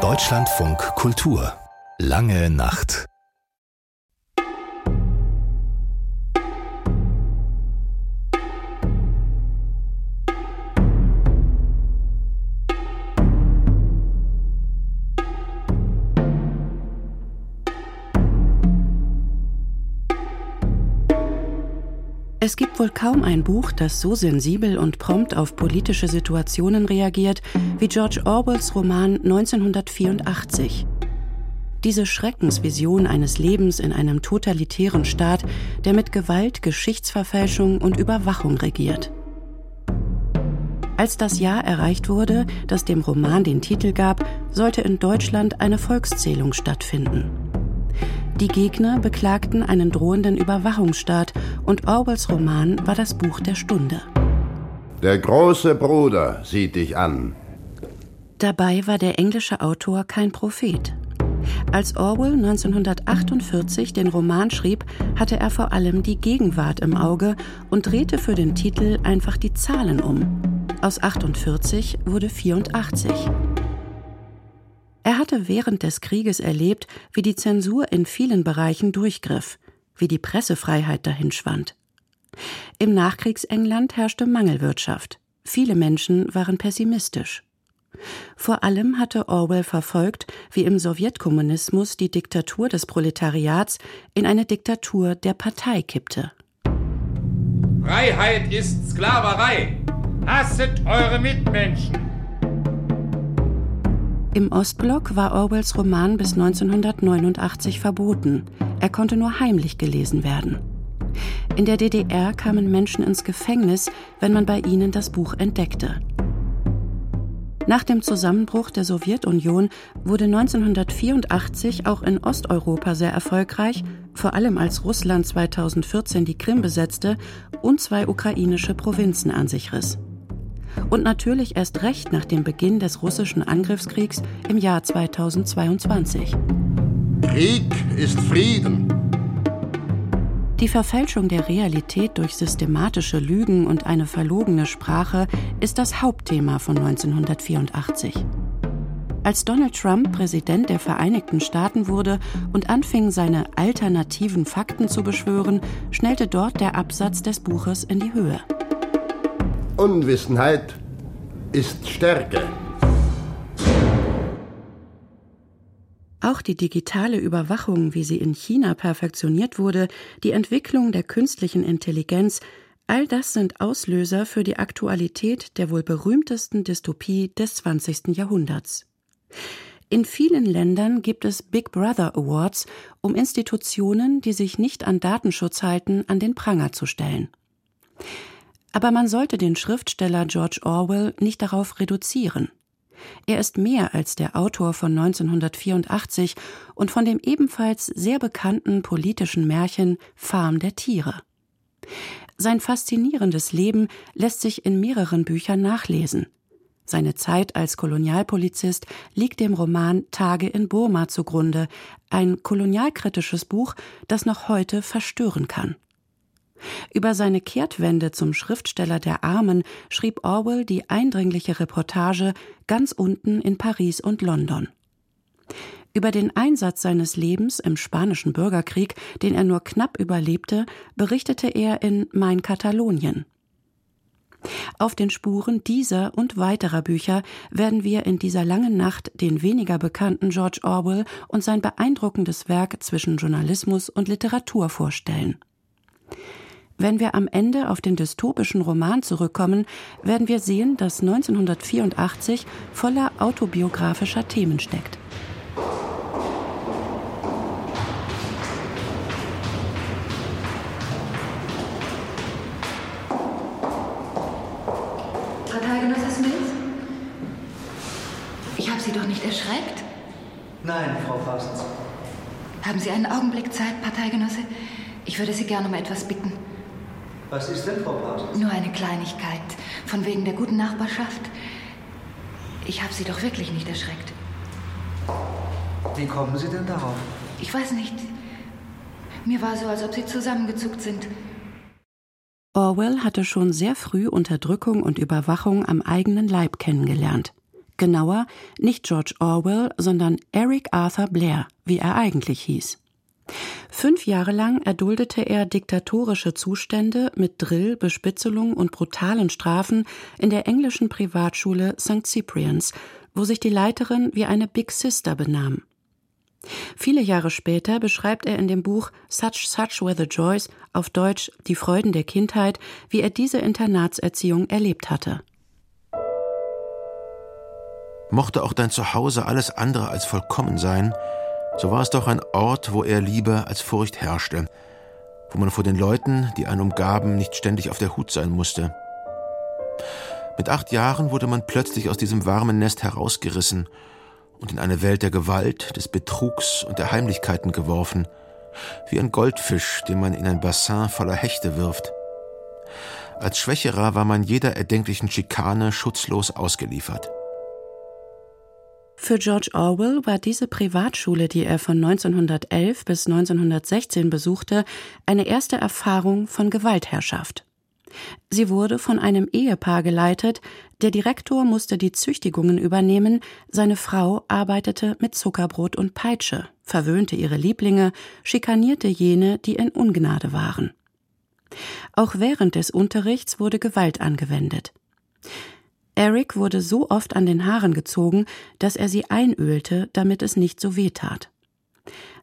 Deutschlandfunk Kultur. Lange Nacht Es gibt wohl kaum ein Buch, das so sensibel und prompt auf politische Situationen reagiert wie George Orwells Roman 1984. Diese Schreckensvision eines Lebens in einem totalitären Staat, der mit Gewalt, Geschichtsverfälschung und Überwachung regiert. Als das Jahr erreicht wurde, das dem Roman den Titel gab, sollte in Deutschland eine Volkszählung stattfinden. Die Gegner beklagten einen drohenden Überwachungsstaat und Orwells Roman war das Buch der Stunde. Der große Bruder sieht dich an. Dabei war der englische Autor kein Prophet. Als Orwell 1948 den Roman schrieb, hatte er vor allem die Gegenwart im Auge und drehte für den Titel einfach die Zahlen um. Aus 48 wurde 84. Er hatte während des Krieges erlebt, wie die Zensur in vielen Bereichen durchgriff, wie die Pressefreiheit dahinschwand. Im Nachkriegsengland herrschte Mangelwirtschaft. Viele Menschen waren pessimistisch. Vor allem hatte Orwell verfolgt, wie im Sowjetkommunismus die Diktatur des Proletariats in eine Diktatur der Partei kippte. Freiheit ist Sklaverei. Hasset eure Mitmenschen. Im Ostblock war Orwells Roman bis 1989 verboten. Er konnte nur heimlich gelesen werden. In der DDR kamen Menschen ins Gefängnis, wenn man bei ihnen das Buch entdeckte. Nach dem Zusammenbruch der Sowjetunion wurde 1984 auch in Osteuropa sehr erfolgreich, vor allem als Russland 2014 die Krim besetzte und zwei ukrainische Provinzen an sich riss und natürlich erst recht nach dem Beginn des russischen Angriffskriegs im Jahr 2022. Krieg ist Frieden. Die Verfälschung der Realität durch systematische Lügen und eine verlogene Sprache ist das Hauptthema von 1984. Als Donald Trump Präsident der Vereinigten Staaten wurde und anfing, seine alternativen Fakten zu beschwören, schnellte dort der Absatz des Buches in die Höhe. Unwissenheit ist Stärke. Auch die digitale Überwachung, wie sie in China perfektioniert wurde, die Entwicklung der künstlichen Intelligenz, all das sind Auslöser für die Aktualität der wohl berühmtesten Dystopie des 20. Jahrhunderts. In vielen Ländern gibt es Big Brother Awards, um Institutionen, die sich nicht an Datenschutz halten, an den Pranger zu stellen. Aber man sollte den Schriftsteller George Orwell nicht darauf reduzieren. Er ist mehr als der Autor von 1984 und von dem ebenfalls sehr bekannten politischen Märchen Farm der Tiere. Sein faszinierendes Leben lässt sich in mehreren Büchern nachlesen. Seine Zeit als Kolonialpolizist liegt dem Roman Tage in Burma zugrunde, ein kolonialkritisches Buch, das noch heute verstören kann. Über seine Kehrtwende zum Schriftsteller der Armen schrieb Orwell die eindringliche Reportage ganz unten in Paris und London. Über den Einsatz seines Lebens im spanischen Bürgerkrieg, den er nur knapp überlebte, berichtete er in Mein Katalonien. Auf den Spuren dieser und weiterer Bücher werden wir in dieser langen Nacht den weniger bekannten George Orwell und sein beeindruckendes Werk zwischen Journalismus und Literatur vorstellen. Wenn wir am Ende auf den dystopischen Roman zurückkommen, werden wir sehen, dass 1984 voller autobiografischer Themen steckt. Parteigenosse Smith? Ich habe Sie doch nicht erschreckt? Nein, Frau Parsons. Haben Sie einen Augenblick Zeit, Parteigenosse? Ich würde Sie gerne um etwas bitten. Was ist denn, Frau Parsons? Nur eine Kleinigkeit. Von wegen der guten Nachbarschaft. Ich habe Sie doch wirklich nicht erschreckt. Wie kommen Sie denn darauf? Ich weiß nicht. Mir war so, als ob Sie zusammengezuckt sind. Orwell hatte schon sehr früh Unterdrückung und Überwachung am eigenen Leib kennengelernt. Genauer, nicht George Orwell, sondern Eric Arthur Blair, wie er eigentlich hieß. Fünf Jahre lang erduldete er diktatorische Zustände mit Drill, Bespitzelung und brutalen Strafen in der englischen Privatschule St. Cyprians, wo sich die Leiterin wie eine Big Sister benahm. Viele Jahre später beschreibt er in dem Buch Such Such Were the Joys auf Deutsch Die Freuden der Kindheit, wie er diese Internatserziehung erlebt hatte. Mochte auch dein Zuhause alles andere als vollkommen sein, so war es doch ein Ort, wo er Liebe als Furcht herrschte, wo man vor den Leuten, die einen umgaben, nicht ständig auf der Hut sein musste. Mit acht Jahren wurde man plötzlich aus diesem warmen Nest herausgerissen und in eine Welt der Gewalt, des Betrugs und der Heimlichkeiten geworfen, wie ein Goldfisch, den man in ein Bassin voller Hechte wirft. Als Schwächerer war man jeder erdenklichen Schikane schutzlos ausgeliefert. Für George Orwell war diese Privatschule, die er von 1911 bis 1916 besuchte, eine erste Erfahrung von Gewaltherrschaft. Sie wurde von einem Ehepaar geleitet, der Direktor musste die Züchtigungen übernehmen, seine Frau arbeitete mit Zuckerbrot und Peitsche, verwöhnte ihre Lieblinge, schikanierte jene, die in Ungnade waren. Auch während des Unterrichts wurde Gewalt angewendet. Eric wurde so oft an den Haaren gezogen, dass er sie einölte, damit es nicht so weh tat.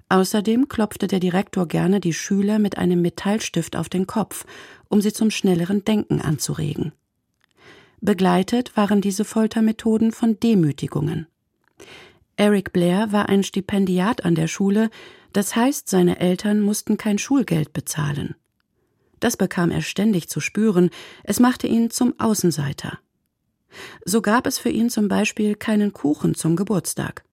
Außerdem klopfte der Direktor gerne die Schüler mit einem Metallstift auf den Kopf, um sie zum schnelleren Denken anzuregen. Begleitet waren diese Foltermethoden von Demütigungen. Eric Blair war ein Stipendiat an der Schule, das heißt, seine Eltern mussten kein Schulgeld bezahlen. Das bekam er ständig zu spüren, es machte ihn zum Außenseiter. So gab es für ihn zum Beispiel keinen Kuchen zum Geburtstag.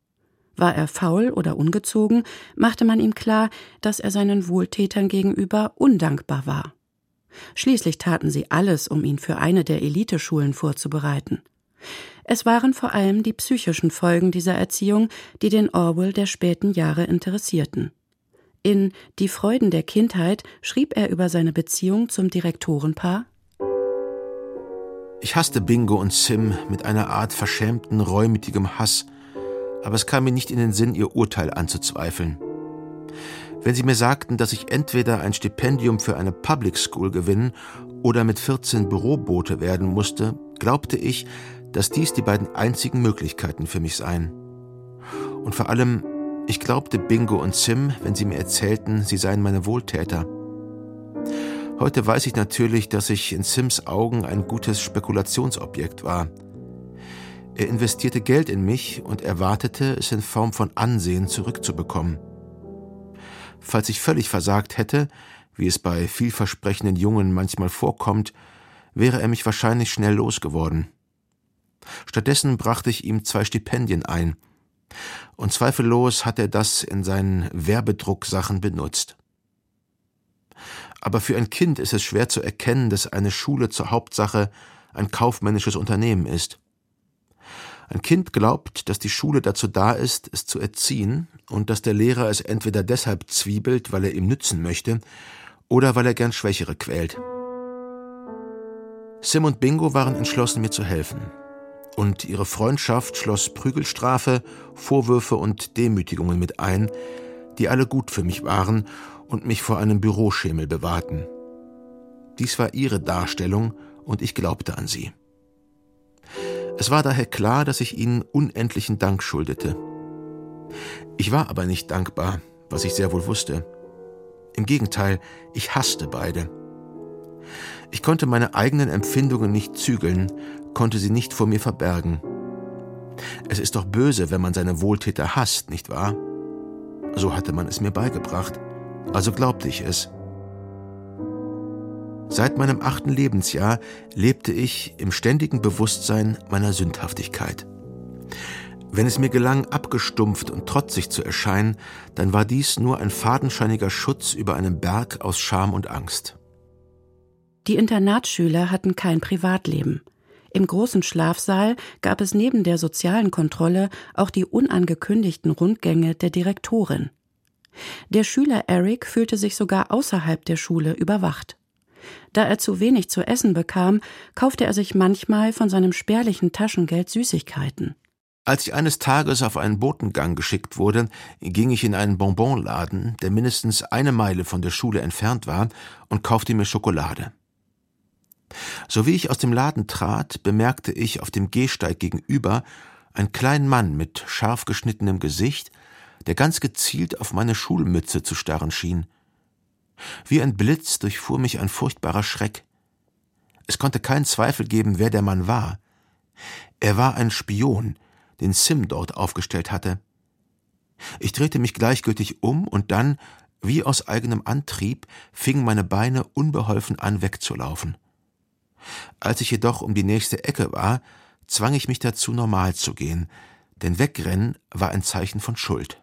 War er faul oder ungezogen, machte man ihm klar, dass er seinen Wohltätern gegenüber undankbar war. Schließlich taten sie alles, um ihn für eine der Eliteschulen vorzubereiten. Es waren vor allem die psychischen Folgen dieser Erziehung, die den Orwell der späten Jahre interessierten. In Die Freuden der Kindheit schrieb er über seine Beziehung zum Direktorenpaar ich hasste Bingo und Sim mit einer Art verschämten, reumütigem Hass, aber es kam mir nicht in den Sinn, ihr Urteil anzuzweifeln. Wenn sie mir sagten, dass ich entweder ein Stipendium für eine Public School gewinnen oder mit 14 Büroboote werden musste, glaubte ich, dass dies die beiden einzigen Möglichkeiten für mich seien. Und vor allem, ich glaubte Bingo und Sim, wenn sie mir erzählten, sie seien meine Wohltäter. Heute weiß ich natürlich, dass ich in Sims Augen ein gutes Spekulationsobjekt war. Er investierte Geld in mich und erwartete, es in Form von Ansehen zurückzubekommen. Falls ich völlig versagt hätte, wie es bei vielversprechenden Jungen manchmal vorkommt, wäre er mich wahrscheinlich schnell losgeworden. Stattdessen brachte ich ihm zwei Stipendien ein, und zweifellos hat er das in seinen Werbedrucksachen benutzt. Aber für ein Kind ist es schwer zu erkennen, dass eine Schule zur Hauptsache ein kaufmännisches Unternehmen ist. Ein Kind glaubt, dass die Schule dazu da ist, es zu erziehen und dass der Lehrer es entweder deshalb zwiebelt, weil er ihm nützen möchte, oder weil er gern Schwächere quält. Sim und Bingo waren entschlossen, mir zu helfen. Und ihre Freundschaft schloss Prügelstrafe, Vorwürfe und Demütigungen mit ein, die alle gut für mich waren und mich vor einem Büroschemel bewahrten. Dies war ihre Darstellung und ich glaubte an sie. Es war daher klar, dass ich ihnen unendlichen Dank schuldete. Ich war aber nicht dankbar, was ich sehr wohl wusste. Im Gegenteil, ich hasste beide. Ich konnte meine eigenen Empfindungen nicht zügeln, konnte sie nicht vor mir verbergen. Es ist doch böse, wenn man seine Wohltäter hasst, nicht wahr? So hatte man es mir beigebracht also glaubte ich es. Seit meinem achten Lebensjahr lebte ich im ständigen Bewusstsein meiner Sündhaftigkeit. Wenn es mir gelang, abgestumpft und trotzig zu erscheinen, dann war dies nur ein fadenscheiniger Schutz über einem Berg aus Scham und Angst. Die Internatsschüler hatten kein Privatleben. Im großen Schlafsaal gab es neben der sozialen Kontrolle auch die unangekündigten Rundgänge der Direktorin. Der Schüler Eric fühlte sich sogar außerhalb der Schule überwacht. Da er zu wenig zu essen bekam, kaufte er sich manchmal von seinem spärlichen Taschengeld Süßigkeiten. Als ich eines Tages auf einen Botengang geschickt wurde, ging ich in einen Bonbonladen, der mindestens eine Meile von der Schule entfernt war, und kaufte mir Schokolade. So wie ich aus dem Laden trat, bemerkte ich auf dem Gehsteig gegenüber einen kleinen Mann mit scharf geschnittenem Gesicht, der ganz gezielt auf meine Schulmütze zu starren schien. Wie ein Blitz durchfuhr mich ein furchtbarer Schreck. Es konnte keinen Zweifel geben, wer der Mann war. Er war ein Spion, den Sim dort aufgestellt hatte. Ich drehte mich gleichgültig um und dann, wie aus eigenem Antrieb, fingen meine Beine unbeholfen an wegzulaufen. Als ich jedoch um die nächste Ecke war, zwang ich mich dazu, normal zu gehen, denn Wegrennen war ein Zeichen von Schuld.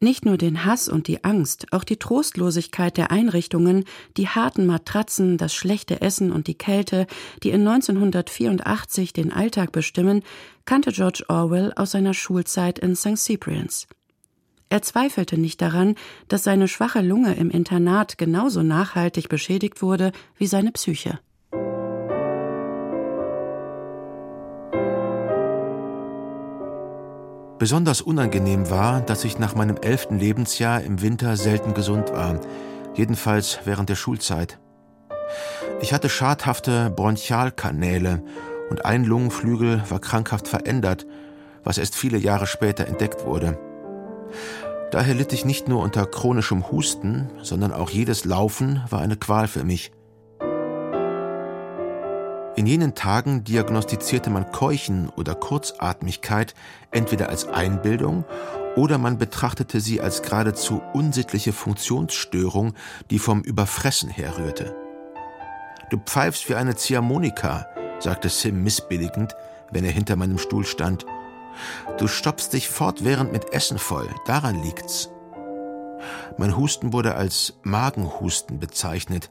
Nicht nur den Hass und die Angst, auch die Trostlosigkeit der Einrichtungen, die harten Matratzen, das schlechte Essen und die Kälte, die in 1984 den Alltag bestimmen, kannte George Orwell aus seiner Schulzeit in St. Cyprians. Er zweifelte nicht daran, dass seine schwache Lunge im Internat genauso nachhaltig beschädigt wurde wie seine Psyche. Besonders unangenehm war, dass ich nach meinem elften Lebensjahr im Winter selten gesund war, jedenfalls während der Schulzeit. Ich hatte schadhafte Bronchialkanäle und ein Lungenflügel war krankhaft verändert, was erst viele Jahre später entdeckt wurde. Daher litt ich nicht nur unter chronischem Husten, sondern auch jedes Laufen war eine Qual für mich. In jenen Tagen diagnostizierte man Keuchen oder Kurzatmigkeit entweder als Einbildung oder man betrachtete sie als geradezu unsittliche Funktionsstörung, die vom Überfressen herrührte. Du pfeifst wie eine Ziehharmonika, sagte Sim missbilligend, wenn er hinter meinem Stuhl stand. Du stopfst dich fortwährend mit Essen voll, daran liegt's. Mein Husten wurde als Magenhusten bezeichnet,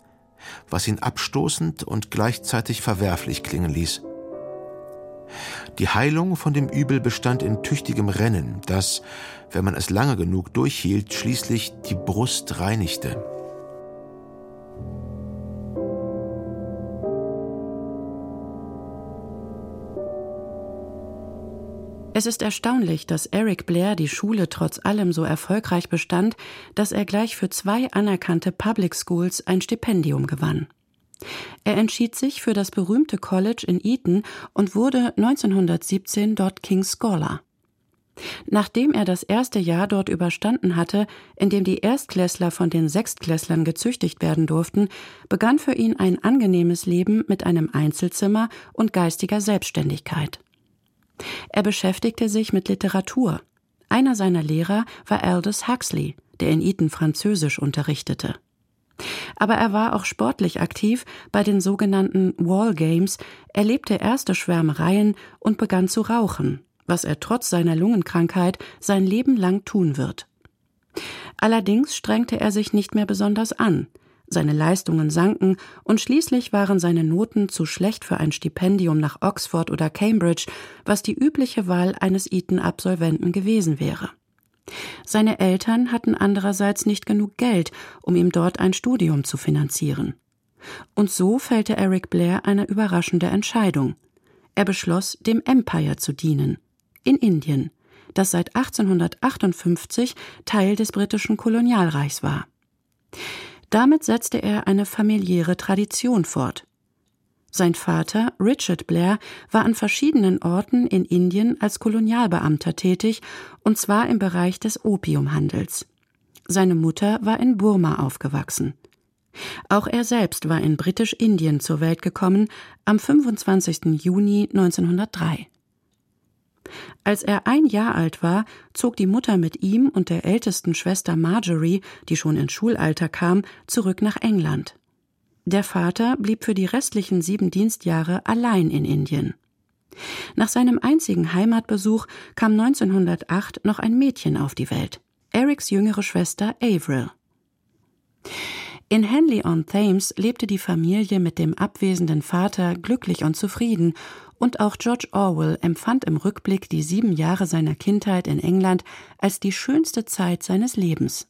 was ihn abstoßend und gleichzeitig verwerflich klingen ließ. Die Heilung von dem Übel bestand in tüchtigem Rennen, das, wenn man es lange genug durchhielt, schließlich die Brust reinigte. Es ist erstaunlich, dass Eric Blair die Schule trotz allem so erfolgreich bestand, dass er gleich für zwei anerkannte Public Schools ein Stipendium gewann. Er entschied sich für das berühmte College in Eton und wurde 1917 dort King's Scholar. Nachdem er das erste Jahr dort überstanden hatte, in dem die Erstklässler von den Sechstklässlern gezüchtigt werden durften, begann für ihn ein angenehmes Leben mit einem Einzelzimmer und geistiger Selbstständigkeit. Er beschäftigte sich mit Literatur. Einer seiner Lehrer war Aldous Huxley, der in Eton Französisch unterrichtete. Aber er war auch sportlich aktiv bei den sogenannten Wall Games, erlebte erste Schwärmereien und begann zu rauchen, was er trotz seiner Lungenkrankheit sein Leben lang tun wird. Allerdings strengte er sich nicht mehr besonders an, seine Leistungen sanken und schließlich waren seine Noten zu schlecht für ein Stipendium nach Oxford oder Cambridge, was die übliche Wahl eines Eton-Absolventen gewesen wäre. Seine Eltern hatten andererseits nicht genug Geld, um ihm dort ein Studium zu finanzieren. Und so fällte Eric Blair eine überraschende Entscheidung. Er beschloss, dem Empire zu dienen. In Indien, das seit 1858 Teil des britischen Kolonialreichs war. Damit setzte er eine familiäre Tradition fort. Sein Vater, Richard Blair, war an verschiedenen Orten in Indien als Kolonialbeamter tätig, und zwar im Bereich des Opiumhandels. Seine Mutter war in Burma aufgewachsen. Auch er selbst war in Britisch-Indien zur Welt gekommen am 25. Juni 1903. Als er ein Jahr alt war, zog die Mutter mit ihm und der ältesten Schwester Marjorie, die schon ins Schulalter kam, zurück nach England. Der Vater blieb für die restlichen sieben Dienstjahre allein in Indien. Nach seinem einzigen Heimatbesuch kam 1908 noch ein Mädchen auf die Welt, Erics jüngere Schwester Avril. In Henley-on-Thames lebte die Familie mit dem abwesenden Vater glücklich und zufrieden und auch George Orwell empfand im Rückblick die sieben Jahre seiner Kindheit in England als die schönste Zeit seines Lebens.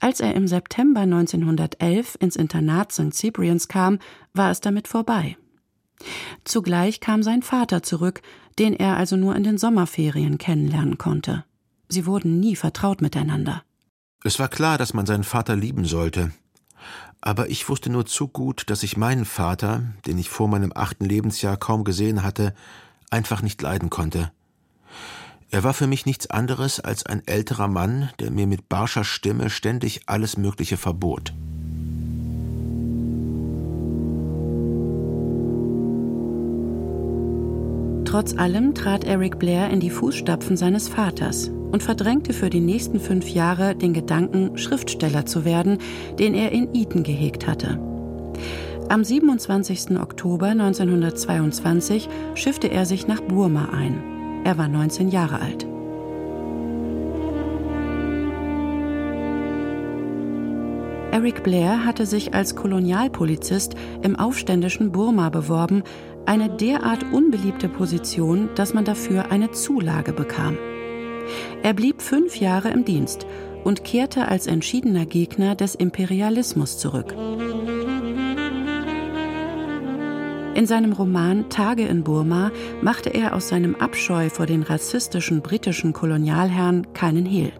Als er im September 1911 ins Internat St. Cyprians kam, war es damit vorbei. Zugleich kam sein Vater zurück, den er also nur in den Sommerferien kennenlernen konnte. Sie wurden nie vertraut miteinander. Es war klar, dass man seinen Vater lieben sollte. Aber ich wusste nur zu gut, dass ich meinen Vater, den ich vor meinem achten Lebensjahr kaum gesehen hatte, einfach nicht leiden konnte. Er war für mich nichts anderes als ein älterer Mann, der mir mit barscher Stimme ständig alles Mögliche verbot. Trotz allem trat Eric Blair in die Fußstapfen seines Vaters und verdrängte für die nächsten fünf Jahre den Gedanken, Schriftsteller zu werden, den er in Eton gehegt hatte. Am 27. Oktober 1922 schiffte er sich nach Burma ein. Er war 19 Jahre alt. Eric Blair hatte sich als Kolonialpolizist im aufständischen Burma beworben, eine derart unbeliebte Position, dass man dafür eine Zulage bekam. Er blieb fünf Jahre im Dienst und kehrte als entschiedener Gegner des Imperialismus zurück. In seinem Roman Tage in Burma machte er aus seinem Abscheu vor den rassistischen britischen Kolonialherren keinen Hehl.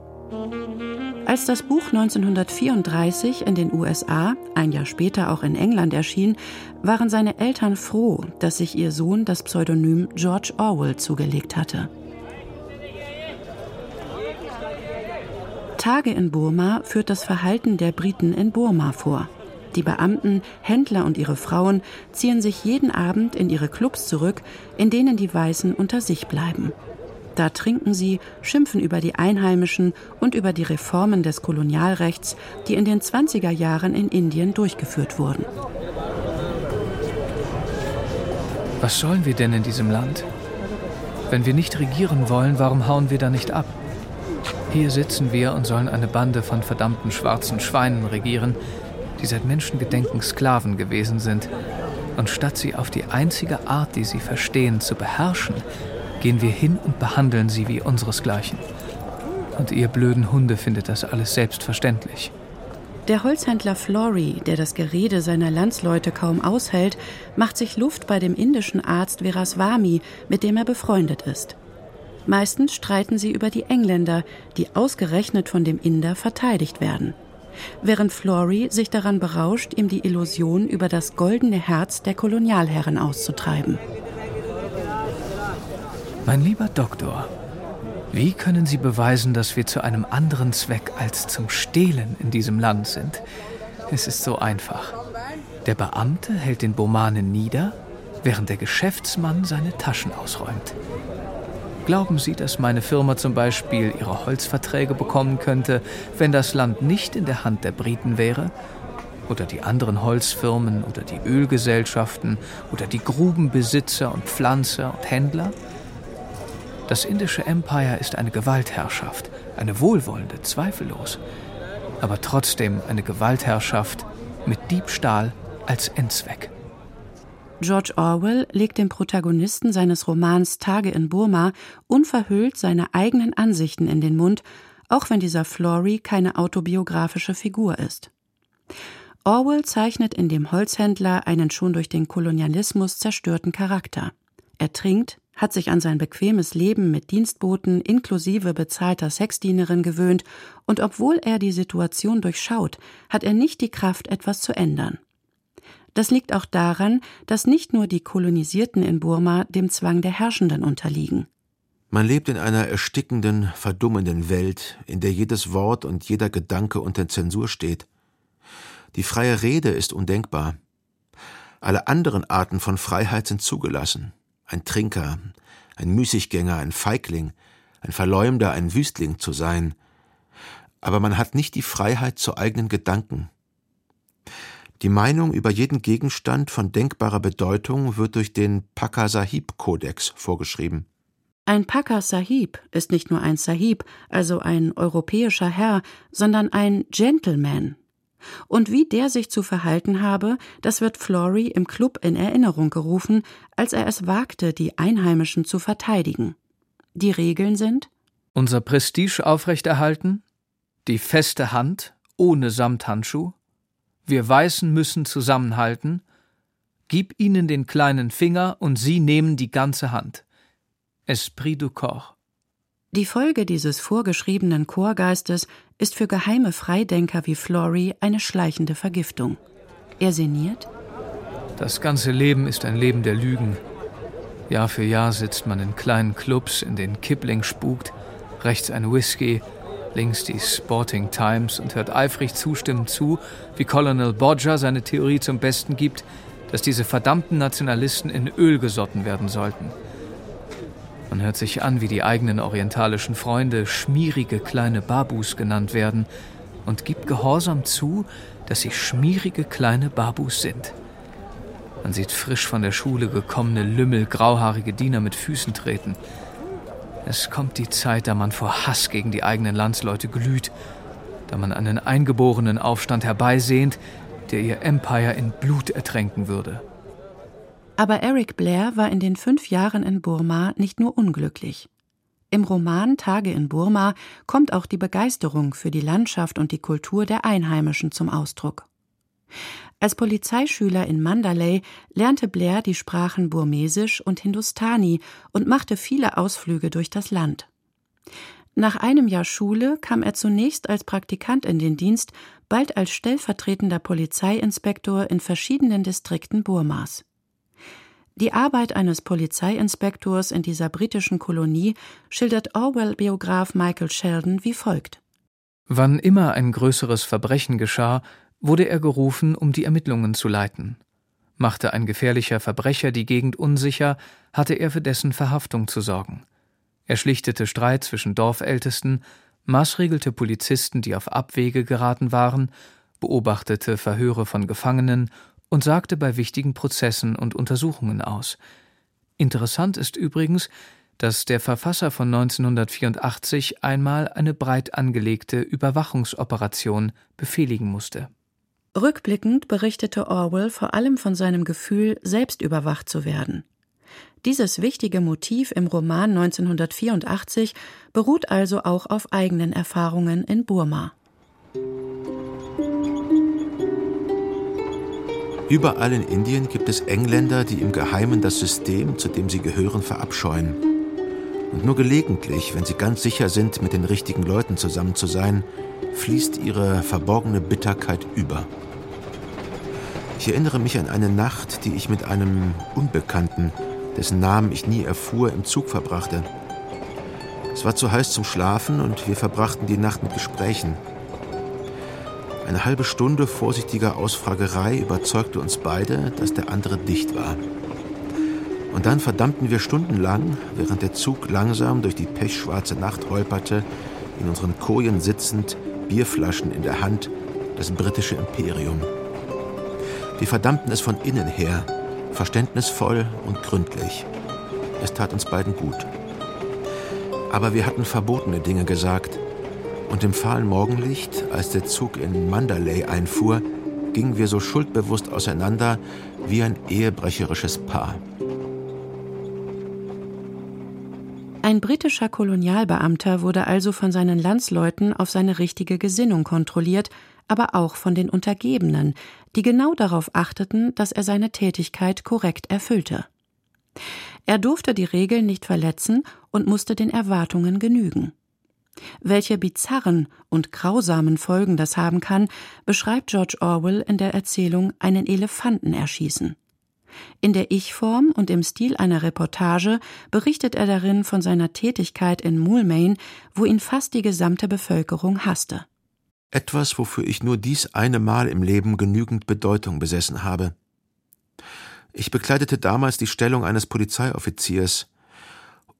Als das Buch 1934 in den USA, ein Jahr später auch in England erschien, waren seine Eltern froh, dass sich ihr Sohn das Pseudonym George Orwell zugelegt hatte. Tage in Burma führt das Verhalten der Briten in Burma vor. Die Beamten, Händler und ihre Frauen ziehen sich jeden Abend in ihre Clubs zurück, in denen die Weißen unter sich bleiben. Da trinken sie, schimpfen über die Einheimischen und über die Reformen des Kolonialrechts, die in den 20er Jahren in Indien durchgeführt wurden. Was sollen wir denn in diesem Land? Wenn wir nicht regieren wollen, warum hauen wir da nicht ab? Hier sitzen wir und sollen eine Bande von verdammten schwarzen Schweinen regieren, die seit Menschengedenken Sklaven gewesen sind. Und statt sie auf die einzige Art, die sie verstehen, zu beherrschen, gehen wir hin und behandeln sie wie unseresgleichen. Und ihr blöden Hunde findet das alles selbstverständlich. Der Holzhändler Flory, der das Gerede seiner Landsleute kaum aushält, macht sich Luft bei dem indischen Arzt Viraswamy, mit dem er befreundet ist. Meistens streiten sie über die Engländer, die ausgerechnet von dem Inder verteidigt werden während Flory sich daran berauscht, ihm die Illusion über das goldene Herz der Kolonialherren auszutreiben. Mein lieber Doktor, wie können Sie beweisen, dass wir zu einem anderen Zweck als zum Stehlen in diesem Land sind? Es ist so einfach. Der Beamte hält den Bomanen nieder, während der Geschäftsmann seine Taschen ausräumt. Glauben Sie, dass meine Firma zum Beispiel ihre Holzverträge bekommen könnte, wenn das Land nicht in der Hand der Briten wäre? Oder die anderen Holzfirmen oder die Ölgesellschaften oder die Grubenbesitzer und Pflanzer und Händler? Das indische Empire ist eine Gewaltherrschaft, eine wohlwollende, zweifellos, aber trotzdem eine Gewaltherrschaft mit Diebstahl als Endzweck. George Orwell legt dem Protagonisten seines Romans Tage in Burma unverhüllt seine eigenen Ansichten in den Mund, auch wenn dieser Flory keine autobiografische Figur ist. Orwell zeichnet in dem Holzhändler einen schon durch den Kolonialismus zerstörten Charakter. Er trinkt, hat sich an sein bequemes Leben mit Dienstboten inklusive bezahlter Sexdienerin gewöhnt, und obwohl er die Situation durchschaut, hat er nicht die Kraft, etwas zu ändern. Das liegt auch daran, dass nicht nur die Kolonisierten in Burma dem Zwang der Herrschenden unterliegen. Man lebt in einer erstickenden, verdummenden Welt, in der jedes Wort und jeder Gedanke unter Zensur steht. Die freie Rede ist undenkbar. Alle anderen Arten von Freiheit sind zugelassen. Ein Trinker, ein Müßiggänger, ein Feigling, ein Verleumder, ein Wüstling zu sein. Aber man hat nicht die Freiheit zu eigenen Gedanken. Die Meinung über jeden Gegenstand von denkbarer Bedeutung wird durch den Paka Sahib Kodex vorgeschrieben. Ein Paka Sahib ist nicht nur ein Sahib, also ein europäischer Herr, sondern ein Gentleman. Und wie der sich zu verhalten habe, das wird Flory im Club in Erinnerung gerufen, als er es wagte, die Einheimischen zu verteidigen. Die Regeln sind unser Prestige aufrechterhalten, die feste Hand ohne Samthandschuh, wir Weißen müssen zusammenhalten. Gib ihnen den kleinen Finger und sie nehmen die ganze Hand. Esprit du corps. Die Folge dieses vorgeschriebenen Chorgeistes ist für geheime Freidenker wie Flory eine schleichende Vergiftung. Er sinniert: Das ganze Leben ist ein Leben der Lügen. Jahr für Jahr sitzt man in kleinen Clubs, in denen Kipling spukt, rechts ein Whisky, links die Sporting Times und hört eifrig zustimmend zu, wie Colonel Bodger seine Theorie zum Besten gibt, dass diese verdammten Nationalisten in Öl gesotten werden sollten. Man hört sich an, wie die eigenen orientalischen Freunde schmierige kleine Babus genannt werden und gibt gehorsam zu, dass sie schmierige kleine Babus sind. Man sieht frisch von der Schule gekommene Lümmel grauhaarige Diener mit Füßen treten. Es kommt die Zeit, da man vor Hass gegen die eigenen Landsleute glüht, da man einen eingeborenen Aufstand herbeisehnt, der ihr Empire in Blut ertränken würde. Aber Eric Blair war in den fünf Jahren in Burma nicht nur unglücklich. Im Roman Tage in Burma kommt auch die Begeisterung für die Landschaft und die Kultur der Einheimischen zum Ausdruck. Als Polizeischüler in Mandalay lernte Blair die Sprachen Burmesisch und Hindustani und machte viele Ausflüge durch das Land. Nach einem Jahr Schule kam er zunächst als Praktikant in den Dienst, bald als stellvertretender Polizeiinspektor in verschiedenen Distrikten Burmas. Die Arbeit eines Polizeiinspektors in dieser britischen Kolonie schildert Orwell-Biograf Michael Sheldon wie folgt. Wann immer ein größeres Verbrechen geschah, wurde er gerufen, um die Ermittlungen zu leiten. Machte ein gefährlicher Verbrecher die Gegend unsicher, hatte er für dessen Verhaftung zu sorgen. Er schlichtete Streit zwischen Dorfältesten, maßregelte Polizisten, die auf Abwege geraten waren, beobachtete Verhöre von Gefangenen und sagte bei wichtigen Prozessen und Untersuchungen aus. Interessant ist übrigens, dass der Verfasser von 1984 einmal eine breit angelegte Überwachungsoperation befehligen musste. Rückblickend berichtete Orwell vor allem von seinem Gefühl, selbst überwacht zu werden. Dieses wichtige Motiv im Roman 1984 beruht also auch auf eigenen Erfahrungen in Burma. Überall in Indien gibt es Engländer, die im Geheimen das System, zu dem sie gehören, verabscheuen. Und nur gelegentlich, wenn sie ganz sicher sind, mit den richtigen Leuten zusammen zu sein, fließt ihre verborgene Bitterkeit über. Ich erinnere mich an eine Nacht, die ich mit einem Unbekannten, dessen Namen ich nie erfuhr, im Zug verbrachte. Es war zu heiß zum Schlafen und wir verbrachten die Nacht mit Gesprächen. Eine halbe Stunde vorsichtiger Ausfragerei überzeugte uns beide, dass der andere dicht war. Und dann verdammten wir stundenlang, während der Zug langsam durch die pechschwarze Nacht holperte, in unseren Kojen sitzend, Bierflaschen in der Hand, das britische Imperium. Wir verdammten es von innen her, verständnisvoll und gründlich. Es tat uns beiden gut. Aber wir hatten verbotene Dinge gesagt, und im fahlen Morgenlicht, als der Zug in Mandalay einfuhr, gingen wir so schuldbewusst auseinander wie ein ehebrecherisches Paar. Ein britischer Kolonialbeamter wurde also von seinen Landsleuten auf seine richtige Gesinnung kontrolliert, aber auch von den Untergebenen, die genau darauf achteten, dass er seine Tätigkeit korrekt erfüllte. Er durfte die Regeln nicht verletzen und musste den Erwartungen genügen. Welche bizarren und grausamen Folgen das haben kann, beschreibt George Orwell in der Erzählung Einen Elefanten erschießen. In der Ich-Form und im Stil einer Reportage berichtet er darin von seiner Tätigkeit in Moulmein, wo ihn fast die gesamte Bevölkerung hasste. Etwas, wofür ich nur dies eine Mal im Leben genügend Bedeutung besessen habe. Ich bekleidete damals die Stellung eines Polizeioffiziers,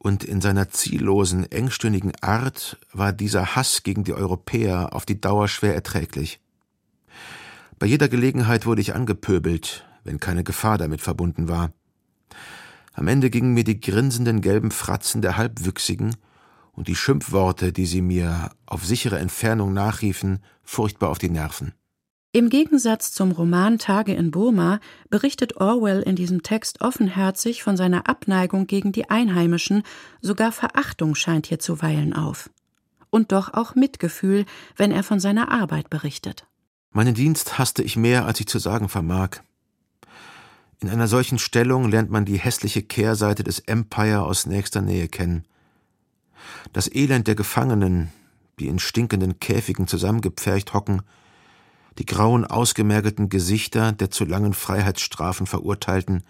und in seiner ziellosen, engstirnigen Art war dieser Hass gegen die Europäer auf die Dauer schwer erträglich. Bei jeder Gelegenheit wurde ich angepöbelt, wenn keine Gefahr damit verbunden war. Am Ende gingen mir die grinsenden gelben Fratzen der Halbwüchsigen und die Schimpfworte, die sie mir auf sichere Entfernung nachriefen, furchtbar auf die Nerven. Im Gegensatz zum Roman Tage in Burma berichtet Orwell in diesem Text offenherzig von seiner Abneigung gegen die Einheimischen, sogar Verachtung scheint hier zuweilen auf. Und doch auch Mitgefühl, wenn er von seiner Arbeit berichtet. Meinen Dienst hasste ich mehr, als ich zu sagen vermag. In einer solchen Stellung lernt man die hässliche Kehrseite des Empire aus nächster Nähe kennen. Das Elend der Gefangenen, die in stinkenden Käfigen zusammengepfercht hocken, die grauen ausgemergelten Gesichter der zu langen Freiheitsstrafen Verurteilten,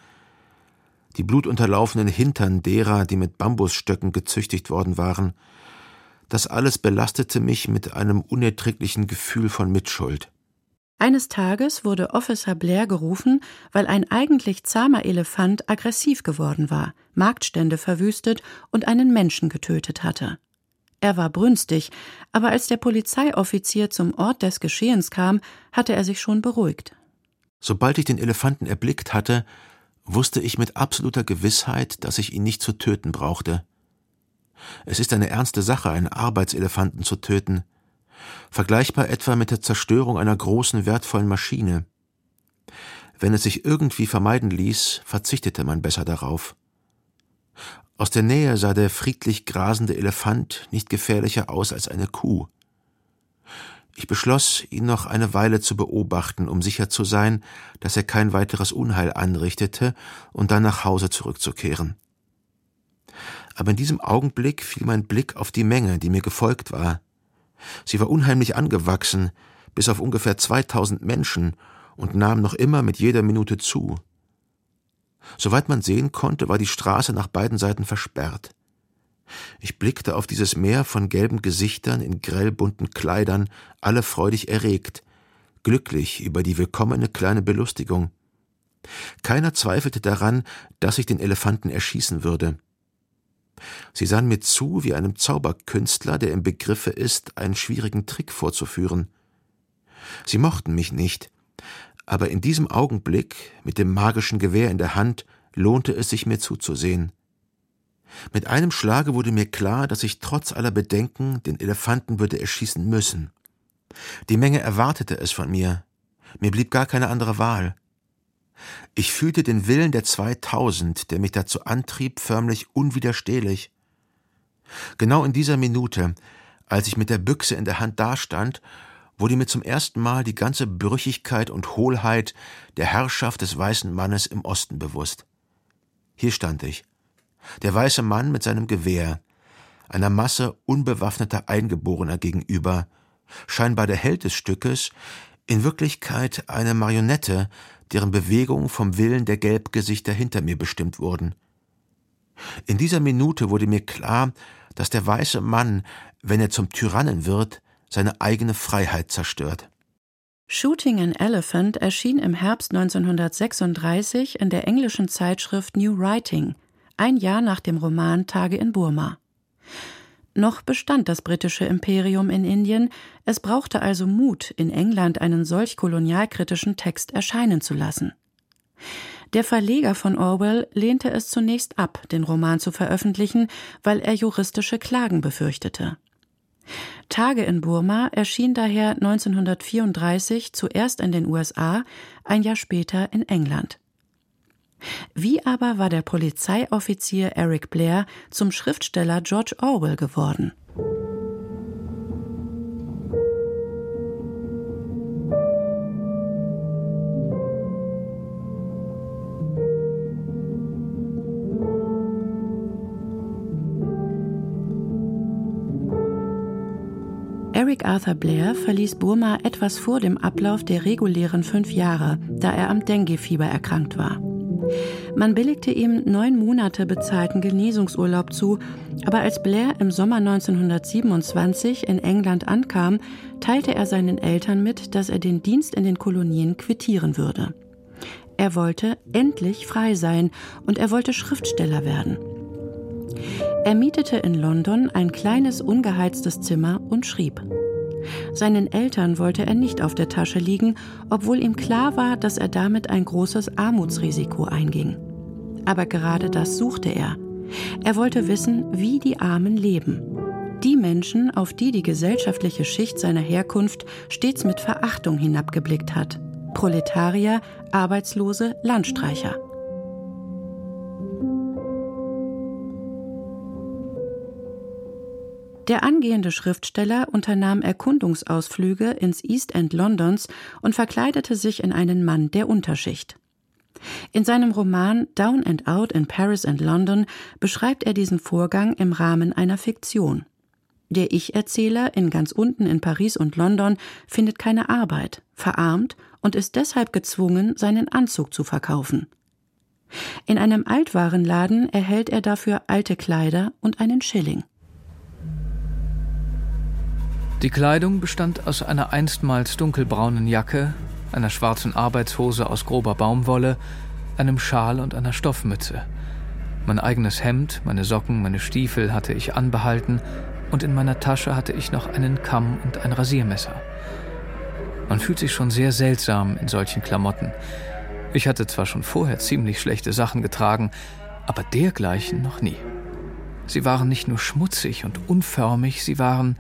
die blutunterlaufenen Hintern derer, die mit Bambusstöcken gezüchtigt worden waren, das alles belastete mich mit einem unerträglichen Gefühl von Mitschuld. Eines Tages wurde Officer Blair gerufen, weil ein eigentlich zahmer Elefant aggressiv geworden war, Marktstände verwüstet und einen Menschen getötet hatte. Er war brünstig, aber als der Polizeioffizier zum Ort des Geschehens kam, hatte er sich schon beruhigt. Sobald ich den Elefanten erblickt hatte, wusste ich mit absoluter Gewissheit, dass ich ihn nicht zu töten brauchte. Es ist eine ernste Sache, einen Arbeitselefanten zu töten, vergleichbar etwa mit der Zerstörung einer großen, wertvollen Maschine. Wenn es sich irgendwie vermeiden ließ, verzichtete man besser darauf. Aus der Nähe sah der friedlich grasende Elefant nicht gefährlicher aus als eine Kuh. Ich beschloss, ihn noch eine Weile zu beobachten, um sicher zu sein, dass er kein weiteres Unheil anrichtete und dann nach Hause zurückzukehren. Aber in diesem Augenblick fiel mein Blick auf die Menge, die mir gefolgt war. Sie war unheimlich angewachsen, bis auf ungefähr 2000 Menschen und nahm noch immer mit jeder Minute zu. Soweit man sehen konnte, war die Straße nach beiden Seiten versperrt. Ich blickte auf dieses Meer von gelben Gesichtern in grellbunten Kleidern, alle freudig erregt, glücklich über die willkommene kleine Belustigung. Keiner zweifelte daran, dass ich den Elefanten erschießen würde. Sie sahen mir zu wie einem Zauberkünstler, der im Begriffe ist, einen schwierigen Trick vorzuführen. Sie mochten mich nicht, aber in diesem Augenblick, mit dem magischen Gewehr in der Hand, lohnte es sich mir zuzusehen. Mit einem Schlage wurde mir klar, dass ich trotz aller Bedenken den Elefanten würde erschießen müssen. Die Menge erwartete es von mir. Mir blieb gar keine andere Wahl. Ich fühlte den Willen der zweitausend, der mich dazu antrieb, förmlich unwiderstehlich. Genau in dieser Minute, als ich mit der Büchse in der Hand dastand, wurde mir zum ersten Mal die ganze Brüchigkeit und Hohlheit der Herrschaft des weißen Mannes im Osten bewusst. Hier stand ich, der weiße Mann mit seinem Gewehr, einer Masse unbewaffneter Eingeborener gegenüber, scheinbar der Held des Stückes, in Wirklichkeit eine Marionette, deren Bewegungen vom Willen der Gelbgesichter hinter mir bestimmt wurden. In dieser Minute wurde mir klar, dass der weiße Mann, wenn er zum Tyrannen wird, seine eigene Freiheit zerstört. Shooting an Elephant erschien im Herbst 1936 in der englischen Zeitschrift New Writing, ein Jahr nach dem Roman Tage in Burma. Noch bestand das britische Imperium in Indien, es brauchte also Mut, in England einen solch kolonialkritischen Text erscheinen zu lassen. Der Verleger von Orwell lehnte es zunächst ab, den Roman zu veröffentlichen, weil er juristische Klagen befürchtete. Tage in Burma erschien daher 1934 zuerst in den USA, ein Jahr später in England. Wie aber war der Polizeioffizier Eric Blair zum Schriftsteller George Orwell geworden? Eric Arthur Blair verließ Burma etwas vor dem Ablauf der regulären fünf Jahre, da er am Dengue-Fieber erkrankt war. Man billigte ihm neun Monate bezahlten Genesungsurlaub zu, aber als Blair im Sommer 1927 in England ankam, teilte er seinen Eltern mit, dass er den Dienst in den Kolonien quittieren würde. Er wollte endlich frei sein und er wollte Schriftsteller werden. Er mietete in London ein kleines ungeheiztes Zimmer und schrieb. Seinen Eltern wollte er nicht auf der Tasche liegen, obwohl ihm klar war, dass er damit ein großes Armutsrisiko einging. Aber gerade das suchte er. Er wollte wissen, wie die Armen leben. Die Menschen, auf die die gesellschaftliche Schicht seiner Herkunft stets mit Verachtung hinabgeblickt hat. Proletarier, Arbeitslose, Landstreicher. Der angehende Schriftsteller unternahm Erkundungsausflüge ins East End Londons und verkleidete sich in einen Mann der Unterschicht. In seinem Roman Down and Out in Paris and London beschreibt er diesen Vorgang im Rahmen einer Fiktion. Der Ich-Erzähler in ganz unten in Paris und London findet keine Arbeit, verarmt und ist deshalb gezwungen, seinen Anzug zu verkaufen. In einem Altwarenladen erhält er dafür alte Kleider und einen Schilling. Die Kleidung bestand aus einer einstmals dunkelbraunen Jacke, einer schwarzen Arbeitshose aus grober Baumwolle, einem Schal und einer Stoffmütze. Mein eigenes Hemd, meine Socken, meine Stiefel hatte ich anbehalten und in meiner Tasche hatte ich noch einen Kamm und ein Rasiermesser. Man fühlt sich schon sehr seltsam in solchen Klamotten. Ich hatte zwar schon vorher ziemlich schlechte Sachen getragen, aber dergleichen noch nie. Sie waren nicht nur schmutzig und unförmig, sie waren,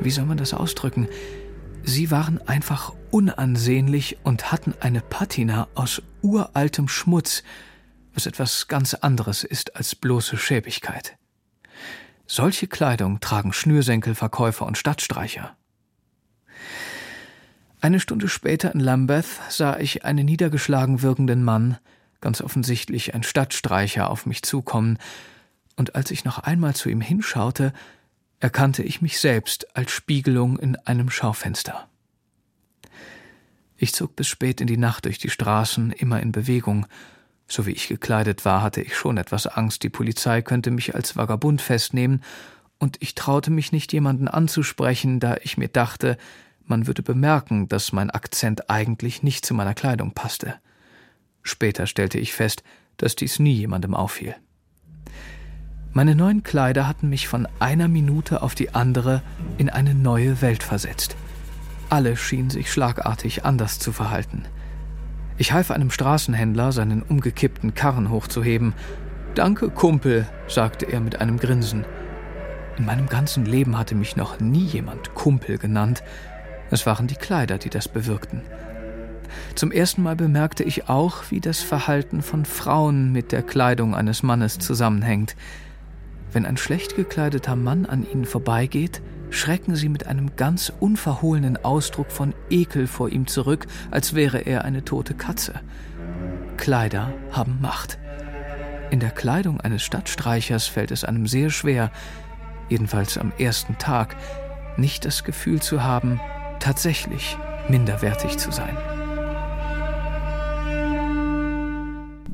wie soll man das ausdrücken, sie waren einfach unansehnlich und hatten eine Patina aus uraltem Schmutz, was etwas ganz anderes ist als bloße Schäbigkeit. Solche Kleidung tragen Schnürsenkelverkäufer und Stadtstreicher. Eine Stunde später in Lambeth sah ich einen niedergeschlagen wirkenden Mann, ganz offensichtlich ein Stadtstreicher, auf mich zukommen, und als ich noch einmal zu ihm hinschaute, erkannte ich mich selbst als Spiegelung in einem Schaufenster. Ich zog bis spät in die Nacht durch die Straßen, immer in Bewegung, so wie ich gekleidet war, hatte ich schon etwas Angst, die Polizei könnte mich als Vagabund festnehmen, und ich traute mich nicht, jemanden anzusprechen, da ich mir dachte, man würde bemerken, dass mein Akzent eigentlich nicht zu meiner Kleidung passte. Später stellte ich fest, dass dies nie jemandem auffiel. Meine neuen Kleider hatten mich von einer Minute auf die andere in eine neue Welt versetzt. Alle schienen sich schlagartig anders zu verhalten. Ich half einem Straßenhändler, seinen umgekippten Karren hochzuheben. Danke, Kumpel, sagte er mit einem Grinsen. In meinem ganzen Leben hatte mich noch nie jemand Kumpel genannt. Es waren die Kleider, die das bewirkten. Zum ersten Mal bemerkte ich auch, wie das Verhalten von Frauen mit der Kleidung eines Mannes zusammenhängt. Wenn ein schlecht gekleideter Mann an ihnen vorbeigeht, schrecken sie mit einem ganz unverhohlenen Ausdruck von Ekel vor ihm zurück, als wäre er eine tote Katze. Kleider haben Macht. In der Kleidung eines Stadtstreichers fällt es einem sehr schwer, jedenfalls am ersten Tag, nicht das Gefühl zu haben, tatsächlich minderwertig zu sein.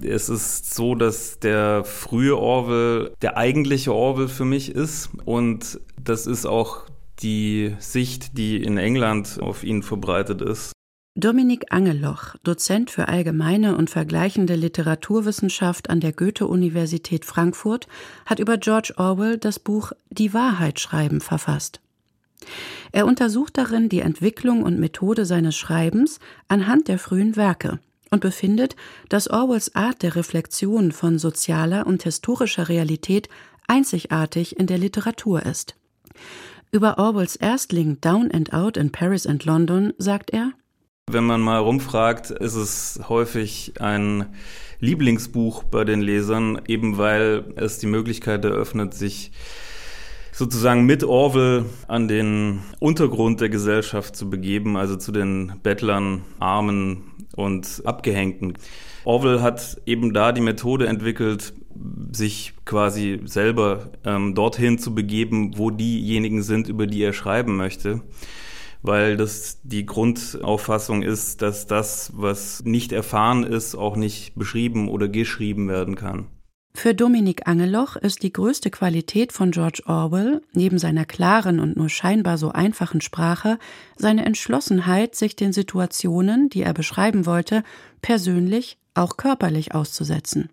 Es ist so, dass der frühe Orwell der eigentliche Orwell für mich ist und das ist auch die Sicht, die in England auf ihn verbreitet ist. Dominik Angeloch, Dozent für allgemeine und vergleichende Literaturwissenschaft an der Goethe-Universität Frankfurt, hat über George Orwell das Buch Die Wahrheit schreiben verfasst. Er untersucht darin die Entwicklung und Methode seines Schreibens anhand der frühen Werke und befindet, dass Orwells Art der Reflexion von sozialer und historischer Realität einzigartig in der Literatur ist. Über Orwells Erstling Down and Out in Paris and London sagt er, wenn man mal rumfragt, ist es häufig ein Lieblingsbuch bei den Lesern, eben weil es die Möglichkeit eröffnet, sich sozusagen mit Orwell an den Untergrund der Gesellschaft zu begeben, also zu den Bettlern, Armen und Abgehängten. Orwell hat eben da die Methode entwickelt, sich quasi selber ähm, dorthin zu begeben, wo diejenigen sind, über die er schreiben möchte. Weil das die Grundauffassung ist, dass das, was nicht erfahren ist, auch nicht beschrieben oder geschrieben werden kann. Für Dominik Angeloch ist die größte Qualität von George Orwell, neben seiner klaren und nur scheinbar so einfachen Sprache, seine Entschlossenheit, sich den Situationen, die er beschreiben wollte, persönlich, auch körperlich auszusetzen.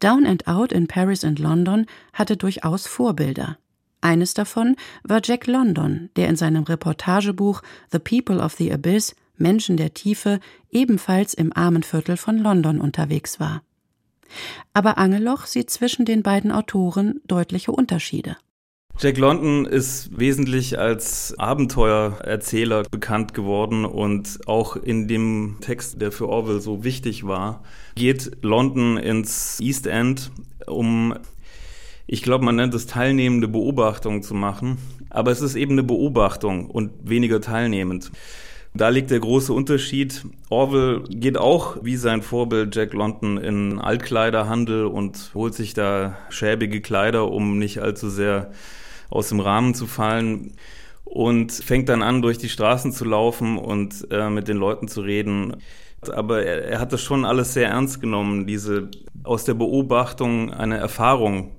Down and Out in Paris and London hatte durchaus Vorbilder. Eines davon war Jack London, der in seinem Reportagebuch The People of the Abyss Menschen der Tiefe ebenfalls im Armenviertel von London unterwegs war. Aber Angeloch sieht zwischen den beiden Autoren deutliche Unterschiede. Jack London ist wesentlich als Abenteuererzähler bekannt geworden und auch in dem Text, der für Orwell so wichtig war, geht London ins East End, um, ich glaube, man nennt es teilnehmende Beobachtung zu machen, aber es ist eben eine Beobachtung und weniger teilnehmend. Da liegt der große Unterschied. Orwell geht auch wie sein Vorbild Jack London in Altkleiderhandel und holt sich da schäbige Kleider, um nicht allzu sehr aus dem Rahmen zu fallen und fängt dann an, durch die Straßen zu laufen und äh, mit den Leuten zu reden. Aber er, er hat das schon alles sehr ernst genommen, diese aus der Beobachtung eine Erfahrung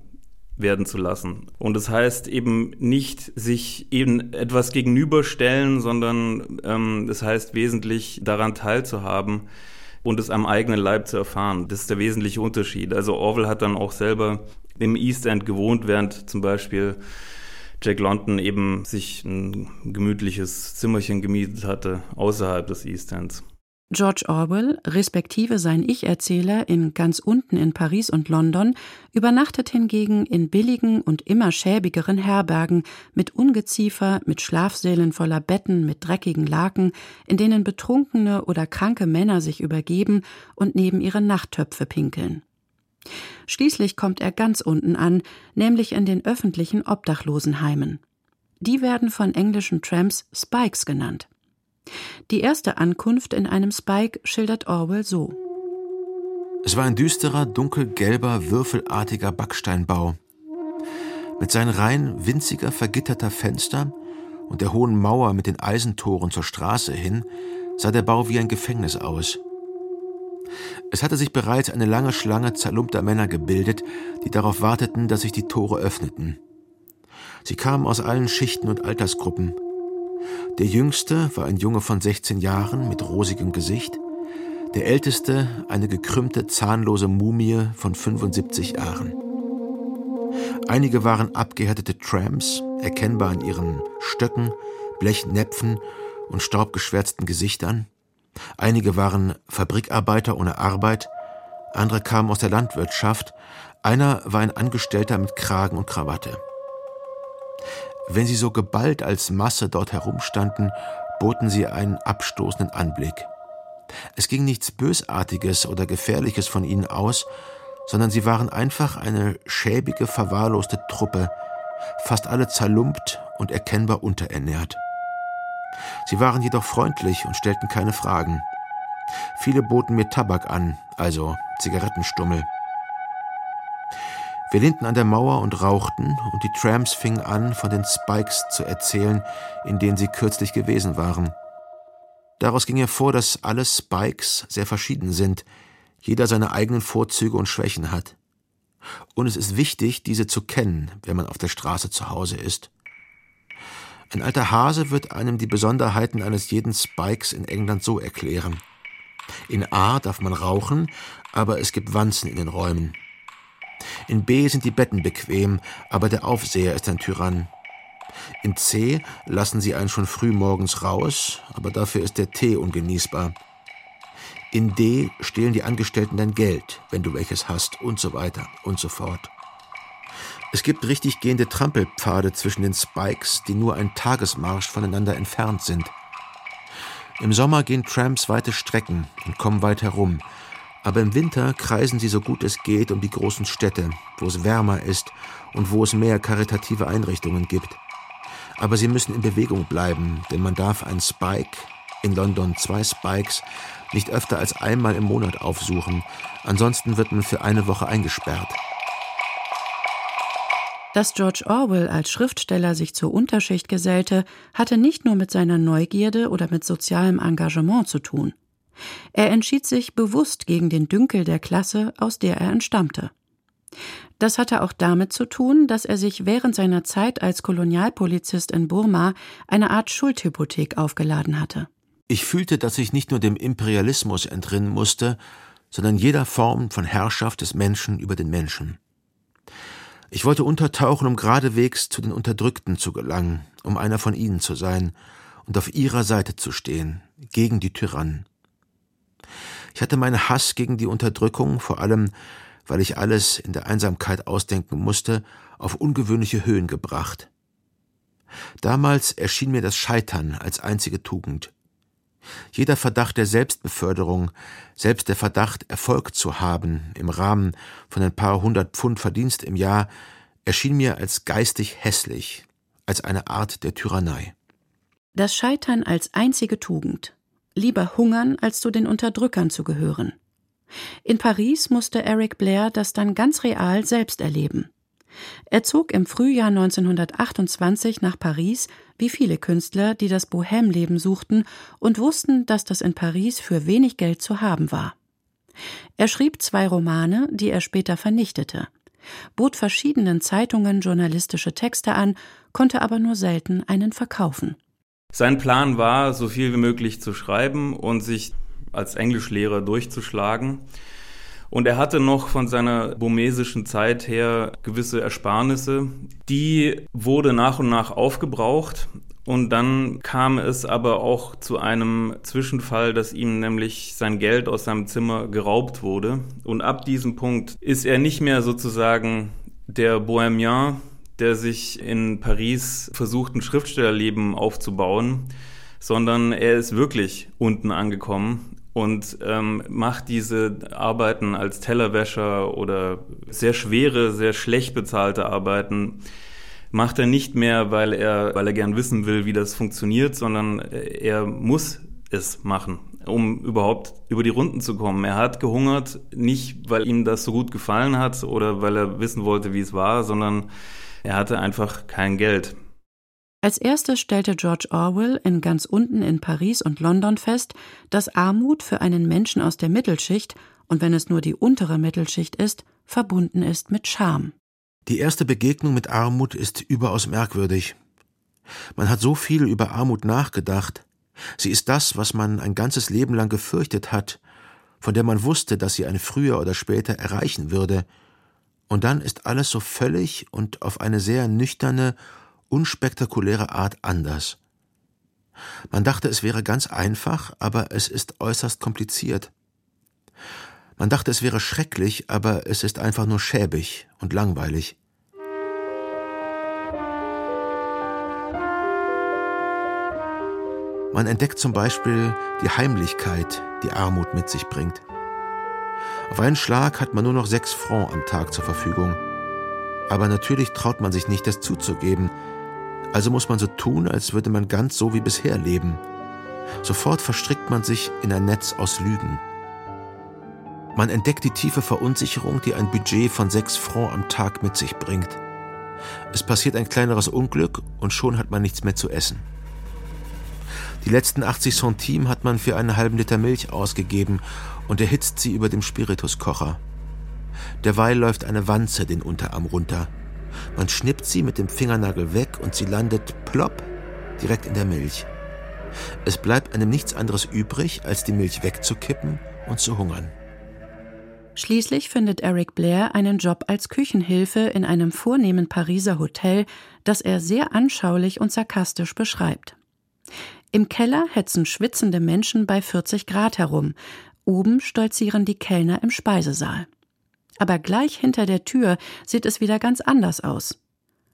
werden zu lassen. Und das heißt eben nicht sich eben etwas gegenüberstellen, sondern ähm, das heißt wesentlich daran teilzuhaben und es am eigenen Leib zu erfahren. Das ist der wesentliche Unterschied. Also Orwell hat dann auch selber im East End gewohnt, während zum Beispiel Jack London eben sich ein gemütliches Zimmerchen gemietet hatte außerhalb des East Ends. George Orwell, respektive sein Ich-Erzähler in ganz unten in Paris und London, übernachtet hingegen in billigen und immer schäbigeren Herbergen mit Ungeziefer, mit Schlafsälen voller Betten, mit dreckigen Laken, in denen betrunkene oder kranke Männer sich übergeben und neben ihre Nachttöpfe pinkeln. Schließlich kommt er ganz unten an, nämlich in den öffentlichen Obdachlosenheimen. Die werden von englischen Tramps Spikes genannt. Die erste Ankunft in einem Spike schildert Orwell so. Es war ein düsterer, dunkelgelber, würfelartiger Backsteinbau. Mit seinen Reihen winziger, vergitterter Fenster und der hohen Mauer mit den Eisentoren zur Straße hin sah der Bau wie ein Gefängnis aus. Es hatte sich bereits eine lange Schlange zerlumpter Männer gebildet, die darauf warteten, dass sich die Tore öffneten. Sie kamen aus allen Schichten und Altersgruppen. Der jüngste war ein Junge von 16 Jahren mit rosigem Gesicht, der älteste eine gekrümmte, zahnlose Mumie von 75 Jahren. Einige waren abgehärtete Tramps, erkennbar an ihren Stöcken, Blechnäpfen und staubgeschwärzten Gesichtern. Einige waren Fabrikarbeiter ohne Arbeit, andere kamen aus der Landwirtschaft, einer war ein Angestellter mit Kragen und Krawatte. Wenn sie so geballt als Masse dort herumstanden, boten sie einen abstoßenden Anblick. Es ging nichts Bösartiges oder Gefährliches von ihnen aus, sondern sie waren einfach eine schäbige, verwahrloste Truppe, fast alle zerlumpt und erkennbar unterernährt. Sie waren jedoch freundlich und stellten keine Fragen. Viele boten mir Tabak an, also Zigarettenstummel. Wir lehnten an der Mauer und rauchten, und die Trams fingen an, von den Spikes zu erzählen, in denen sie kürzlich gewesen waren. Daraus ging hervor, dass alle Spikes sehr verschieden sind, jeder seine eigenen Vorzüge und Schwächen hat. Und es ist wichtig, diese zu kennen, wenn man auf der Straße zu Hause ist. Ein alter Hase wird einem die Besonderheiten eines jeden Spikes in England so erklären. In A darf man rauchen, aber es gibt Wanzen in den Räumen. In B sind die Betten bequem, aber der Aufseher ist ein Tyrann. In C lassen sie einen schon früh morgens raus, aber dafür ist der Tee ungenießbar. In D stehlen die Angestellten dein Geld, wenn du welches hast, und so weiter und so fort. Es gibt richtig gehende Trampelpfade zwischen den Spikes, die nur ein Tagesmarsch voneinander entfernt sind. Im Sommer gehen Tramps weite Strecken und kommen weit herum, aber im Winter kreisen sie so gut es geht um die großen Städte, wo es wärmer ist und wo es mehr karitative Einrichtungen gibt. Aber sie müssen in Bewegung bleiben, denn man darf einen Spike, in London zwei Spikes, nicht öfter als einmal im Monat aufsuchen, ansonsten wird man für eine Woche eingesperrt. Dass George Orwell als Schriftsteller sich zur Unterschicht gesellte, hatte nicht nur mit seiner Neugierde oder mit sozialem Engagement zu tun. Er entschied sich bewusst gegen den Dünkel der Klasse, aus der er entstammte. Das hatte auch damit zu tun, dass er sich während seiner Zeit als Kolonialpolizist in Burma eine Art Schuldhypothek aufgeladen hatte. Ich fühlte, dass ich nicht nur dem Imperialismus entrinnen musste, sondern jeder Form von Herrschaft des Menschen über den Menschen. Ich wollte untertauchen, um geradewegs zu den Unterdrückten zu gelangen, um einer von ihnen zu sein und auf ihrer Seite zu stehen, gegen die Tyrannen. Ich hatte meinen Hass gegen die Unterdrückung, vor allem weil ich alles in der Einsamkeit ausdenken musste, auf ungewöhnliche Höhen gebracht. Damals erschien mir das Scheitern als einzige Tugend. Jeder Verdacht der Selbstbeförderung, selbst der Verdacht, Erfolg zu haben im Rahmen von ein paar hundert Pfund Verdienst im Jahr, erschien mir als geistig hässlich, als eine Art der Tyrannei. Das Scheitern als einzige Tugend. Lieber hungern, als zu den Unterdrückern zu gehören. In Paris musste Eric Blair das dann ganz real selbst erleben. Er zog im Frühjahr 1928 nach Paris, wie viele Künstler, die das Bohème-Leben suchten und wussten, dass das in Paris für wenig Geld zu haben war. Er schrieb zwei Romane, die er später vernichtete, bot verschiedenen Zeitungen journalistische Texte an, konnte aber nur selten einen verkaufen. Sein Plan war, so viel wie möglich zu schreiben und sich als Englischlehrer durchzuschlagen. Und er hatte noch von seiner burmesischen Zeit her gewisse Ersparnisse. Die wurde nach und nach aufgebraucht. Und dann kam es aber auch zu einem Zwischenfall, dass ihm nämlich sein Geld aus seinem Zimmer geraubt wurde. Und ab diesem Punkt ist er nicht mehr sozusagen der Bohemien, der sich in Paris versucht, ein Schriftstellerleben aufzubauen, sondern er ist wirklich unten angekommen und ähm, macht diese Arbeiten als Tellerwäscher oder sehr schwere, sehr schlecht bezahlte Arbeiten macht er nicht mehr, weil er, weil er gern wissen will, wie das funktioniert, sondern er muss es machen, um überhaupt über die Runden zu kommen. Er hat gehungert, nicht weil ihm das so gut gefallen hat oder weil er wissen wollte, wie es war, sondern er hatte einfach kein Geld. Als erstes stellte George Orwell in ganz unten in Paris und London fest, dass Armut für einen Menschen aus der Mittelschicht, und wenn es nur die untere Mittelschicht ist, verbunden ist mit Scham. Die erste Begegnung mit Armut ist überaus merkwürdig. Man hat so viel über Armut nachgedacht. Sie ist das, was man ein ganzes Leben lang gefürchtet hat, von der man wusste, dass sie eine früher oder später erreichen würde. Und dann ist alles so völlig und auf eine sehr nüchterne unspektakuläre Art anders. Man dachte, es wäre ganz einfach, aber es ist äußerst kompliziert. Man dachte, es wäre schrecklich, aber es ist einfach nur schäbig und langweilig. Man entdeckt zum Beispiel die Heimlichkeit, die Armut mit sich bringt. Auf einen Schlag hat man nur noch sechs Francs am Tag zur Verfügung. Aber natürlich traut man sich nicht, das zuzugeben, also muss man so tun, als würde man ganz so wie bisher leben. Sofort verstrickt man sich in ein Netz aus Lügen. Man entdeckt die tiefe Verunsicherung, die ein Budget von sechs Francs am Tag mit sich bringt. Es passiert ein kleineres Unglück und schon hat man nichts mehr zu essen. Die letzten 80 Centime hat man für einen halben Liter Milch ausgegeben und erhitzt sie über dem Spirituskocher. Derweil läuft eine Wanze den Unterarm runter. Man schnippt sie mit dem Fingernagel weg und sie landet plopp direkt in der Milch. Es bleibt einem nichts anderes übrig, als die Milch wegzukippen und zu hungern. Schließlich findet Eric Blair einen Job als Küchenhilfe in einem vornehmen Pariser Hotel, das er sehr anschaulich und sarkastisch beschreibt. Im Keller hetzen schwitzende Menschen bei 40 Grad herum, oben stolzieren die Kellner im Speisesaal aber gleich hinter der Tür sieht es wieder ganz anders aus.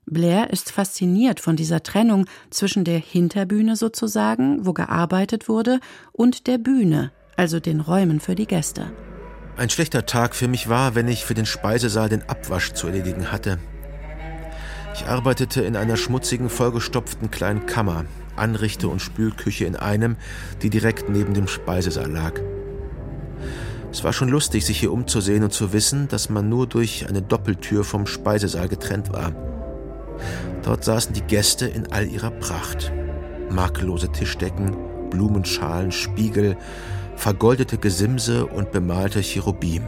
Blair ist fasziniert von dieser Trennung zwischen der Hinterbühne sozusagen, wo gearbeitet wurde, und der Bühne, also den Räumen für die Gäste. Ein schlechter Tag für mich war, wenn ich für den Speisesaal den Abwasch zu erledigen hatte. Ich arbeitete in einer schmutzigen, vollgestopften kleinen Kammer, Anrichte- und Spülküche in einem, die direkt neben dem Speisesaal lag. Es war schon lustig, sich hier umzusehen und zu wissen, dass man nur durch eine Doppeltür vom Speisesaal getrennt war. Dort saßen die Gäste in all ihrer Pracht. Makellose Tischdecken, Blumenschalen, Spiegel, vergoldete Gesimse und bemalte Cherubim.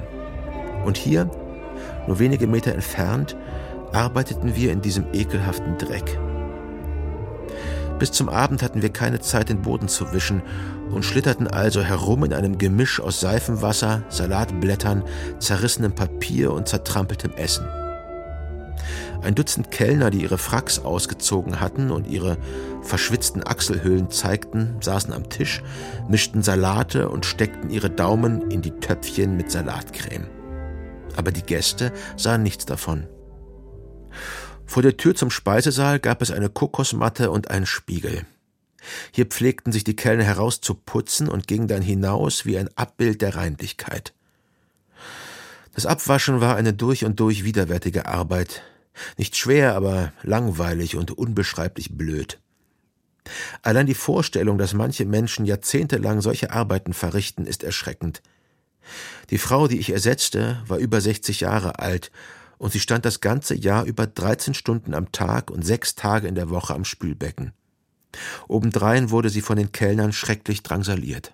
Und hier, nur wenige Meter entfernt, arbeiteten wir in diesem ekelhaften Dreck. Bis zum Abend hatten wir keine Zeit, den Boden zu wischen und schlitterten also herum in einem Gemisch aus Seifenwasser, Salatblättern, zerrissenem Papier und zertrampeltem Essen. Ein Dutzend Kellner, die ihre Fracks ausgezogen hatten und ihre verschwitzten Achselhöhlen zeigten, saßen am Tisch, mischten Salate und steckten ihre Daumen in die Töpfchen mit Salatcreme. Aber die Gäste sahen nichts davon. Vor der Tür zum Speisesaal gab es eine Kokosmatte und einen Spiegel. Hier pflegten sich die Kellner herauszuputzen und gingen dann hinaus wie ein Abbild der Reinlichkeit. Das Abwaschen war eine durch und durch widerwärtige Arbeit, nicht schwer, aber langweilig und unbeschreiblich blöd. Allein die Vorstellung, dass manche Menschen jahrzehntelang solche Arbeiten verrichten, ist erschreckend. Die Frau, die ich ersetzte, war über 60 Jahre alt und sie stand das ganze Jahr über 13 Stunden am Tag und sechs Tage in der Woche am Spülbecken. Obendrein wurde sie von den Kellnern schrecklich drangsaliert.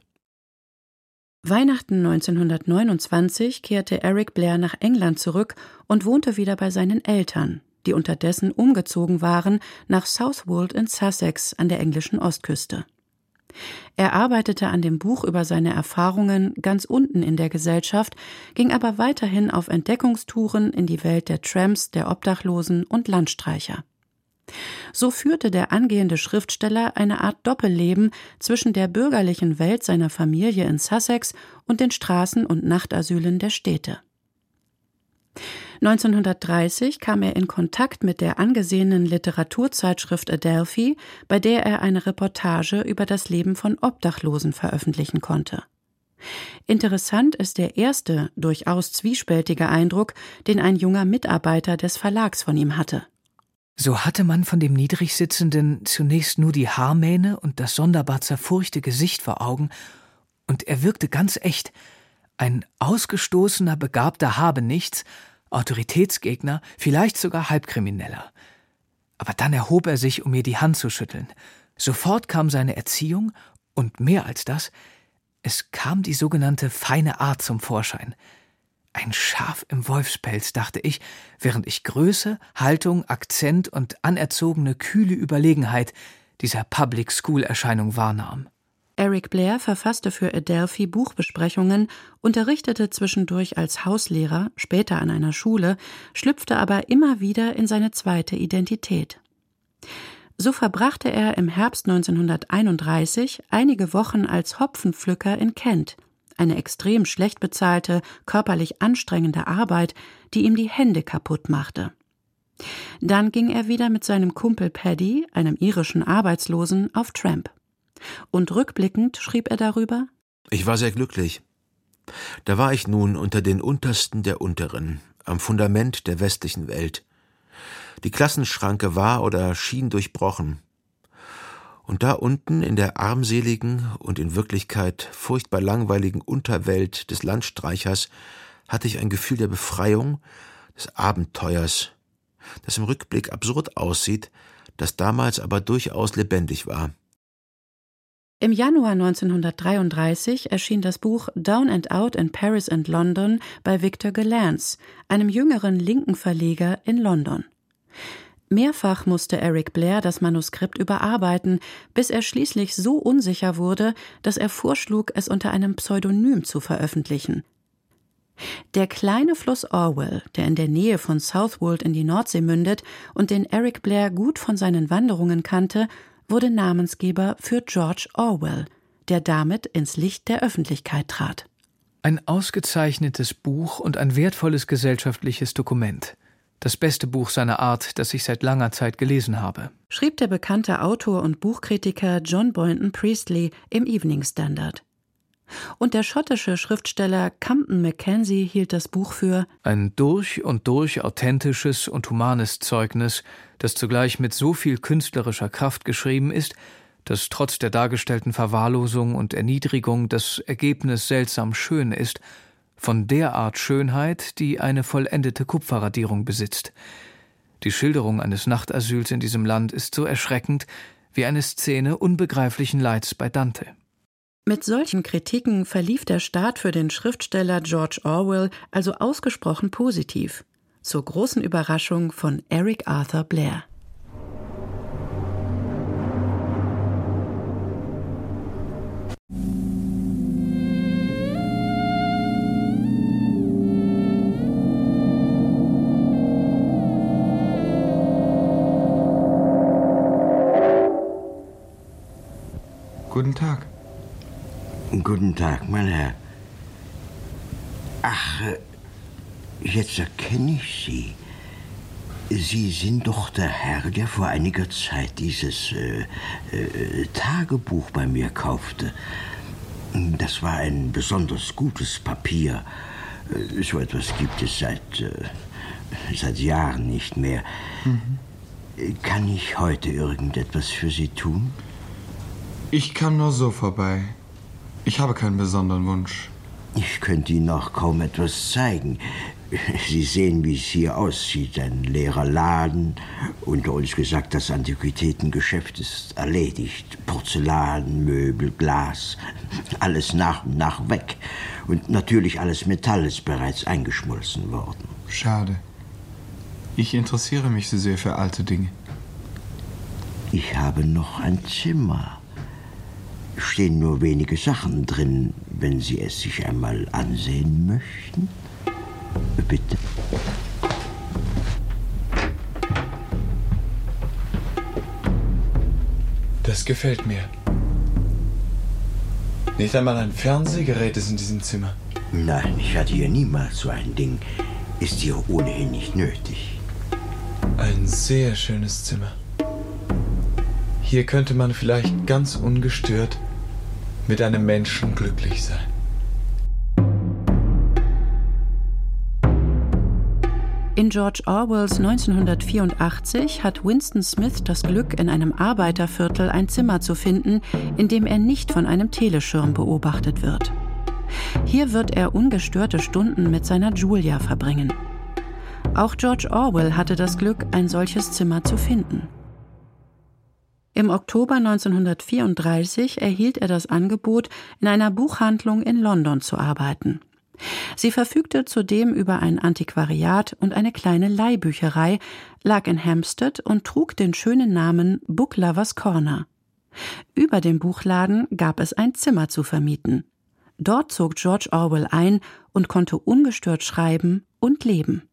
Weihnachten 1929 kehrte Eric Blair nach England zurück und wohnte wieder bei seinen Eltern, die unterdessen umgezogen waren nach Southwold in Sussex an der englischen Ostküste. Er arbeitete an dem Buch über seine Erfahrungen ganz unten in der Gesellschaft, ging aber weiterhin auf Entdeckungstouren in die Welt der Tramps, der Obdachlosen und Landstreicher. So führte der angehende Schriftsteller eine Art Doppelleben zwischen der bürgerlichen Welt seiner Familie in Sussex und den Straßen und Nachtasylen der Städte. 1930 kam er in Kontakt mit der angesehenen Literaturzeitschrift Adelphi, bei der er eine Reportage über das Leben von Obdachlosen veröffentlichen konnte. Interessant ist der erste, durchaus zwiespältige Eindruck, den ein junger Mitarbeiter des Verlags von ihm hatte. So hatte man von dem Niedrigsitzenden zunächst nur die Haarmähne und das sonderbar zerfurchte Gesicht vor Augen, und er wirkte ganz echt, ein ausgestoßener, begabter Habenichts, Autoritätsgegner, vielleicht sogar Halbkrimineller. Aber dann erhob er sich, um mir die Hand zu schütteln. Sofort kam seine Erziehung und mehr als das, es kam die sogenannte feine Art zum Vorschein. Ein Schaf im Wolfspelz, dachte ich, während ich Größe, Haltung, Akzent und anerzogene kühle Überlegenheit dieser Public School Erscheinung wahrnahm. Eric Blair verfasste für Adelphi Buchbesprechungen, unterrichtete zwischendurch als Hauslehrer, später an einer Schule, schlüpfte aber immer wieder in seine zweite Identität. So verbrachte er im Herbst 1931 einige Wochen als Hopfenpflücker in Kent, eine extrem schlecht bezahlte, körperlich anstrengende Arbeit, die ihm die Hände kaputt machte. Dann ging er wieder mit seinem Kumpel Paddy, einem irischen Arbeitslosen, auf Tramp. Und rückblickend schrieb er darüber Ich war sehr glücklich. Da war ich nun unter den Untersten der Unteren, am Fundament der westlichen Welt. Die Klassenschranke war oder schien durchbrochen. Und da unten in der armseligen und in Wirklichkeit furchtbar langweiligen Unterwelt des Landstreichers hatte ich ein Gefühl der Befreiung, des Abenteuers, das im Rückblick absurd aussieht, das damals aber durchaus lebendig war. Im Januar 1933 erschien das Buch Down and Out in Paris and London bei Victor Gelance, einem jüngeren linken Verleger in London. Mehrfach musste Eric Blair das Manuskript überarbeiten, bis er schließlich so unsicher wurde, dass er vorschlug, es unter einem Pseudonym zu veröffentlichen. Der kleine Fluss Orwell, der in der Nähe von Southwold in die Nordsee mündet und den Eric Blair gut von seinen Wanderungen kannte, wurde Namensgeber für George Orwell, der damit ins Licht der Öffentlichkeit trat. Ein ausgezeichnetes Buch und ein wertvolles gesellschaftliches Dokument. Das beste Buch seiner Art, das ich seit langer Zeit gelesen habe, schrieb der bekannte Autor und Buchkritiker John Boynton Priestley im Evening Standard. Und der schottische Schriftsteller Campton Mackenzie hielt das Buch für ein durch und durch authentisches und humanes Zeugnis, das zugleich mit so viel künstlerischer Kraft geschrieben ist, dass trotz der dargestellten Verwahrlosung und Erniedrigung das Ergebnis seltsam schön ist von der Art Schönheit, die eine vollendete Kupferradierung besitzt. Die Schilderung eines Nachtasyls in diesem Land ist so erschreckend wie eine Szene unbegreiflichen Leids bei Dante. Mit solchen Kritiken verlief der Start für den Schriftsteller George Orwell also ausgesprochen positiv, zur großen Überraschung von Eric Arthur Blair. Guten Tag. Guten Tag, mein Herr. Ach, äh, jetzt erkenne ich Sie. Sie sind doch der Herr, der vor einiger Zeit dieses äh, äh, Tagebuch bei mir kaufte. Das war ein besonders gutes Papier. Äh, so etwas gibt es seit, äh, seit Jahren nicht mehr. Mhm. Kann ich heute irgendetwas für Sie tun? Ich kam nur so vorbei. Ich habe keinen besonderen Wunsch. Ich könnte Ihnen auch kaum etwas zeigen. Sie sehen, wie es hier aussieht. Ein leerer Laden. Unter uns gesagt, das Antiquitätengeschäft ist erledigt. Porzellan, Möbel, Glas. Alles nach und nach weg. Und natürlich alles Metall ist bereits eingeschmolzen worden. Schade. Ich interessiere mich so sehr für alte Dinge. Ich habe noch ein Zimmer. Stehen nur wenige Sachen drin, wenn Sie es sich einmal ansehen möchten. Bitte. Das gefällt mir. Nicht einmal ein Fernsehgerät ist in diesem Zimmer. Nein, ich hatte hier niemals so ein Ding. Ist hier ohnehin nicht nötig. Ein sehr schönes Zimmer. Hier könnte man vielleicht ganz ungestört mit einem Menschen glücklich sein. In George Orwells 1984 hat Winston Smith das Glück, in einem Arbeiterviertel ein Zimmer zu finden, in dem er nicht von einem Teleschirm beobachtet wird. Hier wird er ungestörte Stunden mit seiner Julia verbringen. Auch George Orwell hatte das Glück, ein solches Zimmer zu finden. Im Oktober 1934 erhielt er das Angebot, in einer Buchhandlung in London zu arbeiten. Sie verfügte zudem über ein Antiquariat und eine kleine Leihbücherei, lag in Hampstead und trug den schönen Namen Book Lovers Corner. Über dem Buchladen gab es ein Zimmer zu vermieten. Dort zog George Orwell ein und konnte ungestört schreiben und leben.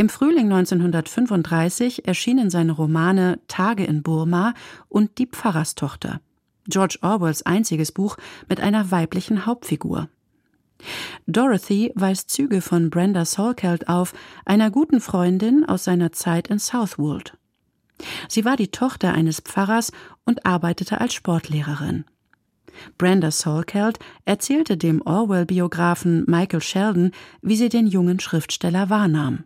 Im Frühling 1935 erschienen seine Romane Tage in Burma und Die Pfarrerstochter, George Orwells einziges Buch mit einer weiblichen Hauptfigur. Dorothy weist Züge von Brenda Salkeld auf, einer guten Freundin aus seiner Zeit in Southwold. Sie war die Tochter eines Pfarrers und arbeitete als Sportlehrerin. Brenda Salkeld erzählte dem Orwell-Biografen Michael Sheldon, wie sie den jungen Schriftsteller wahrnahm.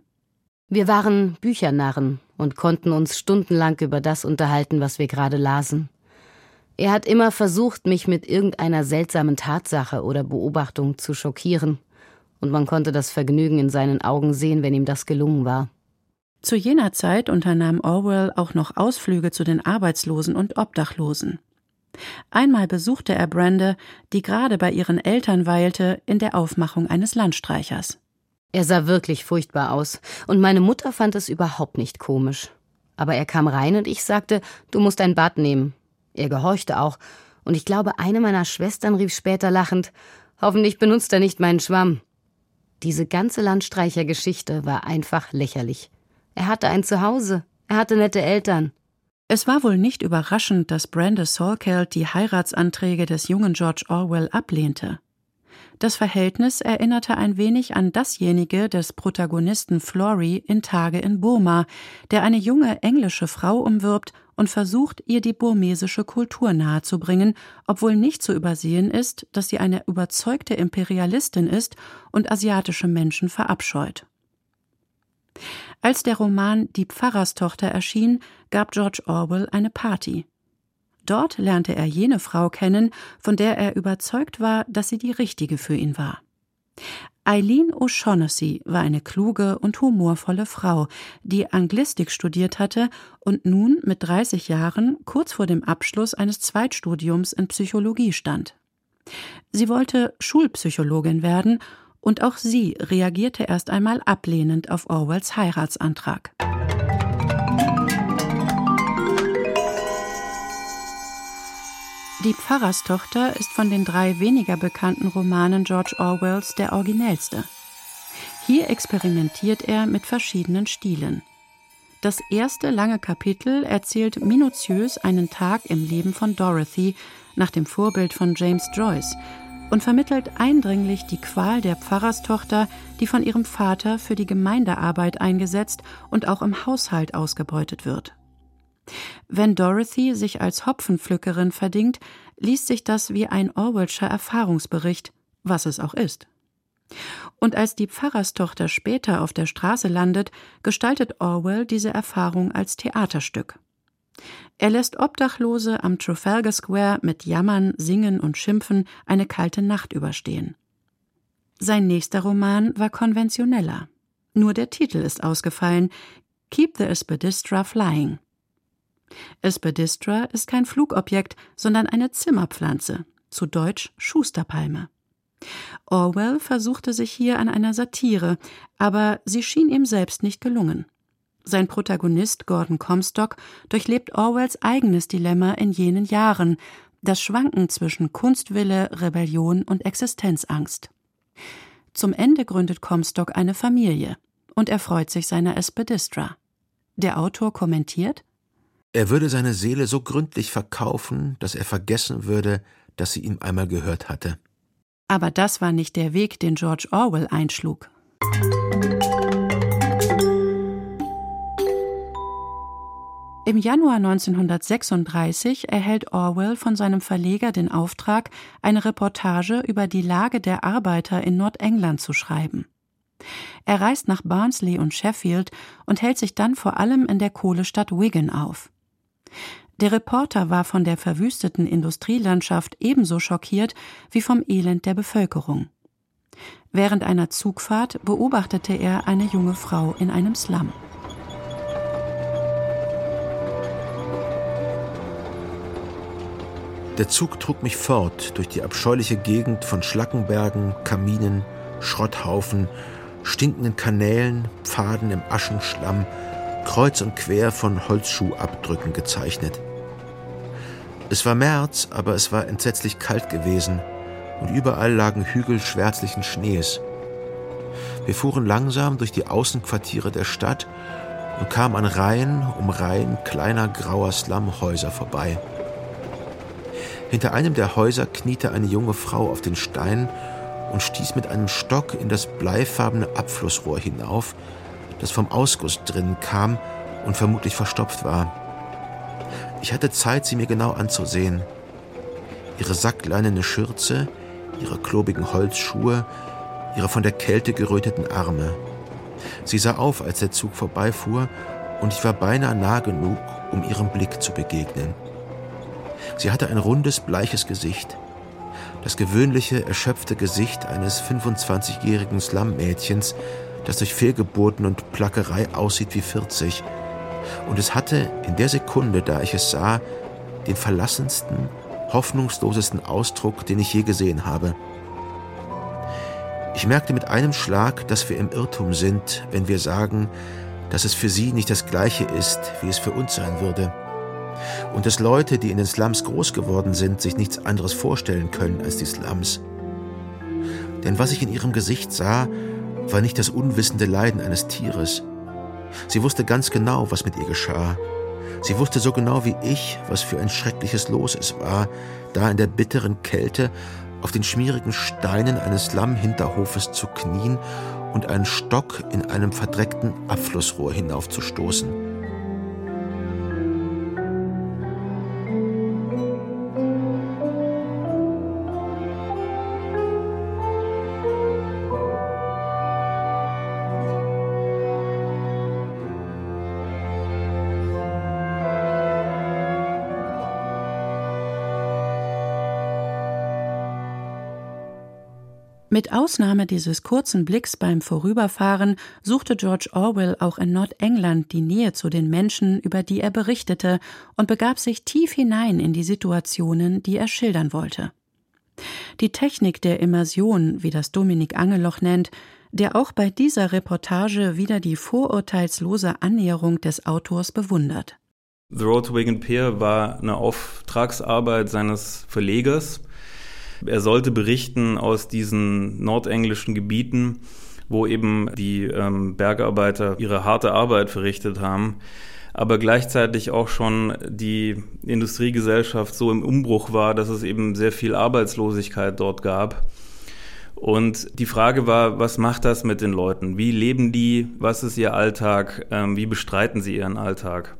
Wir waren Büchernarren und konnten uns stundenlang über das unterhalten, was wir gerade lasen. Er hat immer versucht, mich mit irgendeiner seltsamen Tatsache oder Beobachtung zu schockieren, und man konnte das Vergnügen in seinen Augen sehen, wenn ihm das gelungen war. Zu jener Zeit unternahm Orwell auch noch Ausflüge zu den Arbeitslosen und Obdachlosen. Einmal besuchte er Brande, die gerade bei ihren Eltern weilte, in der Aufmachung eines Landstreichers. Er sah wirklich furchtbar aus, und meine Mutter fand es überhaupt nicht komisch. Aber er kam rein und ich sagte, du musst ein Bad nehmen. Er gehorchte auch, und ich glaube, eine meiner Schwestern rief später lachend, hoffentlich benutzt er nicht meinen Schwamm. Diese ganze Landstreichergeschichte war einfach lächerlich. Er hatte ein Zuhause, er hatte nette Eltern. Es war wohl nicht überraschend, dass Brenda Salkeld die Heiratsanträge des jungen George Orwell ablehnte. Das Verhältnis erinnerte ein wenig an dasjenige des Protagonisten Flory in Tage in Burma, der eine junge englische Frau umwirbt und versucht, ihr die burmesische Kultur nahezubringen, obwohl nicht zu übersehen ist, dass sie eine überzeugte Imperialistin ist und asiatische Menschen verabscheut. Als der Roman Die Pfarrerstochter erschien, gab George Orwell eine Party. Dort lernte er jene Frau kennen, von der er überzeugt war, dass sie die richtige für ihn war. Eileen O'Shaughnessy war eine kluge und humorvolle Frau, die Anglistik studiert hatte und nun mit 30 Jahren kurz vor dem Abschluss eines Zweitstudiums in Psychologie stand. Sie wollte Schulpsychologin werden und auch sie reagierte erst einmal ablehnend auf Orwells Heiratsantrag. Die Pfarrerstochter ist von den drei weniger bekannten Romanen George Orwells der originellste. Hier experimentiert er mit verschiedenen Stilen. Das erste lange Kapitel erzählt minutiös einen Tag im Leben von Dorothy nach dem Vorbild von James Joyce und vermittelt eindringlich die Qual der Pfarrerstochter, die von ihrem Vater für die Gemeindearbeit eingesetzt und auch im Haushalt ausgebeutet wird. Wenn Dorothy sich als Hopfenpflückerin verdingt, liest sich das wie ein Orwellscher Erfahrungsbericht, was es auch ist. Und als die Pfarrerstochter später auf der Straße landet, gestaltet Orwell diese Erfahrung als Theaterstück. Er lässt Obdachlose am Trafalgar Square mit Jammern, Singen und Schimpfen eine kalte Nacht überstehen. Sein nächster Roman war konventioneller. Nur der Titel ist ausgefallen: Keep the Aspidistra Flying. Aspidistra ist kein Flugobjekt, sondern eine Zimmerpflanze, zu Deutsch Schusterpalme. Orwell versuchte sich hier an einer Satire, aber sie schien ihm selbst nicht gelungen. Sein Protagonist Gordon Comstock durchlebt Orwells eigenes Dilemma in jenen Jahren, das Schwanken zwischen Kunstwille, Rebellion und Existenzangst. Zum Ende gründet Comstock eine Familie und erfreut sich seiner Espedistra. Der Autor kommentiert: Er würde seine Seele so gründlich verkaufen, dass er vergessen würde, dass sie ihm einmal gehört hatte. Aber das war nicht der Weg, den George Orwell einschlug. Im Januar 1936 erhält Orwell von seinem Verleger den Auftrag, eine Reportage über die Lage der Arbeiter in Nordengland zu schreiben. Er reist nach Barnsley und Sheffield und hält sich dann vor allem in der Kohlestadt Wigan auf. Der Reporter war von der verwüsteten Industrielandschaft ebenso schockiert wie vom Elend der Bevölkerung. Während einer Zugfahrt beobachtete er eine junge Frau in einem Slum. Der Zug trug mich fort durch die abscheuliche Gegend von Schlackenbergen, Kaminen, Schrotthaufen, stinkenden Kanälen, Pfaden im Aschenschlamm, kreuz und quer von Holzschuhabdrücken gezeichnet. Es war März, aber es war entsetzlich kalt gewesen und überall lagen Hügel schwärzlichen Schnees. Wir fuhren langsam durch die Außenquartiere der Stadt und kamen an Reihen um Reihen kleiner grauer Slumhäuser vorbei. Hinter einem der Häuser kniete eine junge Frau auf den Stein und stieß mit einem Stock in das bleifarbene Abflussrohr hinauf, das vom Ausguss drinnen kam und vermutlich verstopft war. Ich hatte Zeit, sie mir genau anzusehen. Ihre sackleinene Schürze, ihre klobigen Holzschuhe, ihre von der Kälte geröteten Arme. Sie sah auf, als der Zug vorbeifuhr, und ich war beinahe nah genug, um ihrem Blick zu begegnen. Sie hatte ein rundes, bleiches Gesicht. Das gewöhnliche, erschöpfte Gesicht eines 25-jährigen Slum-Mädchens, das durch Fehlgeburten und Plackerei aussieht wie 40. Und es hatte in der Sekunde, da ich es sah, den verlassensten, hoffnungslosesten Ausdruck, den ich je gesehen habe. Ich merkte mit einem Schlag, dass wir im Irrtum sind, wenn wir sagen, dass es für sie nicht das gleiche ist, wie es für uns sein würde und dass Leute, die in den Slums groß geworden sind, sich nichts anderes vorstellen können als die Slums. Denn was ich in ihrem Gesicht sah, war nicht das unwissende Leiden eines Tieres. Sie wusste ganz genau, was mit ihr geschah. Sie wusste so genau wie ich, was für ein schreckliches Los es war, da in der bitteren Kälte auf den schmierigen Steinen eines Slum-Hinterhofes zu knien und einen Stock in einem verdreckten Abflussrohr hinaufzustoßen. Mit Ausnahme dieses kurzen Blicks beim Vorüberfahren suchte George Orwell auch in Nordengland die Nähe zu den Menschen, über die er berichtete, und begab sich tief hinein in die Situationen, die er schildern wollte. Die Technik der Immersion, wie das Dominik Angeloch nennt, der auch bei dieser Reportage wieder die vorurteilslose Annäherung des Autors bewundert. The Road to Wigan Pier war eine Auftragsarbeit seines Verlegers er sollte berichten aus diesen nordenglischen Gebieten, wo eben die ähm, Bergarbeiter ihre harte Arbeit verrichtet haben, aber gleichzeitig auch schon die Industriegesellschaft so im Umbruch war, dass es eben sehr viel Arbeitslosigkeit dort gab. Und die Frage war, was macht das mit den Leuten? Wie leben die? Was ist ihr Alltag? Ähm, wie bestreiten sie ihren Alltag?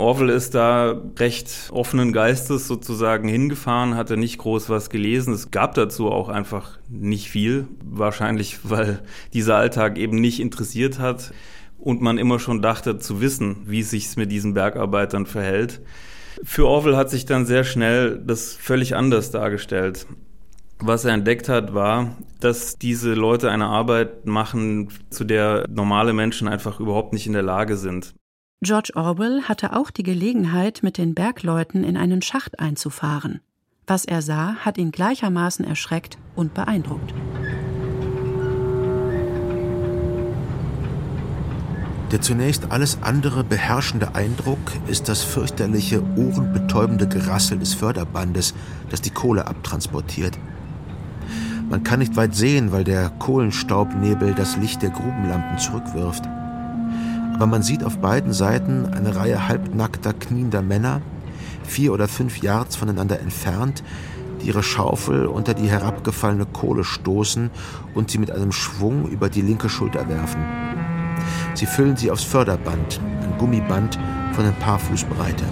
Orwell ist da recht offenen Geistes sozusagen hingefahren, hatte nicht groß was gelesen. Es gab dazu auch einfach nicht viel. Wahrscheinlich, weil dieser Alltag eben nicht interessiert hat und man immer schon dachte zu wissen, wie es sich mit diesen Bergarbeitern verhält. Für Orwell hat sich dann sehr schnell das völlig anders dargestellt. Was er entdeckt hat, war, dass diese Leute eine Arbeit machen, zu der normale Menschen einfach überhaupt nicht in der Lage sind. George Orwell hatte auch die Gelegenheit, mit den Bergleuten in einen Schacht einzufahren. Was er sah, hat ihn gleichermaßen erschreckt und beeindruckt. Der zunächst alles andere beherrschende Eindruck ist das fürchterliche, ohrenbetäubende Gerassel des Förderbandes, das die Kohle abtransportiert. Man kann nicht weit sehen, weil der Kohlenstaubnebel das Licht der Grubenlampen zurückwirft aber man sieht auf beiden Seiten eine Reihe halbnackter, kniender Männer, vier oder fünf Yards voneinander entfernt, die ihre Schaufel unter die herabgefallene Kohle stoßen und sie mit einem Schwung über die linke Schulter werfen. Sie füllen sie aufs Förderband, ein Gummiband von ein paar Fuß Breite.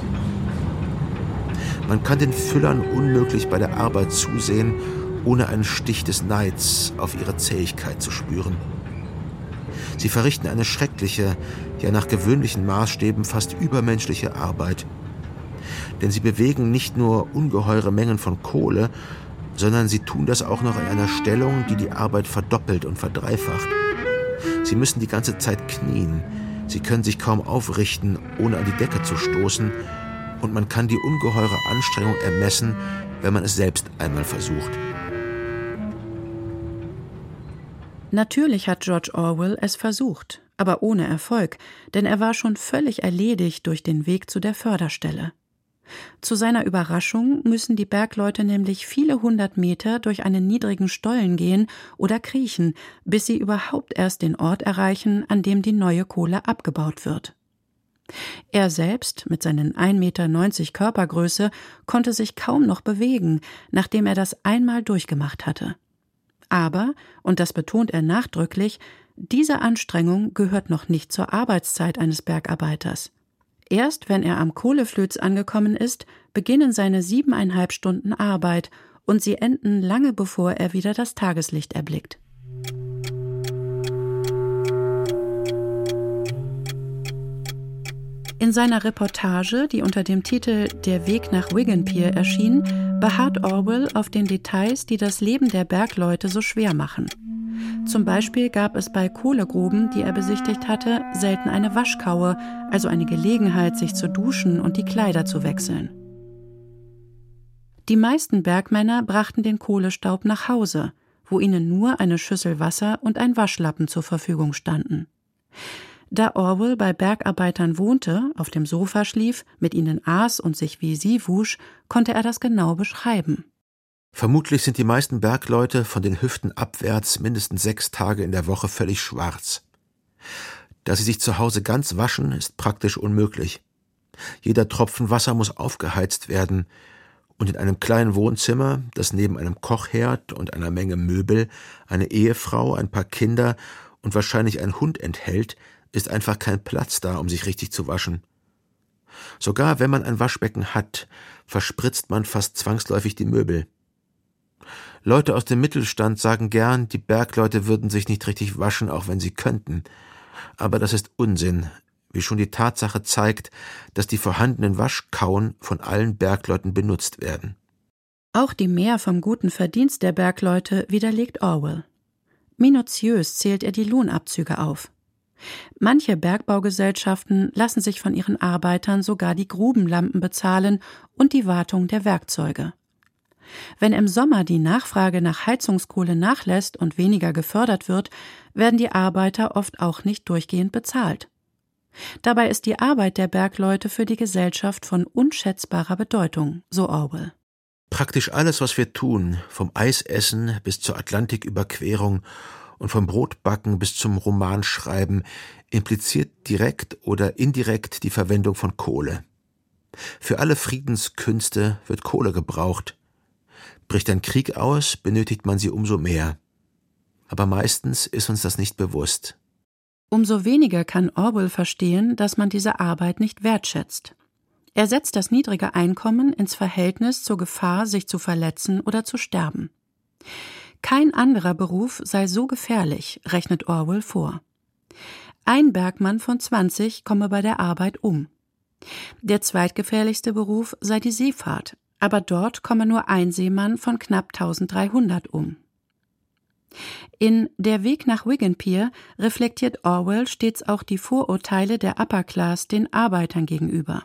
Man kann den Füllern unmöglich bei der Arbeit zusehen, ohne einen Stich des Neids auf ihre Zähigkeit zu spüren. Sie verrichten eine schreckliche, ja nach gewöhnlichen Maßstäben fast übermenschliche Arbeit. Denn sie bewegen nicht nur ungeheure Mengen von Kohle, sondern sie tun das auch noch in einer Stellung, die die Arbeit verdoppelt und verdreifacht. Sie müssen die ganze Zeit knien, sie können sich kaum aufrichten, ohne an die Decke zu stoßen, und man kann die ungeheure Anstrengung ermessen, wenn man es selbst einmal versucht. Natürlich hat George Orwell es versucht, aber ohne Erfolg, denn er war schon völlig erledigt durch den Weg zu der Förderstelle. Zu seiner Überraschung müssen die Bergleute nämlich viele hundert Meter durch einen niedrigen Stollen gehen oder kriechen, bis sie überhaupt erst den Ort erreichen, an dem die neue Kohle abgebaut wird. Er selbst, mit seinen 1,90 Meter Körpergröße, konnte sich kaum noch bewegen, nachdem er das einmal durchgemacht hatte. Aber, und das betont er nachdrücklich, diese Anstrengung gehört noch nicht zur Arbeitszeit eines Bergarbeiters. Erst wenn er am Kohleflöz angekommen ist, beginnen seine siebeneinhalb Stunden Arbeit und sie enden lange bevor er wieder das Tageslicht erblickt. In seiner Reportage, die unter dem Titel Der Weg nach Wigan Pier erschien, beharrt Orwell auf den Details, die das Leben der Bergleute so schwer machen. Zum Beispiel gab es bei Kohlegruben, die er besichtigt hatte, selten eine Waschkaue, also eine Gelegenheit, sich zu duschen und die Kleider zu wechseln. Die meisten Bergmänner brachten den Kohlestaub nach Hause, wo ihnen nur eine Schüssel Wasser und ein Waschlappen zur Verfügung standen. Da Orwell bei Bergarbeitern wohnte, auf dem Sofa schlief, mit ihnen aß und sich wie sie wusch, konnte er das genau beschreiben. Vermutlich sind die meisten Bergleute von den Hüften abwärts mindestens sechs Tage in der Woche völlig schwarz. Dass sie sich zu Hause ganz waschen, ist praktisch unmöglich. Jeder Tropfen Wasser muss aufgeheizt werden, und in einem kleinen Wohnzimmer, das neben einem Kochherd und einer Menge Möbel eine Ehefrau, ein paar Kinder und wahrscheinlich ein Hund enthält, ist einfach kein Platz da, um sich richtig zu waschen. Sogar wenn man ein Waschbecken hat, verspritzt man fast zwangsläufig die Möbel. Leute aus dem Mittelstand sagen gern, die Bergleute würden sich nicht richtig waschen, auch wenn sie könnten. Aber das ist Unsinn, wie schon die Tatsache zeigt, dass die vorhandenen Waschkauen von allen Bergleuten benutzt werden. Auch die Mehr vom guten Verdienst der Bergleute widerlegt Orwell. Minutiös zählt er die Lohnabzüge auf. Manche Bergbaugesellschaften lassen sich von ihren Arbeitern sogar die Grubenlampen bezahlen und die Wartung der Werkzeuge. Wenn im Sommer die Nachfrage nach Heizungskohle nachlässt und weniger gefördert wird, werden die Arbeiter oft auch nicht durchgehend bezahlt. Dabei ist die Arbeit der Bergleute für die Gesellschaft von unschätzbarer Bedeutung, so Orwell. Praktisch alles, was wir tun, vom Eisessen bis zur Atlantiküberquerung und vom Brotbacken bis zum Romanschreiben impliziert direkt oder indirekt die Verwendung von Kohle. Für alle Friedenskünste wird Kohle gebraucht. Bricht ein Krieg aus, benötigt man sie umso mehr. Aber meistens ist uns das nicht bewusst. Umso weniger kann Orwell verstehen, dass man diese Arbeit nicht wertschätzt. Er setzt das niedrige Einkommen ins Verhältnis zur Gefahr, sich zu verletzen oder zu sterben. Kein anderer Beruf sei so gefährlich, rechnet Orwell vor. Ein Bergmann von 20 komme bei der Arbeit um. Der zweitgefährlichste Beruf sei die Seefahrt, aber dort komme nur ein Seemann von knapp 1300 um. In Der Weg nach Wigan Pier reflektiert Orwell stets auch die Vorurteile der Upper Class den Arbeitern gegenüber.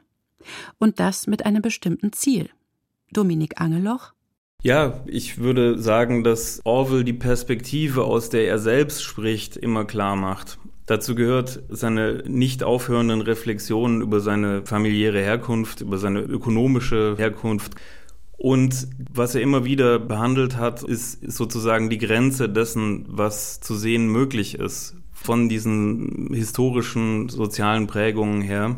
Und das mit einem bestimmten Ziel. Dominik Angeloch ja, ich würde sagen, dass Orwell die Perspektive, aus der er selbst spricht, immer klar macht. Dazu gehört seine nicht aufhörenden Reflexionen über seine familiäre Herkunft, über seine ökonomische Herkunft. Und was er immer wieder behandelt hat, ist sozusagen die Grenze dessen, was zu sehen möglich ist, von diesen historischen, sozialen Prägungen her.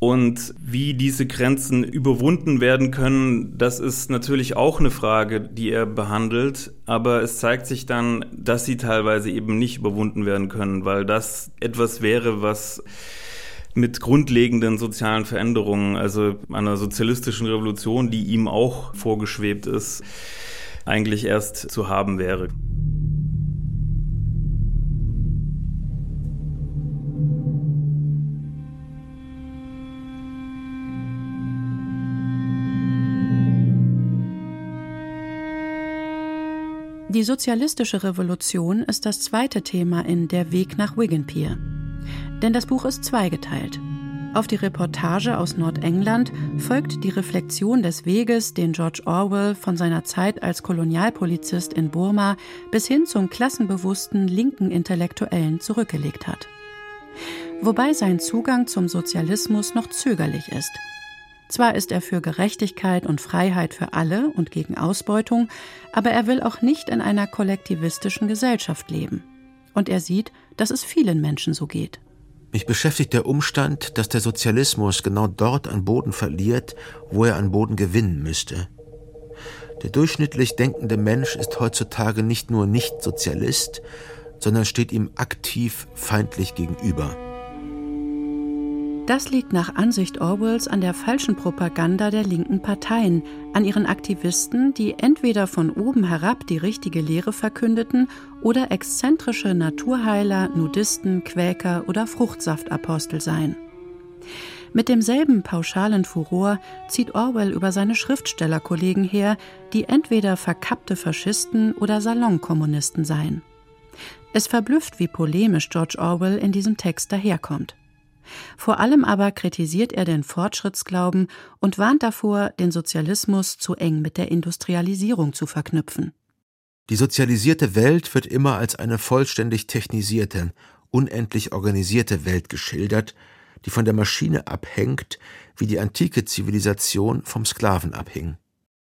Und wie diese Grenzen überwunden werden können, das ist natürlich auch eine Frage, die er behandelt. Aber es zeigt sich dann, dass sie teilweise eben nicht überwunden werden können, weil das etwas wäre, was mit grundlegenden sozialen Veränderungen, also einer sozialistischen Revolution, die ihm auch vorgeschwebt ist, eigentlich erst zu haben wäre. Die sozialistische Revolution ist das zweite Thema in Der Weg nach Wigan Pier. Denn das Buch ist zweigeteilt. Auf die Reportage aus Nordengland folgt die Reflexion des Weges, den George Orwell von seiner Zeit als Kolonialpolizist in Burma bis hin zum klassenbewussten linken Intellektuellen zurückgelegt hat. Wobei sein Zugang zum Sozialismus noch zögerlich ist. Zwar ist er für Gerechtigkeit und Freiheit für alle und gegen Ausbeutung, aber er will auch nicht in einer kollektivistischen Gesellschaft leben. Und er sieht, dass es vielen Menschen so geht. Mich beschäftigt der Umstand, dass der Sozialismus genau dort an Boden verliert, wo er an Boden gewinnen müsste. Der durchschnittlich denkende Mensch ist heutzutage nicht nur nicht Sozialist, sondern steht ihm aktiv feindlich gegenüber. Das liegt nach Ansicht Orwells an der falschen Propaganda der linken Parteien, an ihren Aktivisten, die entweder von oben herab die richtige Lehre verkündeten oder exzentrische Naturheiler, Nudisten, Quäker oder Fruchtsaftapostel seien. Mit demselben pauschalen Furor zieht Orwell über seine Schriftstellerkollegen her, die entweder verkappte Faschisten oder Salonkommunisten seien. Es verblüfft, wie polemisch George Orwell in diesem Text daherkommt. Vor allem aber kritisiert er den Fortschrittsglauben und warnt davor, den Sozialismus zu eng mit der Industrialisierung zu verknüpfen. Die sozialisierte Welt wird immer als eine vollständig technisierte, unendlich organisierte Welt geschildert, die von der Maschine abhängt, wie die antike Zivilisation vom Sklaven abhing.